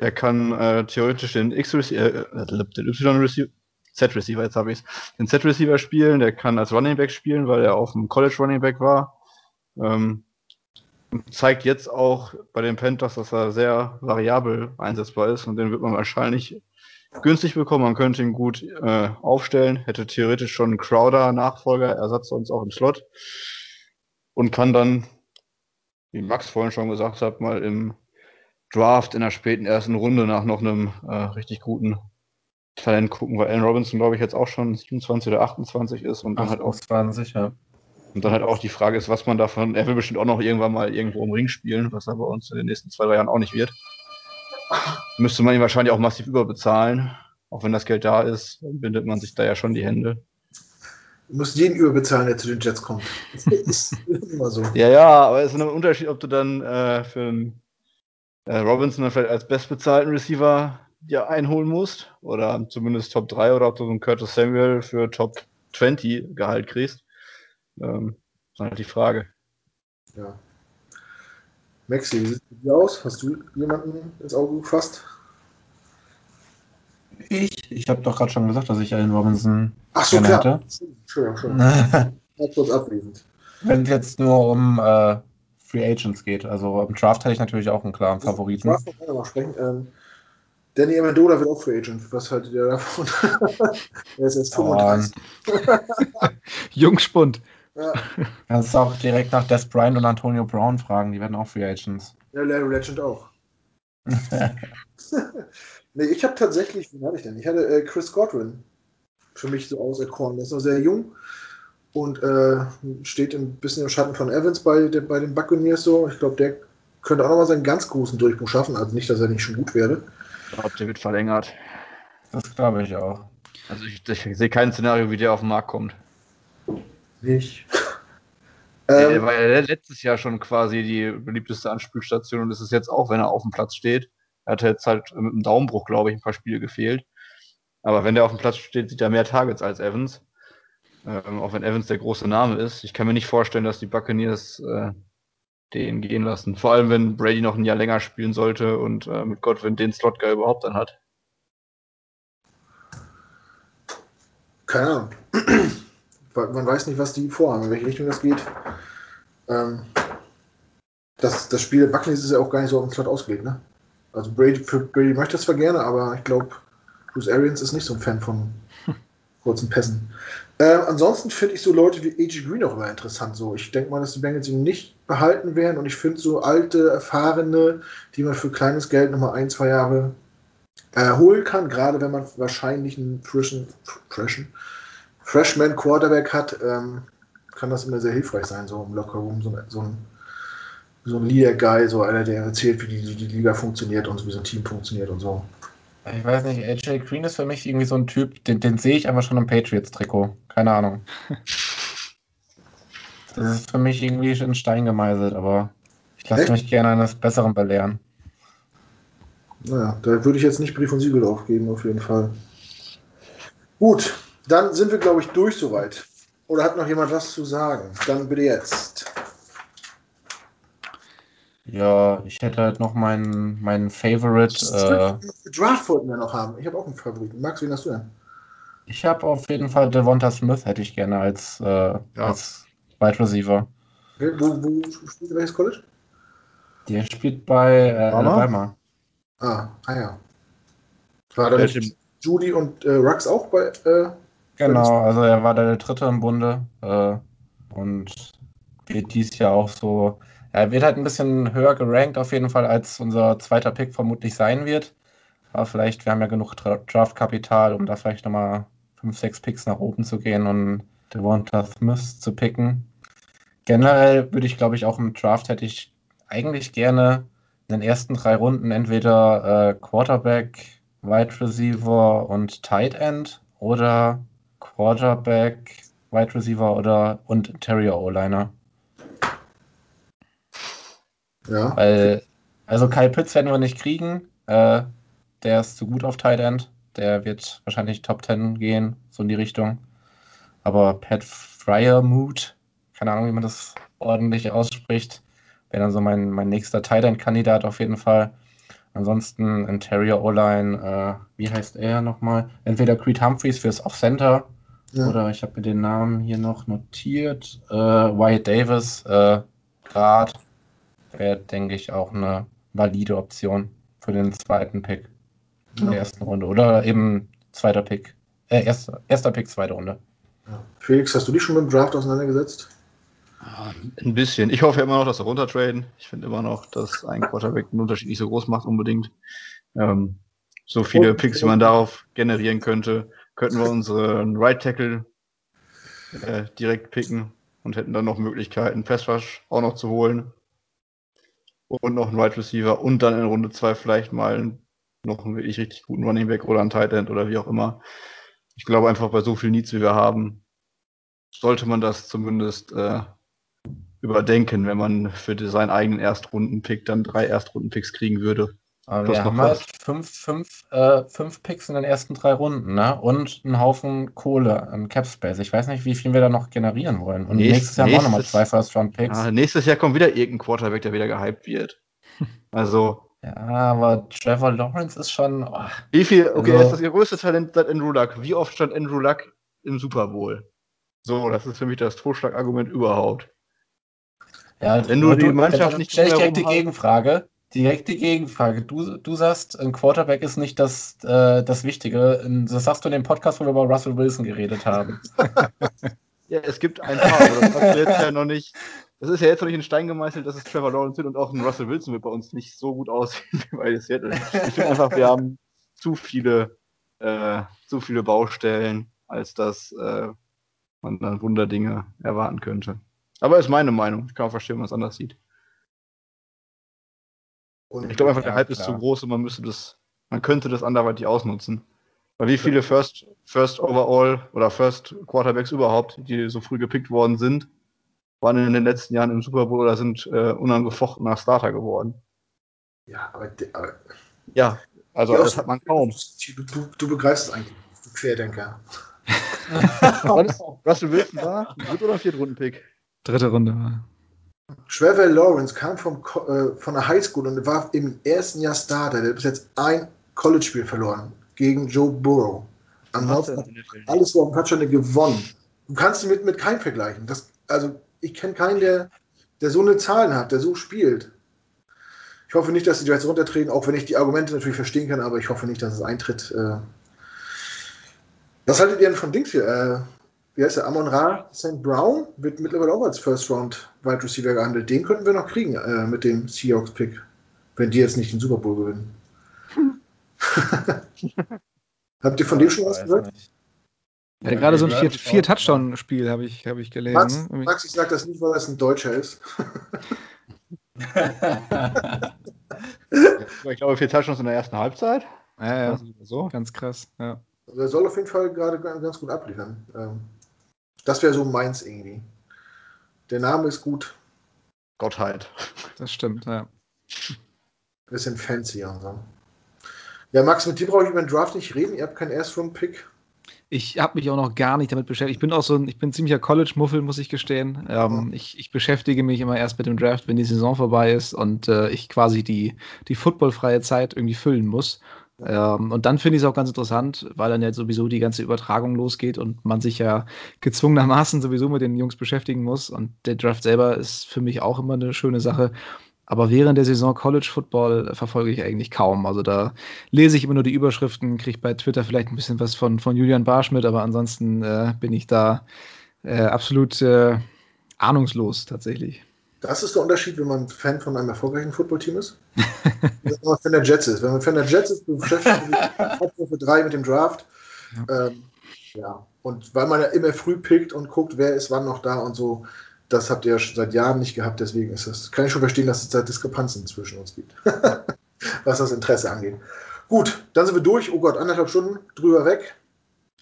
Der kann äh, theoretisch den X-Receiver, äh, den Y-Receiver, Z-Receiver, jetzt habe ich es, den Z-Receiver spielen. Der kann als Running Back spielen, weil er auf dem College Running Back war. Ähm, zeigt jetzt auch bei den Panthers, dass er sehr variabel einsetzbar ist und den wird man wahrscheinlich günstig bekommen. Man könnte ihn gut äh, aufstellen, hätte theoretisch schon einen Crowder-Nachfolger, Ersatz sonst auch im Slot und kann dann wie Max vorhin schon gesagt hat, mal im Draft in der späten ersten Runde nach noch einem äh, richtig guten Talent gucken, weil Allen Robinson, glaube ich, jetzt auch schon 27 oder 28 ist und dann 28, halt auch 20, ja. Und dann halt auch die Frage ist, was man davon, er will bestimmt auch noch irgendwann mal irgendwo im Ring spielen, was er bei uns in den nächsten zwei, drei Jahren auch nicht wird. Müsste man ihn wahrscheinlich auch massiv überbezahlen. Auch wenn das Geld da ist, dann bindet man sich da ja schon die Hände. Du musst jeden überbezahlen, der zu den Jets kommt. Das ist immer so. Ja, ja, aber es ist ein Unterschied, ob du dann äh, für einen äh, Robinson dann vielleicht als bestbezahlten Receiver dir einholen musst oder zumindest Top 3 oder ob du so einen Curtis Samuel für Top 20 Gehalt kriegst. Ähm, das ist halt die Frage. Ja. Maxi, wie sieht es aus? Hast du jemanden ins Auge gefasst? Ich? Ich habe doch gerade schon gesagt, dass ich Allen Robinson Ach so, klar. Hatte. Entschuldigung, Entschuldigung. kurz abwesend. Wenn es jetzt nur um äh, Free Agents geht, also im Draft hätte ich natürlich auch einen klaren Favoriten. Draft noch mal sprechen. Ähm, Danny Amendola wird auch Free Agent. Was haltet ihr davon? er ist jetzt 35. Oh, Jungspund. Ja. Kannst auch direkt nach Des Bryant und Antonio Brown fragen. Die werden auch Free Agents. Ja, Larry Legend auch. nee, ich habe tatsächlich, wie hatte ich denn? Ich hatte äh, Chris Godwin für mich so auserkoren. Der ist noch sehr jung und äh, steht ein bisschen im Schatten von Evans bei, der, bei den Buccaneers so. Ich glaube, der könnte auch nochmal seinen ganz großen Durchbruch schaffen. Also nicht, dass er nicht schon gut wäre. Ich glaube, der wird verlängert. Das glaube ich auch. Also ich, ich, sehe kein Szenario, wie der auf den Markt kommt. Nicht. Der ähm, war ja letztes Jahr schon quasi die beliebteste Anspielstation und ist es jetzt auch, wenn er auf dem Platz steht. Er hat jetzt halt mit einem Daumenbruch, glaube ich, ein paar Spiele gefehlt. Aber wenn der auf dem Platz steht, sieht er mehr Targets als Evans. Ähm, auch wenn Evans der große Name ist. Ich kann mir nicht vorstellen, dass die Buccaneers äh, den gehen lassen. Vor allem, wenn Brady noch ein Jahr länger spielen sollte und äh, mit Godwin den Slot-Guy überhaupt dann hat. Keine Ahnung. Man weiß nicht, was die vorhaben, in welche Richtung das geht. Ähm, das, das Spiel der Buccaneers ist ja auch gar nicht so auf den Slot ausgelegt, ne? Also Brady, für Brady möchte das zwar gerne, aber ich glaube, Bruce Arians ist nicht so ein Fan von kurzen Pässen. Äh, ansonsten finde ich so Leute wie A.G. Green auch immer interessant. So. Ich denke mal, dass die Bengals ihn nicht behalten werden und ich finde so alte, erfahrene, die man für kleines Geld nochmal ein, zwei Jahre äh, holen kann, gerade wenn man wahrscheinlich einen frischen, frischen Freshman Quarterback hat, ähm, kann das immer sehr hilfreich sein, so im Lockerroom, so, so ein so ein Leader-Guy, so einer, der erzählt, wie die, die Liga funktioniert und wie so ein Team funktioniert und so. Ich weiß nicht, AJ Green ist für mich irgendwie so ein Typ, den, den sehe ich einfach schon im Patriots-Trikot. Keine Ahnung. Das ist für mich irgendwie in Stein gemeißelt, aber ich lasse mich gerne eines Besseren belehren. Naja, da würde ich jetzt nicht Brief und Siegel aufgeben, auf jeden Fall. Gut, dann sind wir, glaube ich, durch soweit. Oder hat noch jemand was zu sagen? Dann bitte jetzt. Ja, ich hätte halt noch meinen, meinen Favorite. Äh, Draft wollten wir noch haben. Ich habe auch einen Favoriten. Max, wen hast du denn? Ich habe auf jeden Fall Devonta Smith, hätte ich gerne als, äh, ja. als Wide Receiver. Okay, wo, wo spielt er welches College? Der spielt bei äh, Alabama. Ah, ah ja. War da nicht Judy und äh, Rux auch bei. Äh, genau, also er war da der Dritte im Bunde äh, und wird dies Jahr auch so er wird halt ein bisschen höher gerankt auf jeden Fall, als unser zweiter Pick vermutlich sein wird. Aber vielleicht, wir haben ja genug Draftkapital, um da vielleicht nochmal 5, 6 Picks nach oben zu gehen und Devonta Smith zu picken. Generell würde ich, glaube ich, auch im Draft hätte ich eigentlich gerne in den ersten drei Runden entweder äh, Quarterback, Wide Receiver und Tight End oder Quarterback, Wide Receiver oder und Interior O-Liner. Ja. Weil, also Kyle Pitts werden wir nicht kriegen. Äh, der ist zu gut auf Tight End. Der wird wahrscheinlich Top 10 gehen, so in die Richtung. Aber Pat Fryermuth, keine Ahnung, wie man das ordentlich ausspricht, wäre dann so mein, mein nächster Tight End-Kandidat auf jeden Fall. Ansonsten Interior O-Line, äh, wie heißt er nochmal? Entweder Creed Humphreys fürs Off-Center ja. oder ich habe mir den Namen hier noch notiert. Äh, Wyatt Davis, äh, Grad wäre, denke ich, auch eine valide Option für den zweiten Pick in ja. der ersten Runde. Oder eben zweiter Pick. Äh, erster, erster Pick, zweite Runde. Ja. Felix, hast du dich schon mit dem Draft auseinandergesetzt? Ah, ein bisschen. Ich hoffe immer noch, dass wir runtertraden. Ich finde immer noch, dass ein Quarterback den Unterschied nicht so groß macht unbedingt. Ähm, so viele Picks, wie man darauf generieren könnte, könnten wir unseren Right Tackle äh, direkt picken und hätten dann noch Möglichkeiten, Pass Rush auch noch zu holen und noch einen Wide Receiver und dann in Runde 2 vielleicht mal noch einen wirklich richtig guten Running Back oder einen Tight End oder wie auch immer. Ich glaube einfach bei so viel Needs, wie wir haben, sollte man das zumindest äh, überdenken, wenn man für seinen eigenen Erstrunden-Pick dann drei Erstrunden-Picks kriegen würde. Aber wir haben halt fünf, fünf, äh, fünf Picks in den ersten drei Runden, ne? Und einen Haufen Kohle im Cap Space. Ich weiß nicht, wie viel wir da noch generieren wollen. Und Nächst, nächstes Jahr haben wir nochmal zwei First-Round-Picks. Ja, nächstes Jahr kommt wieder irgendein Quarterback, der wieder gehypt wird. Also. Ja, aber Trevor Lawrence ist schon. Oh, wie viel, okay, also, ist das ihr größtes Talent seit Andrew Luck. Wie oft stand Andrew Luck im Super Bowl? So, das ist für mich das Totschlagargument überhaupt. Ja, wenn du die Mannschaft nicht. Stell ich direkt die Gegenfrage Direkt die Gegenfrage. Du, du sagst, ein Quarterback ist nicht das, äh, das Wichtige. Das sagst du in dem Podcast, wo wir über Russell Wilson geredet haben. ja, es gibt ein paar, das hast du jetzt ja noch nicht. Das ist ja jetzt noch nicht in Stein gemeißelt, dass es Trevor Lawrence wird und auch ein Russell Wilson wird bei uns nicht so gut aussehen wie bei Seattle. Ich finde einfach, wir haben zu viele, äh, zu viele Baustellen, als dass äh, man dann Wunderdinge erwarten könnte. Aber ist meine Meinung. Ich kann auch verstehen, wenn man es anders sieht. Und ich glaube einfach, ja, der Hype klar. ist zu groß und man müsste das, man könnte das anderweitig ausnutzen. Weil wie viele First, First Overall oder First Quarterbacks überhaupt, die so früh gepickt worden sind, waren in den letzten Jahren im Super Bowl oder sind äh, unangefochtener Starter geworden. Ja, aber, aber ja, also das hat man kaum. Du, du, du begreifst es eigentlich, du Querdenker. Russell Wilson war dritte oder vierte Rundenpick? Dritte Runde war. Trevor Lawrence kam vom, äh, von der Highschool und war im ersten Jahr Starter. Der hat bis jetzt ein College-Spiel verloren gegen Joe Burrow. Ansonsten alles so hat schon gewonnen. Du kannst ihn mit, mit keinem vergleichen. Das, also ich kenne keinen, der, der so eine Zahlen hat, der so spielt. Ich hoffe nicht, dass die jetzt runtertreten, auch wenn ich die Argumente natürlich verstehen kann, aber ich hoffe nicht, dass es eintritt. Äh. Was haltet ihr denn von Dings hier? Äh, wie heißt der, Amon Ra St. Brown, wird mittlerweile auch als First Round Wide Receiver gehandelt. Den könnten wir noch kriegen äh, mit dem Seahawks Pick, wenn die jetzt nicht den Super Bowl gewinnen. Habt ihr von ja, dem schon was gehört? Ja, gerade so ein vier, vier Touchdown-Spiel habe ich, hab ich gelesen. Max? Max, ich sage das nicht, weil das ein Deutscher ist. ich glaube, vier Touchdowns in der ersten Halbzeit. Ja, ja. So. Ganz krass, ja. Also er soll auf jeden Fall gerade ganz gut abliefern. Ähm, das wäre so meins irgendwie. Der Name ist gut. Gottheit. Das stimmt, ja. Bisschen fancy und so. Ja, Max, mit dir brauche ich über den Draft nicht reden. Ihr habt keinen Erstrunden-Pick. Ich habe mich auch noch gar nicht damit beschäftigt. Ich bin auch so ein, ich bin ziemlicher College-Muffel, muss ich gestehen. Ähm, mhm. ich, ich, beschäftige mich immer erst mit dem Draft, wenn die Saison vorbei ist und äh, ich quasi die, die footballfreie Zeit irgendwie füllen muss. Ähm, und dann finde ich es auch ganz interessant, weil dann ja sowieso die ganze Übertragung losgeht und man sich ja gezwungenermaßen sowieso mit den Jungs beschäftigen muss. Und der Draft selber ist für mich auch immer eine schöne Sache. Aber während der Saison College Football verfolge ich eigentlich kaum. Also da lese ich immer nur die Überschriften, kriege bei Twitter vielleicht ein bisschen was von, von Julian Barsch mit, aber ansonsten äh, bin ich da äh, absolut äh, ahnungslos tatsächlich. Das ist der Unterschied, wenn man Fan von einem erfolgreichen Footballteam ist. wenn man Fan der Jets ist. Wenn man Fan der Jets ist, beschäftigt man sich für drei mit dem Draft. Ja. Ähm, ja. Und weil man ja immer früh pickt und guckt, wer ist wann noch da und so, das habt ihr ja schon seit Jahren nicht gehabt, deswegen ist das, kann ich schon verstehen, dass es da Diskrepanzen zwischen uns gibt, was das Interesse angeht. Gut, dann sind wir durch. Oh Gott, anderthalb Stunden drüber weg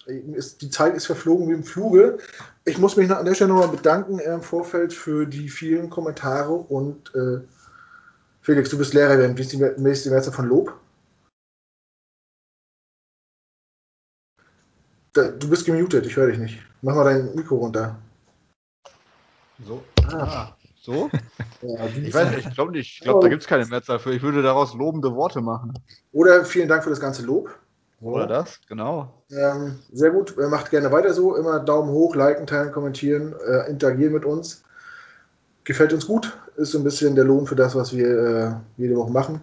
ist, die Zeit ist verflogen wie im Fluge. Ich muss mich an der Stelle nochmal bedanken im Vorfeld für die vielen Kommentare und äh, Felix, du bist Lehrerin. Wie ist die, wie ist die Mehrzahl von Lob? Da, du bist gemutet, ich höre dich nicht. Mach mal dein Mikro runter. So. Ah. ah so? Ja, ich weiß ich glaube nicht. Ich glaube, da gibt es keine Mehrzahl für. Ich würde daraus lobende Worte machen. Oder vielen Dank für das ganze Lob. Oder das, genau. Ähm, sehr gut, macht gerne weiter so. Immer Daumen hoch, liken, teilen, kommentieren, äh, interagieren mit uns. Gefällt uns gut, ist so ein bisschen der Lohn für das, was wir äh, jede Woche machen.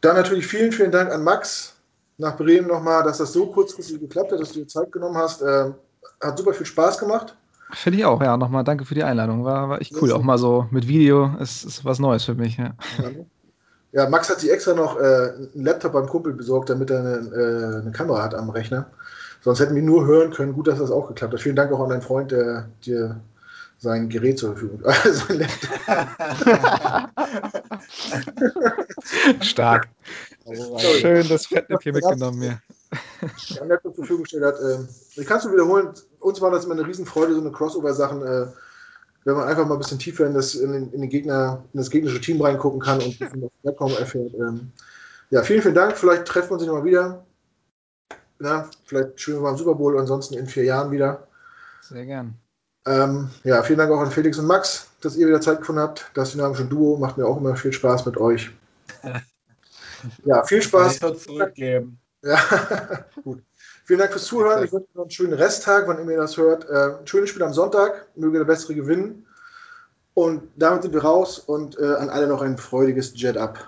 Dann natürlich vielen, vielen Dank an Max nach Bremen nochmal, dass das so kurzfristig geklappt hat, dass du dir Zeit genommen hast. Äh, hat super viel Spaß gemacht. Finde ich auch, ja. Nochmal danke für die Einladung. War, war echt cool. Auch mal so mit Video ist, ist was Neues für mich. Ja. ja? Ja, Max hat sich extra noch äh, einen Laptop beim Kumpel besorgt, damit er eine, äh, eine, Kamera hat am Rechner. Sonst hätten wir nur hören können. Gut, dass das auch geklappt hat. Vielen Dank auch an deinen Freund, der dir sein Gerät zur Verfügung, äh, sein Laptop. Stark. Schön das Fettnäpfchen mitgenommen, ja. Ein Laptop zur Verfügung gestellt hat. Äh, ich kann es nur wiederholen. Uns war das immer eine Riesenfreude, so eine Crossover-Sachen äh, wenn man einfach mal ein bisschen tiefer in das, in den, in den Gegner, in das gegnerische Team reingucken kann und was erfährt. Ähm, ja, vielen, vielen Dank. Vielleicht treffen wir uns nochmal wieder. Na, vielleicht spielen wir mal im Super Bowl, ansonsten in vier Jahren wieder. Sehr gern. Ähm, ja, vielen Dank auch an Felix und Max, dass ihr wieder Zeit gefunden habt. Das dynamische Duo macht mir auch immer viel Spaß mit euch. ja, viel Spaß. Ich zurückgeben. Ja, gut. Vielen Dank fürs Zuhören. Ich wünsche euch noch einen schönen Resttag, wann immer ihr das hört. Äh, ein schönes Spiel am Sonntag. Möge der Bessere gewinnen. Und damit sind wir raus und äh, an alle noch ein freudiges Jet Up.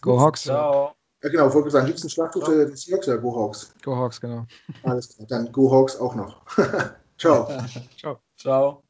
Go Hawks. Ciao. Ja, genau, ich wollte sagen, liebsten Schlachtruf der Seahawks ja Go Hawks. Go Hawks, genau. Alles klar, dann Go Hawks auch noch. Ciao. Ciao. Ciao.